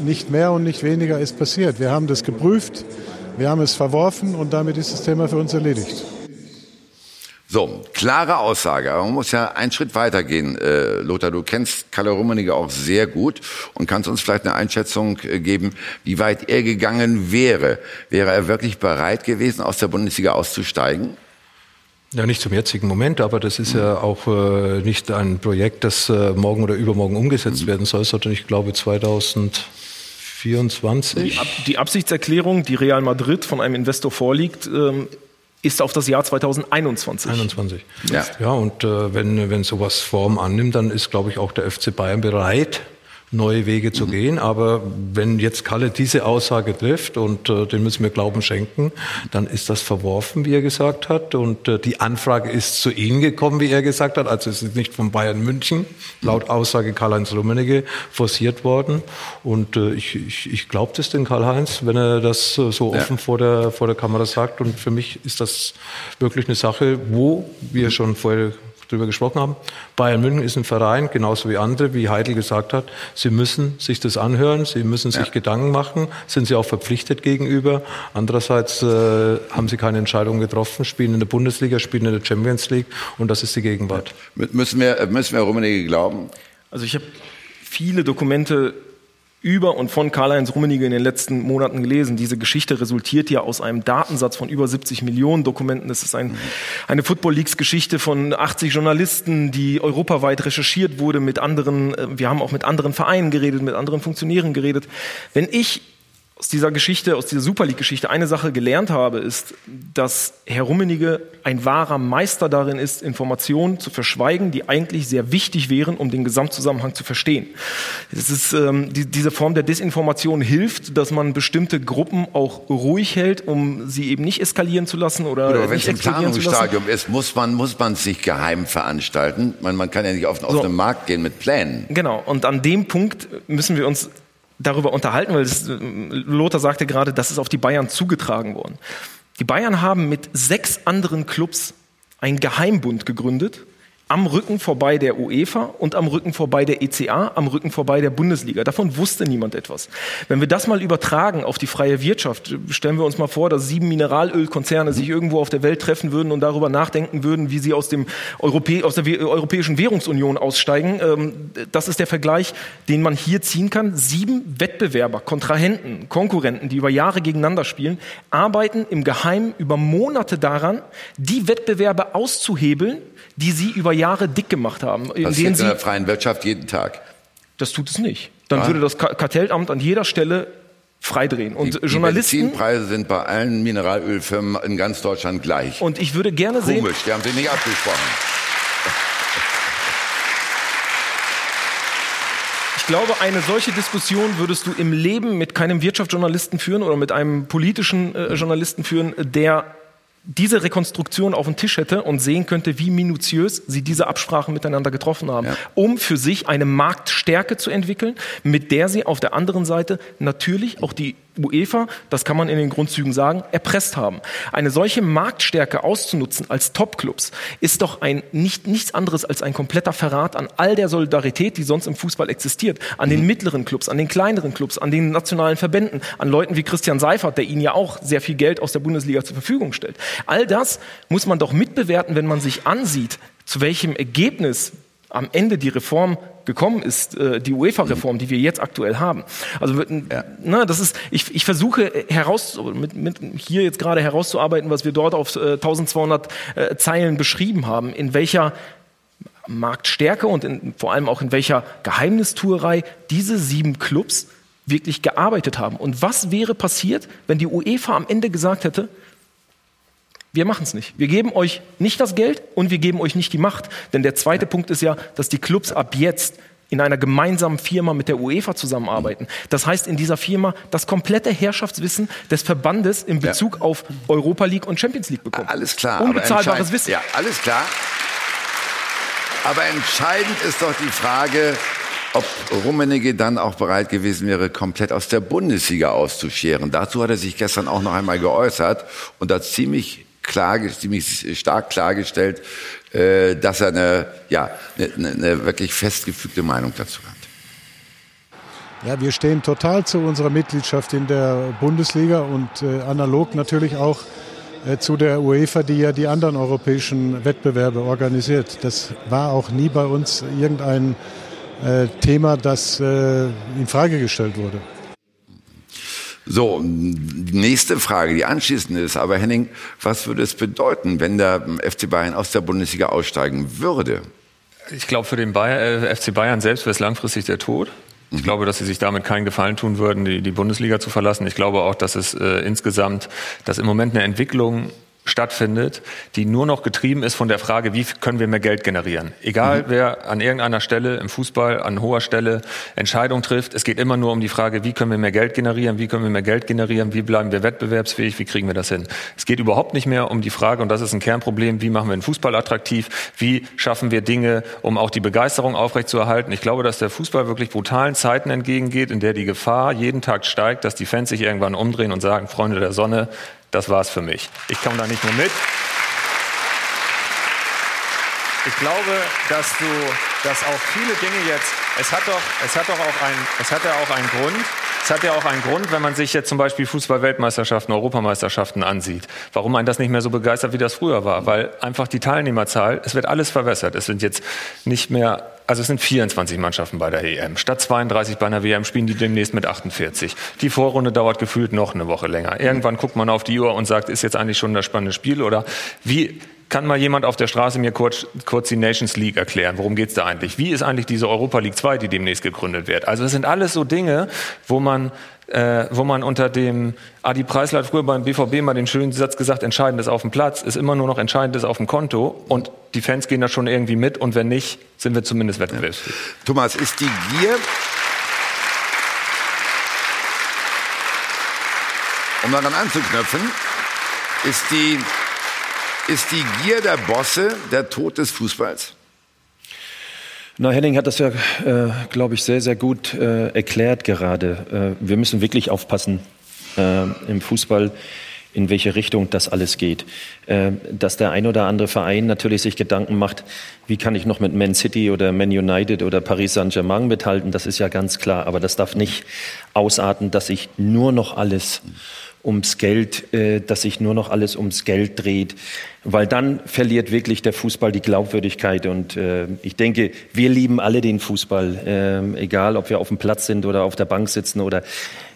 nicht mehr und nicht weniger ist passiert. Wir haben das geprüft, wir haben es verworfen und damit ist das Thema für uns erledigt. So, klare Aussage. Aber man muss ja einen Schritt weitergehen. Äh, Lothar, du kennst Kalle Rummenigge auch sehr gut und kannst uns vielleicht eine Einschätzung äh, geben, wie weit er gegangen wäre. Wäre er wirklich bereit gewesen, aus der Bundesliga auszusteigen? Ja, nicht zum jetzigen Moment, aber das ist ja auch äh, nicht ein Projekt, das äh, morgen oder übermorgen umgesetzt mhm. werden soll, sondern ich glaube 2024. Die, Ab die, Absichtserklärung, die Real Madrid von einem Investor vorliegt, ähm, ist auf das Jahr 2021. 21. Ja, ja und äh, wenn, wenn sowas Form annimmt, dann ist, glaube ich, auch der FC Bayern bereit, neue Wege zu mhm. gehen. Aber wenn jetzt Kalle diese Aussage trifft und äh, den müssen wir Glauben schenken, dann ist das verworfen, wie er gesagt hat. Und äh, die Anfrage ist zu Ihnen gekommen, wie er gesagt hat. Also es ist nicht von Bayern München, laut Aussage Karl-Heinz Rummenigge, forciert worden. Und äh, ich, ich, ich glaube das den Karl-Heinz, wenn er das äh, so offen ja. vor, der, vor der Kamera sagt. Und für mich ist das wirklich eine Sache, wo wir schon vorher drüber gesprochen haben. Bayern München ist ein Verein, genauso wie andere, wie Heidel gesagt hat. Sie müssen sich das anhören, sie müssen sich ja. Gedanken machen, sind sie auch verpflichtet gegenüber. Andererseits äh, haben sie keine Entscheidung getroffen, spielen in der Bundesliga, spielen in der Champions League und das ist die Gegenwart. Ja. Müssen wir, müssen wir Rummenigge glauben? Also ich habe viele Dokumente über und von Karl-Heinz Rummenigge in den letzten Monaten gelesen. Diese Geschichte resultiert ja aus einem Datensatz von über 70 Millionen Dokumenten. Das ist ein, eine Football Leagues Geschichte von 80 Journalisten, die europaweit recherchiert wurde mit anderen, äh, wir haben auch mit anderen Vereinen geredet, mit anderen Funktionären geredet. Wenn ich aus dieser Geschichte, aus dieser Super League-Geschichte eine Sache gelernt habe, ist, dass Herr Rummenigge ein wahrer Meister darin ist, Informationen zu verschweigen, die eigentlich sehr wichtig wären, um den Gesamtzusammenhang zu verstehen. Es ist, ähm, die, diese Form der Desinformation hilft, dass man bestimmte Gruppen auch ruhig hält, um sie eben nicht eskalieren zu lassen oder, oder wenn es im lassen. Planungsstadium ist, muss man muss man sich geheim veranstalten. Man, man kann ja nicht auf, auf So. den Markt gehen mit Plänen. Genau, und an dem Punkt müssen wir uns darüber unterhalten, weil das, Lothar sagte gerade, das ist auf die Bayern zugetragen worden. Die Bayern haben mit sechs anderen Clubs einen Geheimbund gegründet, am Rücken vorbei der UEFA und am Rücken vorbei der ECA, am Rücken vorbei der Bundesliga. Davon wusste niemand etwas. Wenn wir das mal übertragen auf die freie Wirtschaft, stellen wir uns mal vor, dass sieben Mineralölkonzerne sich irgendwo auf der Welt treffen würden und darüber nachdenken würden, wie sie aus, dem Europä aus der Europäischen Währungsunion aussteigen. Ähm, Das ist der Vergleich, den man hier ziehen kann. Sieben Wettbewerber, Kontrahenten, Konkurrenten, die über Jahre gegeneinander spielen, arbeiten im Geheimen über Monate daran, die Wettbewerbe auszuhebeln, die sie über Jahre dick gemacht haben. Denen in sie, der freien Wirtschaft jeden Tag. das tut es nicht. Dann Ah. würde das Ka- Kartellamt an jeder Stelle freidrehen. Und Die Journalisten, Benzinpreise sind bei allen Mineralölfirmen in ganz Deutschland gleich. und ich würde gerne sehen, Komisch, die haben sich nicht abgesprochen. Ich glaube, eine solche Diskussion würdest du im Leben mit keinem Wirtschaftsjournalisten führen oder mit einem politischen äh, Journalisten führen, der diese Rekonstruktion auf dem Tisch hätte und sehen könnte, wie minutiös sie diese Absprachen miteinander getroffen haben, um für sich eine Marktstärke zu entwickeln, mit der sie auf der anderen Seite natürlich auch die UEFA, das kann man in den Grundzügen sagen, erpresst haben. Eine solche Marktstärke auszunutzen als Topclubs ist doch ein nicht, nichts anderes als ein kompletter Verrat an all der Solidarität, die sonst im Fußball existiert. An den mittleren Clubs, an den kleineren Clubs, an den nationalen Verbänden, an Leuten wie Christian Seifert, der ihnen ja auch sehr viel Geld aus der Bundesliga zur Verfügung stellt. All das muss man doch mitbewerten, wenn man sich ansieht, zu welchem Ergebnis am Ende die Reform gekommen ist, äh, die UEFA-Reform, die wir jetzt aktuell haben. Also mit, ne, das ist, ich, ich versuche heraus, mit, mit hier jetzt gerade herauszuarbeiten, was wir dort auf äh, 1200 äh, Zeilen beschrieben haben, in welcher Marktstärke und in, vor allem auch in welcher Geheimnistuerei diese sieben Clubs wirklich gearbeitet haben. Und was wäre passiert, wenn die UEFA am Ende gesagt hätte, wir machen es nicht. Wir geben euch nicht das Geld und wir geben euch nicht die Macht. Denn der zweite Punkt ist ja, dass die Clubs ab jetzt in einer gemeinsamen Firma mit der UEFA zusammenarbeiten. Das heißt, in dieser Firma das komplette Herrschaftswissen des Verbandes in Bezug auf Europa League und Champions League bekommen. Alles klar. aber Unbezahlbares Wissen. Ja, alles klar. Aber entscheidend ist doch die Frage, ob Rummenigge dann auch bereit gewesen wäre, komplett aus der Bundesliga auszuscheren. Dazu hat er sich gestern auch noch einmal geäußert und hat ziemlich klar, ziemlich stark klargestellt, äh, dass er eine, ja, eine, eine wirklich festgefügte Meinung dazu hat. Ja, wir stehen total zu unserer Mitgliedschaft in der Bundesliga und äh, analog natürlich auch äh, zu der UEFA, die ja die anderen europäischen Wettbewerbe organisiert. Das war auch nie bei uns irgendein äh, Thema, das äh, in Frage gestellt wurde. So, die nächste Frage, die anschließende ist aber, Henning, was würde es bedeuten, wenn der FC Bayern aus der Bundesliga aussteigen würde? Ich glaube, für den Bayer, äh, FC Bayern selbst wäre es langfristig der Tod. Ich glaube, dass sie sich damit keinen Gefallen tun würden, die, die Bundesliga zu verlassen. Ich glaube auch, dass es äh, insgesamt, dass im Moment eine Entwicklung stattfindet, die nur noch getrieben ist von der Frage, wie können wir mehr Geld generieren. Egal, wer an irgendeiner Stelle im Fußball, an hoher Stelle Entscheidungen trifft, es geht immer nur um die Frage, wie können wir mehr Geld generieren, wie können wir mehr Geld generieren, wie bleiben wir wettbewerbsfähig, wie kriegen wir das hin. Es geht überhaupt nicht mehr um die Frage, und das ist ein Kernproblem, wie machen wir den Fußball attraktiv, wie schaffen wir Dinge, um auch die Begeisterung aufrechtzuerhalten. Ich glaube, dass der Fußball wirklich brutalen Zeiten entgegengeht, in der die Gefahr jeden Tag steigt, dass die Fans sich irgendwann umdrehen und sagen, Freunde der Sonne, das war's für mich. Ich komme da nicht mehr mit. Ich glaube, dass du, dass auch viele Dinge jetzt, es hat doch, es hat doch auch ein, es hat ja auch einen Grund. Es hat ja auch einen Grund, wenn man sich jetzt zum Beispiel Fußball-Weltmeisterschaften, Europameisterschaften ansieht, warum einen das nicht mehr so begeistert, wie das früher war. Weil einfach die Teilnehmerzahl, es wird alles verwässert. Es sind jetzt nicht mehr also es sind 24 Mannschaften bei der EM. Statt 32 bei einer WM spielen die demnächst mit 48. Die Vorrunde dauert gefühlt noch eine Woche länger. Irgendwann guckt man auf die Uhr und sagt, ist jetzt eigentlich schon das spannende Spiel oder wie kann mal jemand auf der Straße mir kurz, kurz die Nations League erklären? Worum geht's da eigentlich? Wie ist eigentlich diese Europa League 2, die demnächst gegründet wird? Also es sind alles so Dinge, wo man äh, wo man unter dem Adi Preisler hat früher beim BVB mal den schönen Satz gesagt, entscheidend ist auf dem Platz, ist immer nur noch entscheidend ist auf dem Konto und die Fans gehen da schon irgendwie mit und wenn nicht, sind wir zumindest wettbewerbsfähig. Thomas, ist die Gier, um daran anzuknöpfen, ist die, ist die Gier der Bosse der Tod des Fußballs? Na, Henning hat das ja, äh, glaube ich, sehr, sehr gut äh, erklärt gerade. Äh, wir müssen wirklich aufpassen äh, im Fußball, in welche Richtung das alles geht. Äh, dass der ein oder andere Verein natürlich sich Gedanken macht, wie kann ich noch mit Man City oder Man United oder Paris Saint-Germain mithalten, das ist ja ganz klar. Aber das darf nicht ausarten, dass sich nur noch alles ums Geld, äh, dass sich nur noch alles ums Geld dreht, weil dann verliert wirklich der Fußball die Glaubwürdigkeit. Und äh, ich denke, wir lieben alle den Fußball, äh, egal ob wir auf dem Platz sind oder auf der Bank sitzen oder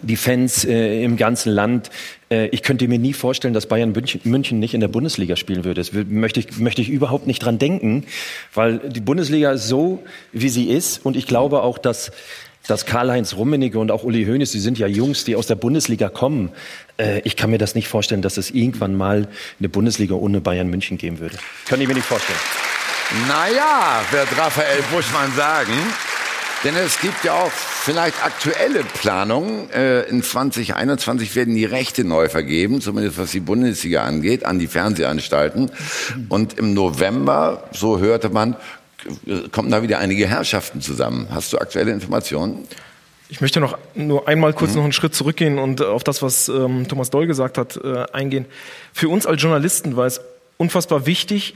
die Fans äh, im ganzen Land. Äh, ich könnte mir nie vorstellen, dass Bayern München, München nicht in der Bundesliga spielen würde. Das möchte ich, möchte ich überhaupt nicht dran denken, weil die Bundesliga ist so, wie sie ist. Und ich glaube auch, dass dass Karl-Heinz Rummenigge und auch Uli Hoeneß, die sind ja Jungs, die aus der Bundesliga kommen. Äh, ich kann mir das nicht vorstellen, dass es irgendwann mal eine Bundesliga ohne Bayern München geben würde. Kann ich mir nicht vorstellen. Naja, wird Raphael Buschmann sagen. Denn es gibt ja auch vielleicht aktuelle Planungen. Äh, in 2021 werden die Rechte neu vergeben, zumindest was die Bundesliga angeht, an die Fernsehanstalten. Und im November, so hörte man, kommen da wieder einige Herrschaften zusammen. Hast du aktuelle Informationen? Ich möchte noch nur einmal kurz mhm. noch einen Schritt zurückgehen und auf das, was ähm, Thomas Doll gesagt hat, äh, eingehen. Für uns als Journalisten war es unfassbar wichtig,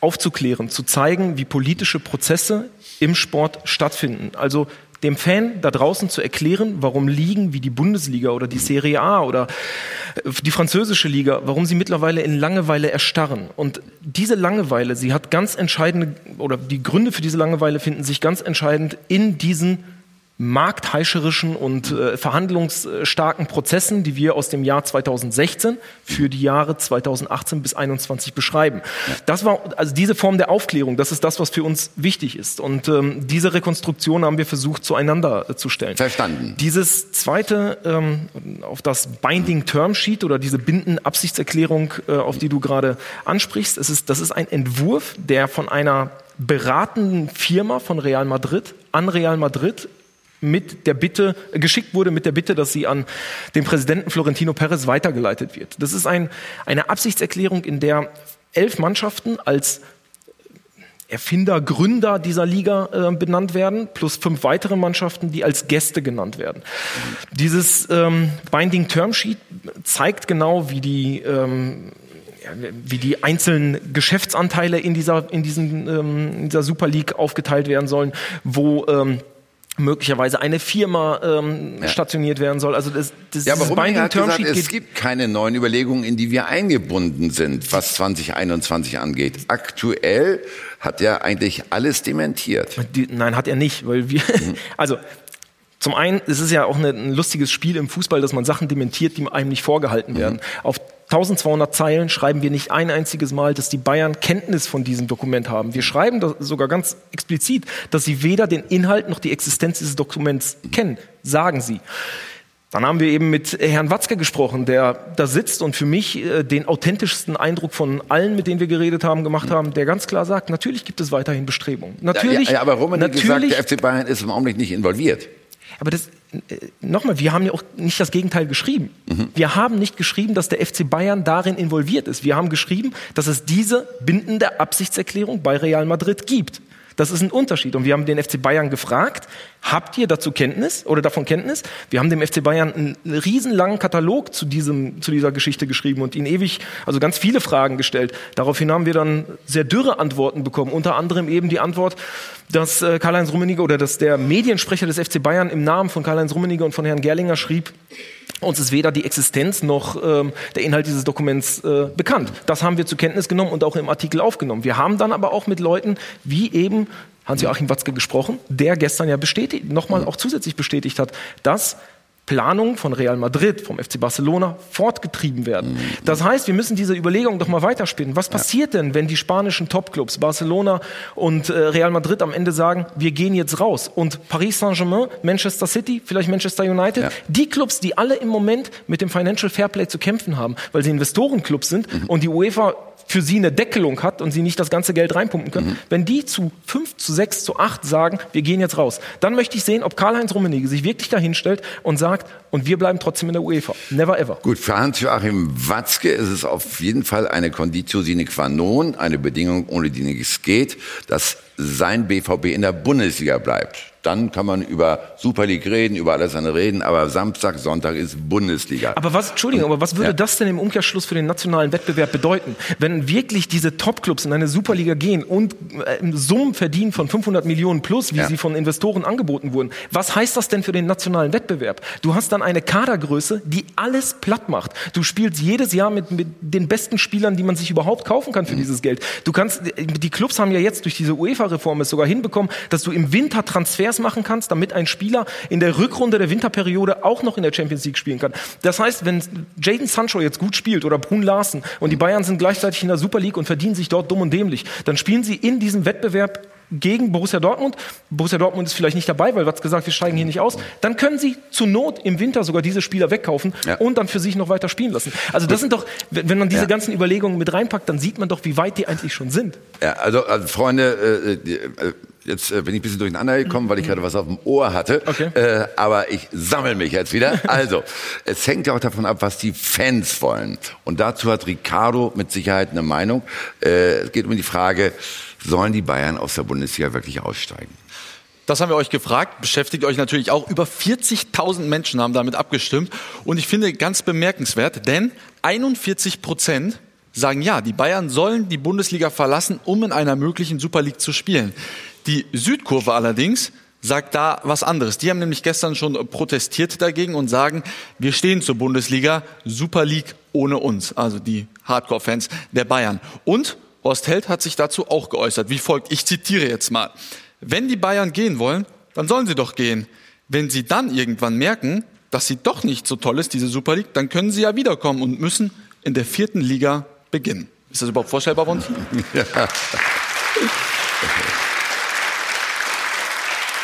aufzuklären, zu zeigen, wie politische Prozesse im Sport stattfinden. Also dem Fan da draußen zu erklären, warum Ligen wie die Bundesliga oder die Serie A oder äh, die französische Liga, warum sie mittlerweile in Langeweile erstarren. Und diese Langeweile, sie hat ganz entscheidende, oder die Gründe für diese Langeweile finden sich ganz entscheidend in diesen marktheischerischen und äh, verhandlungsstarken Prozessen, die wir aus dem Jahr 2016 für die Jahre 2018 bis 2021 beschreiben. Das war also diese Form der Aufklärung. Das ist das, was für uns wichtig ist. Und ähm, diese Rekonstruktion haben wir versucht zueinander äh, zu stellen. Verstanden. Dieses zweite ähm, auf das Binding Term Sheet oder diese bindende Absichtserklärung, äh, auf die du gerade ansprichst, es ist, das ist ein Entwurf, der von einer beratenden Firma von Real Madrid an Real Madrid mit der Bitte, geschickt wurde mit der Bitte, dass sie an den Präsidenten Florentino Perez weitergeleitet wird. Das ist ein, eine Absichtserklärung, in der elf Mannschaften als Erfinder, Gründer dieser Liga äh, benannt werden, plus fünf weitere Mannschaften, die als Gäste genannt werden. Dieses ähm, Binding Term Sheet zeigt genau, wie die ähm, wie die einzelnen Geschäftsanteile in dieser, in diesen, ähm, in dieser Super League aufgeteilt werden sollen, wo ähm, möglicherweise eine Firma ähm, ja. stationiert werden soll. Also das, das ja, aber Rummenigge hat gesagt, es gibt keine neuen Überlegungen, in die wir eingebunden sind, was 2021 angeht. Aktuell hat er eigentlich alles dementiert. Die, nein, hat er nicht, weil wir, mhm. also zum einen, es ist ja auch eine, ein lustiges Spiel im Fußball, dass man Sachen dementiert, die einem nicht vorgehalten werden. Mhm. Auf 1200 Zeilen schreiben wir nicht ein einziges Mal, dass die Bayern Kenntnis von diesem Dokument haben. Wir schreiben sogar ganz explizit, dass sie weder den Inhalt noch die Existenz dieses Dokuments kennen, sagen sie. Dann haben wir eben mit Herrn Watzke gesprochen, der da sitzt und für mich äh, den authentischsten Eindruck von allen, mit denen wir geredet haben, gemacht haben, der ganz klar sagt, natürlich gibt es weiterhin Bestrebungen. Natürlich. Ja, ja, aber Roman hat gesagt, der FC Bayern ist im Augenblick nicht involviert. Aber das, nochmal, wir haben ja auch nicht das Gegenteil geschrieben. Mhm. Wir haben nicht geschrieben, dass der FC Bayern darin involviert ist. Wir haben geschrieben, dass es diese bindende Absichtserklärung bei Real Madrid gibt. Das ist ein Unterschied. Und wir haben den FC Bayern gefragt, habt ihr dazu Kenntnis oder davon Kenntnis? Wir haben dem FC Bayern einen riesenlangen Katalog zu, diesem, zu dieser Geschichte geschrieben und ihn ewig, also ganz viele Fragen gestellt. Daraufhin haben wir dann sehr dürre Antworten bekommen. Unter anderem eben die Antwort, dass äh, Karl-Heinz Rummenigge oder dass der Mediensprecher des FC Bayern im Namen von Karl-Heinz Rummenigge und von Herrn Gerlinger schrieb, uns ist weder die Existenz noch ähm, der Inhalt dieses Dokuments äh, bekannt. Das haben wir zur Kenntnis genommen und auch im Artikel aufgenommen. Wir haben dann aber auch mit Leuten wie eben Hans-Joachim Watzke gesprochen, der gestern ja bestätigt, nochmal auch zusätzlich bestätigt hat, dass Planungen von Real Madrid, vom FC Barcelona fortgetrieben werden. Das heißt, wir müssen diese Überlegung doch mal weiterspinnen. Was passiert denn, wenn die spanischen Topclubs Barcelona und äh, Real Madrid am Ende sagen, wir gehen jetzt raus und Paris Saint-Germain, Manchester City, vielleicht Manchester United, Ja. die Clubs, die alle im Moment mit dem Financial Fairplay zu kämpfen haben, weil sie Investorenclubs sind und die UEFA für sie eine Deckelung hat und sie nicht das ganze Geld reinpumpen können, wenn die zu 5, zu 6, zu 8 sagen, wir gehen jetzt raus, dann möchte ich sehen, ob Karl-Heinz Rummenigge sich wirklich dahinstellt und sagt, und wir bleiben trotzdem in der UEFA. Never ever. Gut, für Hans-Joachim Watzke ist es auf jeden Fall eine Conditio sine qua non, eine Bedingung, ohne die nichts geht, dass sein BVB in der Bundesliga bleibt. Dann kann man über Super League reden, über alles andere reden, aber Samstag, Sonntag ist Bundesliga. Aber was, Entschuldigung, aber was würde Ja. das denn im Umkehrschluss für den nationalen Wettbewerb bedeuten, wenn wirklich diese Topclubs in eine Superliga gehen und äh, Summen verdienen von 500 Millionen plus, wie Ja. sie von Investoren angeboten wurden? Was heißt das denn für den nationalen Wettbewerb? Du hast dann eine Kadergröße, die alles platt macht. Du spielst jedes Jahr mit, mit den besten Spielern, die man sich überhaupt kaufen kann für dieses Geld. Du kannst, die Clubs haben ja jetzt durch diese UEFA-Reform es sogar hinbekommen, dass du im Winter Transfers machen kannst, damit ein Spieler in der Rückrunde der Winterperiode auch noch in der Champions League spielen kann. Das heißt, wenn Jaden Sancho jetzt gut spielt oder Brun Larsen und die Bayern sind gleichzeitig in der Super League und verdienen sich dort dumm und dämlich, dann spielen sie in diesem Wettbewerb gegen Borussia Dortmund. Borussia Dortmund ist vielleicht nicht dabei, weil Watz gesagt, wir steigen hier nicht aus. Dann können sie zur Not im Winter sogar diese Spieler wegkaufen Ja. und dann für sich noch weiter spielen lassen. Also das sind doch, wenn man diese Ja. ganzen Überlegungen mit reinpackt, dann sieht man doch, wie weit die eigentlich schon sind. Ja, also, also Freunde, äh, die, äh, jetzt äh, bin ich ein bisschen durcheinander gekommen, weil ich gerade was auf dem Ohr hatte. Okay. Äh, aber ich sammle mich jetzt wieder. Also, es hängt ja auch davon ab, was die Fans wollen. Und dazu hat Ricardo mit Sicherheit eine Meinung. Äh, es geht um die Frage, sollen die Bayern aus der Bundesliga wirklich aussteigen? Das haben wir euch gefragt, beschäftigt euch natürlich auch. Über 40.000 Menschen haben damit abgestimmt. Und ich finde ganz bemerkenswert, denn 41 Prozent sagen ja, die Bayern sollen die Bundesliga verlassen, um in einer möglichen Super League zu spielen. Die Südkurve allerdings sagt da was anderes. Die haben nämlich gestern schon protestiert dagegen und sagen, wir stehen zur Bundesliga, Super League ohne uns, also die Hardcore-Fans der Bayern. Und Horst Held hat sich dazu auch geäußert, wie folgt. Ich zitiere jetzt mal. Wenn die Bayern gehen wollen, dann sollen sie doch gehen. Wenn sie dann irgendwann merken, dass sie doch nicht so toll ist, diese Super League, dann können sie ja wiederkommen und müssen in der vierten Liga beginnen. Ist das überhaupt vorstellbar, Bond?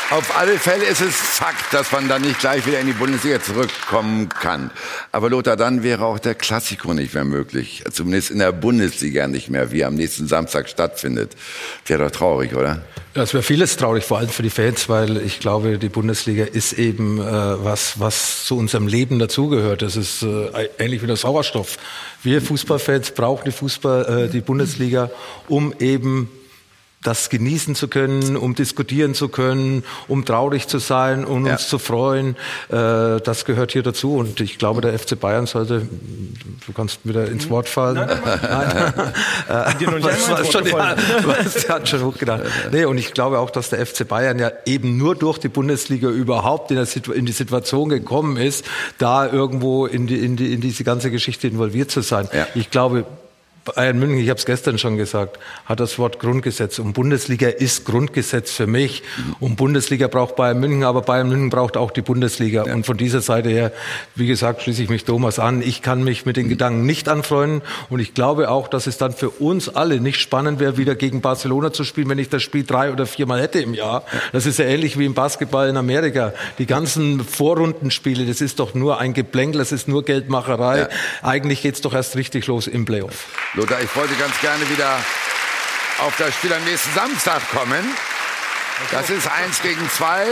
Auf alle Fälle ist es Fakt, dass man dann nicht gleich wieder in die Bundesliga zurückkommen kann. Aber Lothar, dann wäre auch der Klassiko nicht mehr möglich. Zumindest in der Bundesliga nicht mehr, wie er am nächsten Samstag stattfindet. Wäre doch traurig, oder? Ja, es wäre vieles traurig, vor allem für die Fans, weil ich glaube, die Bundesliga ist eben äh, was, was zu unserem Leben dazugehört. Das ist äh, ähnlich wie der Sauerstoff. Wir Fußballfans brauchen die Fußball, äh, die Bundesliga, um eben das genießen zu können, um diskutieren zu können, um traurig zu sein, um Ja. uns zu freuen. Äh, das gehört hier dazu. Und ich glaube, der FC Bayern sollte, du kannst wieder ins Wort fallen. Nein, noch nicht was, was schon, ja, was, hat schon hochgedacht. Nee, und ich glaube auch, dass der FC Bayern ja eben nur durch die Bundesliga überhaupt in, der Situ in die Situation gekommen ist, da irgendwo in, die, in, die, in diese ganze Geschichte involviert zu sein. Ja. Ich glaube, Bayern München, ich habe es gestern schon gesagt, hat das Wort Grundgesetz. Und Bundesliga ist Grundgesetz für mich. Und Bundesliga braucht Bayern München, aber Bayern München braucht auch die Bundesliga. Und von dieser Seite her, wie gesagt, schließe ich mich Thomas an. Ich kann mich mit den Gedanken nicht anfreunden. Und ich glaube auch, dass es dann für uns alle nicht spannend wäre, wieder gegen Barcelona zu spielen, wenn ich das Spiel drei oder viermal hätte im Jahr. Das ist ja ähnlich wie im Basketball in Amerika. Die ganzen Vorrundenspiele, das ist doch nur ein Geplänkel, das ist nur Geldmacherei. Ja. Eigentlich geht's doch erst richtig los im Playoff. Lothar, ich wollte ganz gerne wieder auf das Spiel am nächsten Samstag kommen. Das ist eins gegen zwei.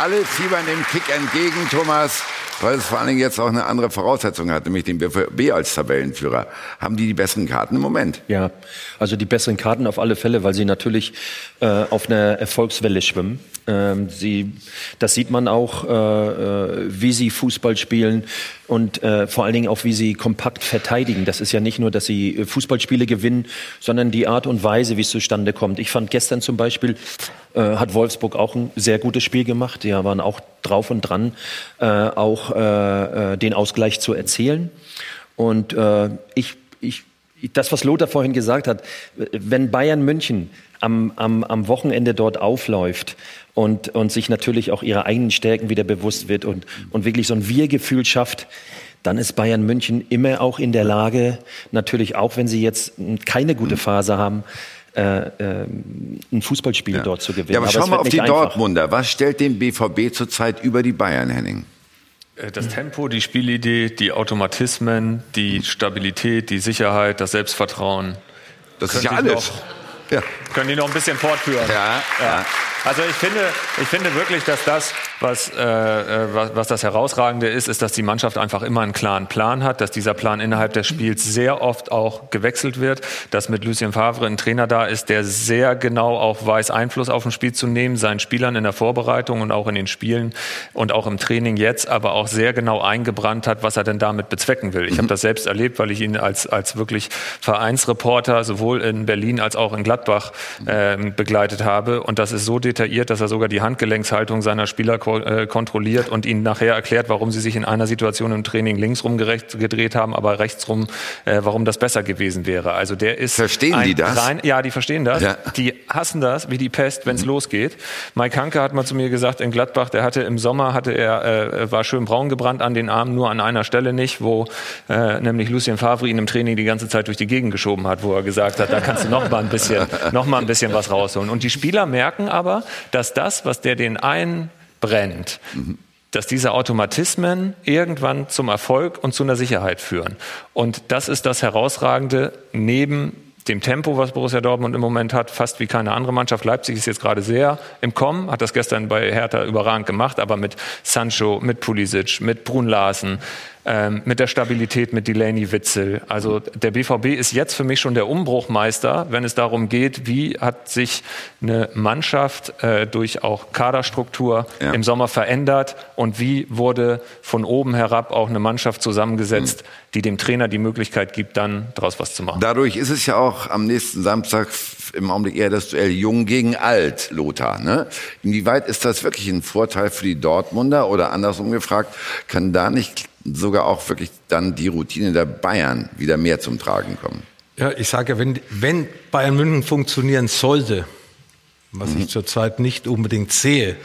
Alle fiebern dem Kick entgegen, Thomas, weil es vor allen Dingen jetzt auch eine andere Voraussetzung hat, nämlich den BVB als Tabellenführer. Haben die die besseren Karten im Moment? Ja, also die besseren Karten auf alle Fälle, weil sie natürlich äh, auf einer Erfolgswelle schwimmen. Ähm, sie, das sieht man auch, äh, äh, wie sie Fußball spielen und äh, vor allen Dingen auch, wie sie kompakt verteidigen. Das ist ja nicht nur, dass sie äh, Fußballspiele gewinnen, sondern die Art und Weise, wie es zustande kommt. Ich fand gestern zum Beispiel, äh, hat Wolfsburg auch ein sehr gutes Spiel gemacht. Die waren auch drauf und dran, äh, auch äh, äh, den Ausgleich zu erzielen. Und äh, ich, ich, das, was Lothar vorhin gesagt hat, wenn Bayern München am, am, am Wochenende dort aufläuft und, und sich natürlich auch ihrer eigenen Stärken wieder bewusst wird und, und wirklich so ein Wir-Gefühl schafft, dann ist Bayern München immer auch in der Lage, natürlich auch wenn sie jetzt keine gute Phase haben, äh, äh, ein Fußballspiel Ja. dort zu gewinnen. Ja, aber, es schau mal auf die einfach. Dortmunder. Was stellt den BVB zurzeit über die Bayern, Henning? Äh, Das Tempo, die Spielidee, die Automatismen, die Stabilität, die Sicherheit, das Selbstvertrauen. Das ist Können ja alles. Noch, Ja. können die noch ein bisschen fortführen. Ja, ja. Also ich finde, ich finde wirklich, dass das, was, äh, äh, was, was das Herausragende ist, ist, dass die Mannschaft einfach immer einen klaren Plan hat, dass dieser Plan innerhalb des Spiels sehr oft auch gewechselt wird, dass mit Lucien Favre ein Trainer da ist, der sehr genau auch weiß, Einfluss auf ein Spiel zu nehmen, seinen Spielern in der Vorbereitung und auch in den Spielen und auch im Training jetzt, aber auch sehr genau eingebrannt hat, was er denn damit bezwecken will. Ich habe das selbst erlebt, weil ich ihn als, als wirklich Vereinsreporter sowohl in Berlin als auch in Gladbach ähm, begleitet habe. Und das ist so detailliert, dass er sogar die Handgelenkshaltung seiner Spieler ko äh, kontrolliert und ihnen nachher erklärt, warum sie sich in einer Situation im Training links rum gerecht, gedreht haben, aber rechts rum, äh, warum das besser gewesen wäre. Also der ist Verstehen ein die das? Rein, ja, die verstehen das. Ja. Die hassen das wie die Pest, wenn es losgeht. Mike Hanke hat mal zu mir gesagt, in Gladbach, der hatte im Sommer, hatte er, äh, war schön braun gebrannt an den Armen, nur an einer Stelle nicht, wo äh, nämlich Lucien Favre ihn im Training die ganze Zeit durch die Gegend geschoben hat, wo er gesagt hat, da kannst du noch mal ein bisschen, noch mal ein bisschen was rausholen. Und die Spieler merken aber, dass das, was der den einbrennt, dass diese Automatismen irgendwann zum Erfolg und zu einer Sicherheit führen. Und das ist das Herausragende neben dem Tempo, was Borussia Dortmund im Moment hat, fast wie keine andere Mannschaft. Leipzig ist jetzt gerade sehr im Kommen, hat das gestern bei Hertha überragend gemacht, aber mit Sancho, mit Pulisic, mit Brun Larsen, ähm, mit der Stabilität mit Delaney Witzel. Also der BVB ist jetzt für mich schon der Umbruchmeister, wenn es darum geht, wie hat sich eine Mannschaft äh, durch auch Kaderstruktur Ja. im Sommer verändert und wie wurde von oben herab auch eine Mannschaft zusammengesetzt, die dem Trainer die Möglichkeit gibt, dann daraus was zu machen. Dadurch ist es ja auch am nächsten Samstag im Augenblick eher das Duell Jung gegen Alt, Lothar. Ne? Inwieweit ist das wirklich ein Vorteil für die Dortmunder oder andersrum gefragt, kann da nicht sogar auch wirklich dann die Routine der Bayern wieder mehr zum Tragen kommen? Ja, ich sage, wenn, wenn Bayern München funktionieren sollte, was ich zurzeit nicht unbedingt sehe,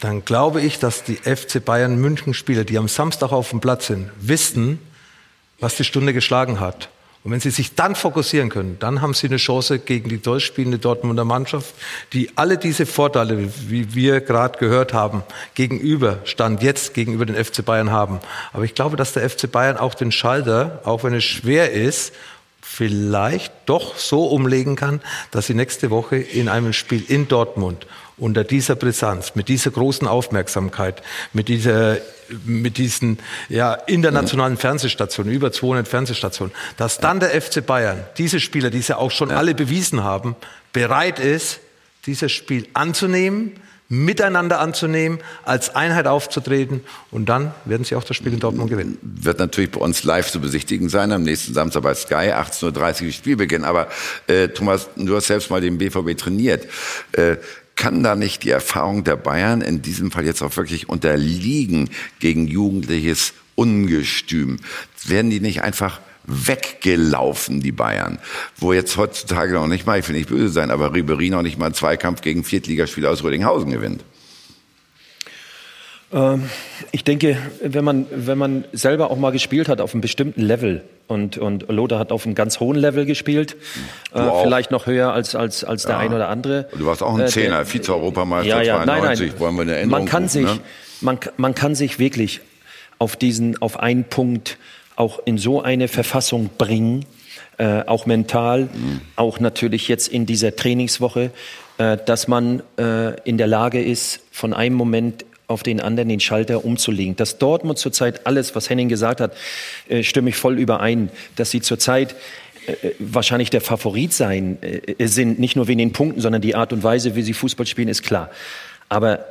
dann glaube ich, dass die FC Bayern München Spieler, die am Samstag auf dem Platz sind, wissen, was die Stunde geschlagen hat. Und wenn sie sich dann fokussieren können, dann haben sie eine Chance gegen die durchspielende Dortmunder Mannschaft, die alle diese Vorteile, wie wir gerade gehört haben, gegenüber, Stand jetzt gegenüber den FC Bayern haben. Aber ich glaube, dass der FC Bayern auch den Schalter, auch wenn es schwer ist, vielleicht doch so umlegen kann, dass sie nächste Woche in einem Spiel in Dortmund unter dieser Brisanz, mit dieser großen Aufmerksamkeit, mit dieser mit diesen ja, internationalen Fernsehstationen, über 200 Fernsehstationen, dass dann der FC Bayern, diese Spieler, die sie auch schon alle bewiesen haben, bereit ist, dieses Spiel anzunehmen, miteinander anzunehmen, als Einheit aufzutreten und dann werden sie auch das Spiel in Dortmund gewinnen. Wird natürlich bei uns live zu besichtigen sein, am nächsten Samstag bei Sky, 18.30 Uhr Spielbeginn. Aber äh, Thomas, du hast selbst mal den BVB trainiert. Äh, kann da nicht die Erfahrung der Bayern in diesem Fall jetzt auch wirklich unterliegen gegen jugendliches Ungestüm? Werden die nicht einfach weggelaufen, die Bayern? Wo jetzt heutzutage noch nicht mal, ich will nicht böse sein, aber Ribery noch nicht mal einen Zweikampf gegen Viertligaspieler aus Rödinghausen gewinnt. Ähm, ich denke, wenn man, wenn man selber auch mal gespielt hat auf einem bestimmten Level und, und Lothar hat auf einem ganz hohen Level gespielt, äh, vielleicht noch höher als, als, als der ein oder andere. Du warst auch ein Äh, Zehner, der- Vize-Europameister ja, ja, 92. Nein, nein. Wollen wir eine Änderung man kann rufen, sich, ne? man, man kann sich wirklich auf diesen, auf einen Punkt auch in so eine Verfassung bringen, äh, auch mental, Mhm. auch natürlich jetzt in dieser Trainingswoche, äh, dass man äh, in der Lage ist, von einem Moment auf den anderen den Schalter umzulegen. Dass Dortmund zurzeit alles, was Henning gesagt hat, äh, stimme ich voll überein, dass sie zurzeit äh, wahrscheinlich der Favorit sein äh, sind, nicht nur wegen den Punkten, sondern die Art und Weise, wie sie Fußball spielen, ist klar. Aber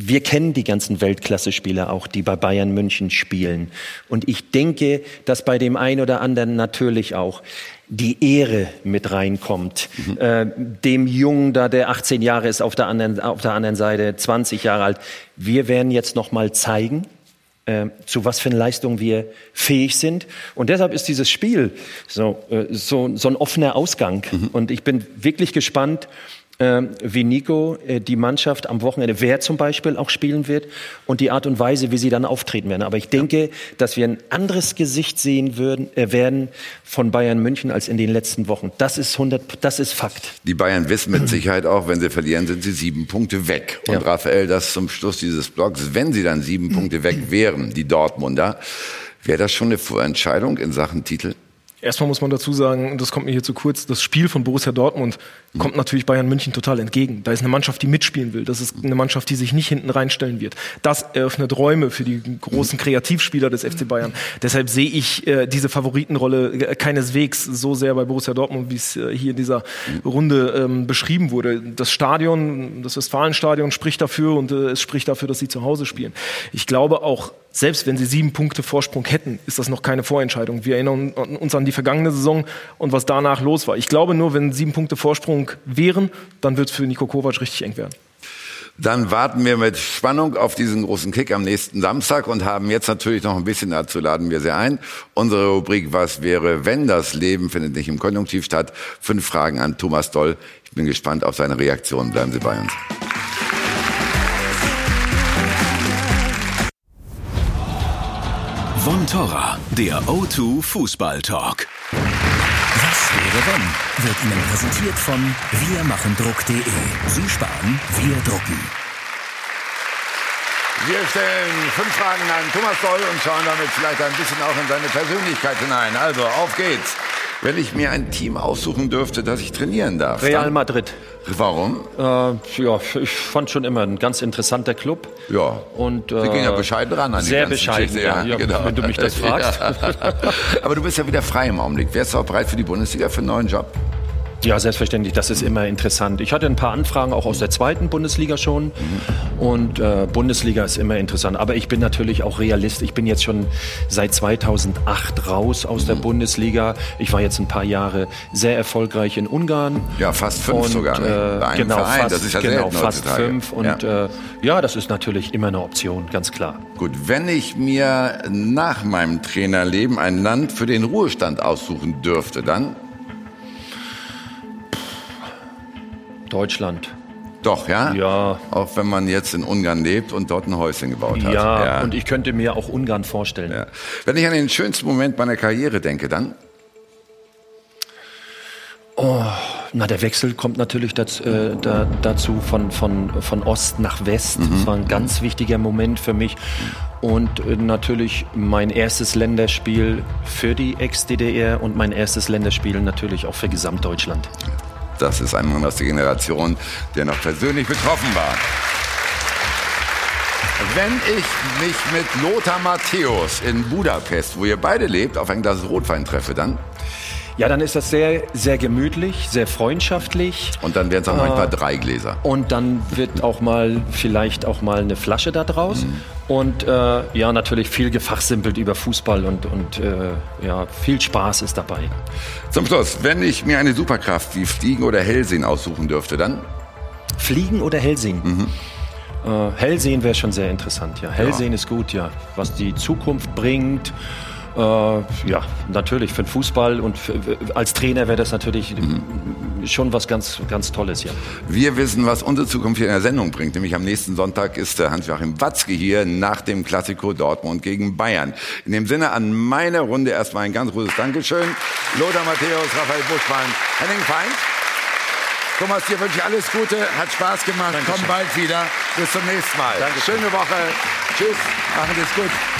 wir kennen die ganzen Weltklasse-Spieler auch, die bei Bayern München spielen. Und ich denke, dass bei dem einen oder anderen natürlich auch die Ehre mit reinkommt. Äh, dem Jungen da, der 18 Jahre ist, auf der anderen, auf der anderen Seite 20 Jahre alt. Wir werden jetzt noch mal zeigen, äh, zu was für eine Leistung wir fähig sind. Und deshalb ist dieses Spiel so, äh, so, so ein offener Ausgang. Mhm. Und ich bin wirklich gespannt, ähm, wie Nico äh, die Mannschaft am Wochenende, wer zum Beispiel auch spielen wird und die Art und Weise, wie sie dann auftreten werden. Aber ich denke, ja. dass wir ein anderes Gesicht sehen würden, äh, werden von Bayern München als in den letzten Wochen. Das ist 100, das ist Fakt. Die Bayern wissen mit Sicherheit auch, wenn sie verlieren, sind sie sieben Punkte weg. Und ja. Raphael, das zum Schluss dieses Blogs, wenn sie dann sieben Punkte weg wären, die Dortmunder, wäre das schon eine Vorentscheidung in Sachen Titel? Erstmal muss man dazu sagen, das kommt mir hier zu kurz, das Spiel von Borussia Dortmund kommt natürlich Bayern München total entgegen. Da ist eine Mannschaft, die mitspielen will. Das ist eine Mannschaft, die sich nicht hinten reinstellen wird. Das eröffnet Räume für die großen Kreativspieler des FC Bayern. Deshalb sehe ich äh, diese Favoritenrolle äh, keineswegs so sehr bei Borussia Dortmund, wie es äh, hier in dieser Runde ähm, beschrieben wurde. Das Stadion, das Westfalenstadion spricht dafür und äh, es spricht dafür, dass sie zu Hause spielen. Ich glaube auch, selbst wenn sie sieben Punkte Vorsprung hätten, ist das noch keine Vorentscheidung. Wir erinnern uns an die vergangene Saison und was danach los war. Ich glaube nur, wenn sieben Punkte Vorsprung wären, dann wird es für Niko Kovac richtig eng werden. Dann warten wir mit Spannung auf diesen großen Kick am nächsten Samstag und haben jetzt natürlich noch ein bisschen dazu laden wir sie ein. Unsere Rubrik Was wäre, wenn das Leben findet nicht im Konjunktiv statt. Fünf Fragen an Thomas Doll. Ich bin gespannt auf seine Reaktion. Bleiben Sie bei uns. Von Torra, der O2 Fußball Talk. Was wäre wenn? Wird Ihnen präsentiert von wirmachendruck.de. Sie sparen, wir drucken. Wir stellen fünf Fragen an Thomas Doll und schauen damit vielleicht ein bisschen auch in seine Persönlichkeit hinein. Also, auf geht's. Wenn ich mir ein Team aussuchen dürfte, das ich trainieren darf. Real Madrid. Warum? Äh, ja, ich fand schon immer ein ganz interessanter Club. Ja. Und, äh, Sie gehen ja bescheiden ran an Sehr bescheiden, ja, ja, genau. wenn du mich das fragst. Aber du bist ja wieder frei im Augenblick. Wärst du auch bereit für die Bundesliga, für einen neuen Job? Ja, selbstverständlich. Das ist immer interessant. Ich hatte ein paar Anfragen auch aus der zweiten Bundesliga schon. Mhm. Und äh, Bundesliga ist immer interessant. Aber ich bin natürlich auch Realist. Ich bin jetzt schon seit 2008 raus aus mhm. der Bundesliga. Ich war jetzt ein paar Jahre sehr erfolgreich in Ungarn. Ja, fast fünf und, sogar. Ne? Äh, genau, Verein. Fast, das ist ja genau, fast fünf. Und ja. Äh, ja, das ist natürlich immer eine Option, ganz klar. Gut, wenn ich mir nach meinem Trainerleben ein Land für den Ruhestand aussuchen dürfte, dann Deutschland. Doch, ja? Ja. Auch wenn man jetzt in Ungarn lebt und dort ein Häuschen gebaut hat. Ja, ja. und ich könnte mir auch Ungarn vorstellen. Ja. Wenn ich an den schönsten Moment meiner Karriere denke, dann? Oh, na, der Wechsel kommt natürlich dazu, äh, da, dazu von, von, von Ost nach West. Mhm. Das war ein ganz wichtiger Moment für mich. Und äh, natürlich mein erstes Länderspiel für die Ex-DDR und mein erstes Länderspiel natürlich auch für Gesamtdeutschland. Das ist ein Mann aus der Generation, der noch persönlich betroffen war. Wenn ich mich mit Lothar Matthäus in Budapest, wo ihr beide lebt, auf ein Glas Rotwein treffe, dann? Ja, dann ist das sehr, sehr gemütlich, sehr freundschaftlich. Und dann werden es auch äh, manchmal drei Gläser. Und dann wird auch mal, vielleicht auch mal eine Flasche da draus. Mhm. Und äh, ja, natürlich viel gefachsimpelt über Fußball und, und äh, ja, viel Spaß ist dabei. Zum Schluss, wenn ich mir eine Superkraft wie Fliegen oder Hellsehen aussuchen dürfte, dann? Fliegen oder Hellsehen? Mhm. Äh, Hellsehen wäre schon sehr interessant, ja. Hellsehen ja. ist gut, ja. Was die Zukunft bringt äh, ja, natürlich für den Fußball und für, als Trainer wäre das natürlich mhm. schon was ganz, ganz Tolles, ja. Wir wissen, was unsere Zukunft hier in der Sendung bringt. Nämlich am nächsten Sonntag ist der Hans-Joachim Watzke hier nach dem Klassiko Dortmund gegen Bayern. In dem Sinne an meine Runde erstmal ein ganz großes Dankeschön. Lothar Matthäus, Raphael Buschmann, Henning Feind. Thomas, dir wünsche ich alles Gute. Hat Spaß gemacht. Dankeschön. Komm bald wieder. Bis zum nächsten Mal. Dankeschön. Schöne Woche. Tschüss. Machen Sie es gut.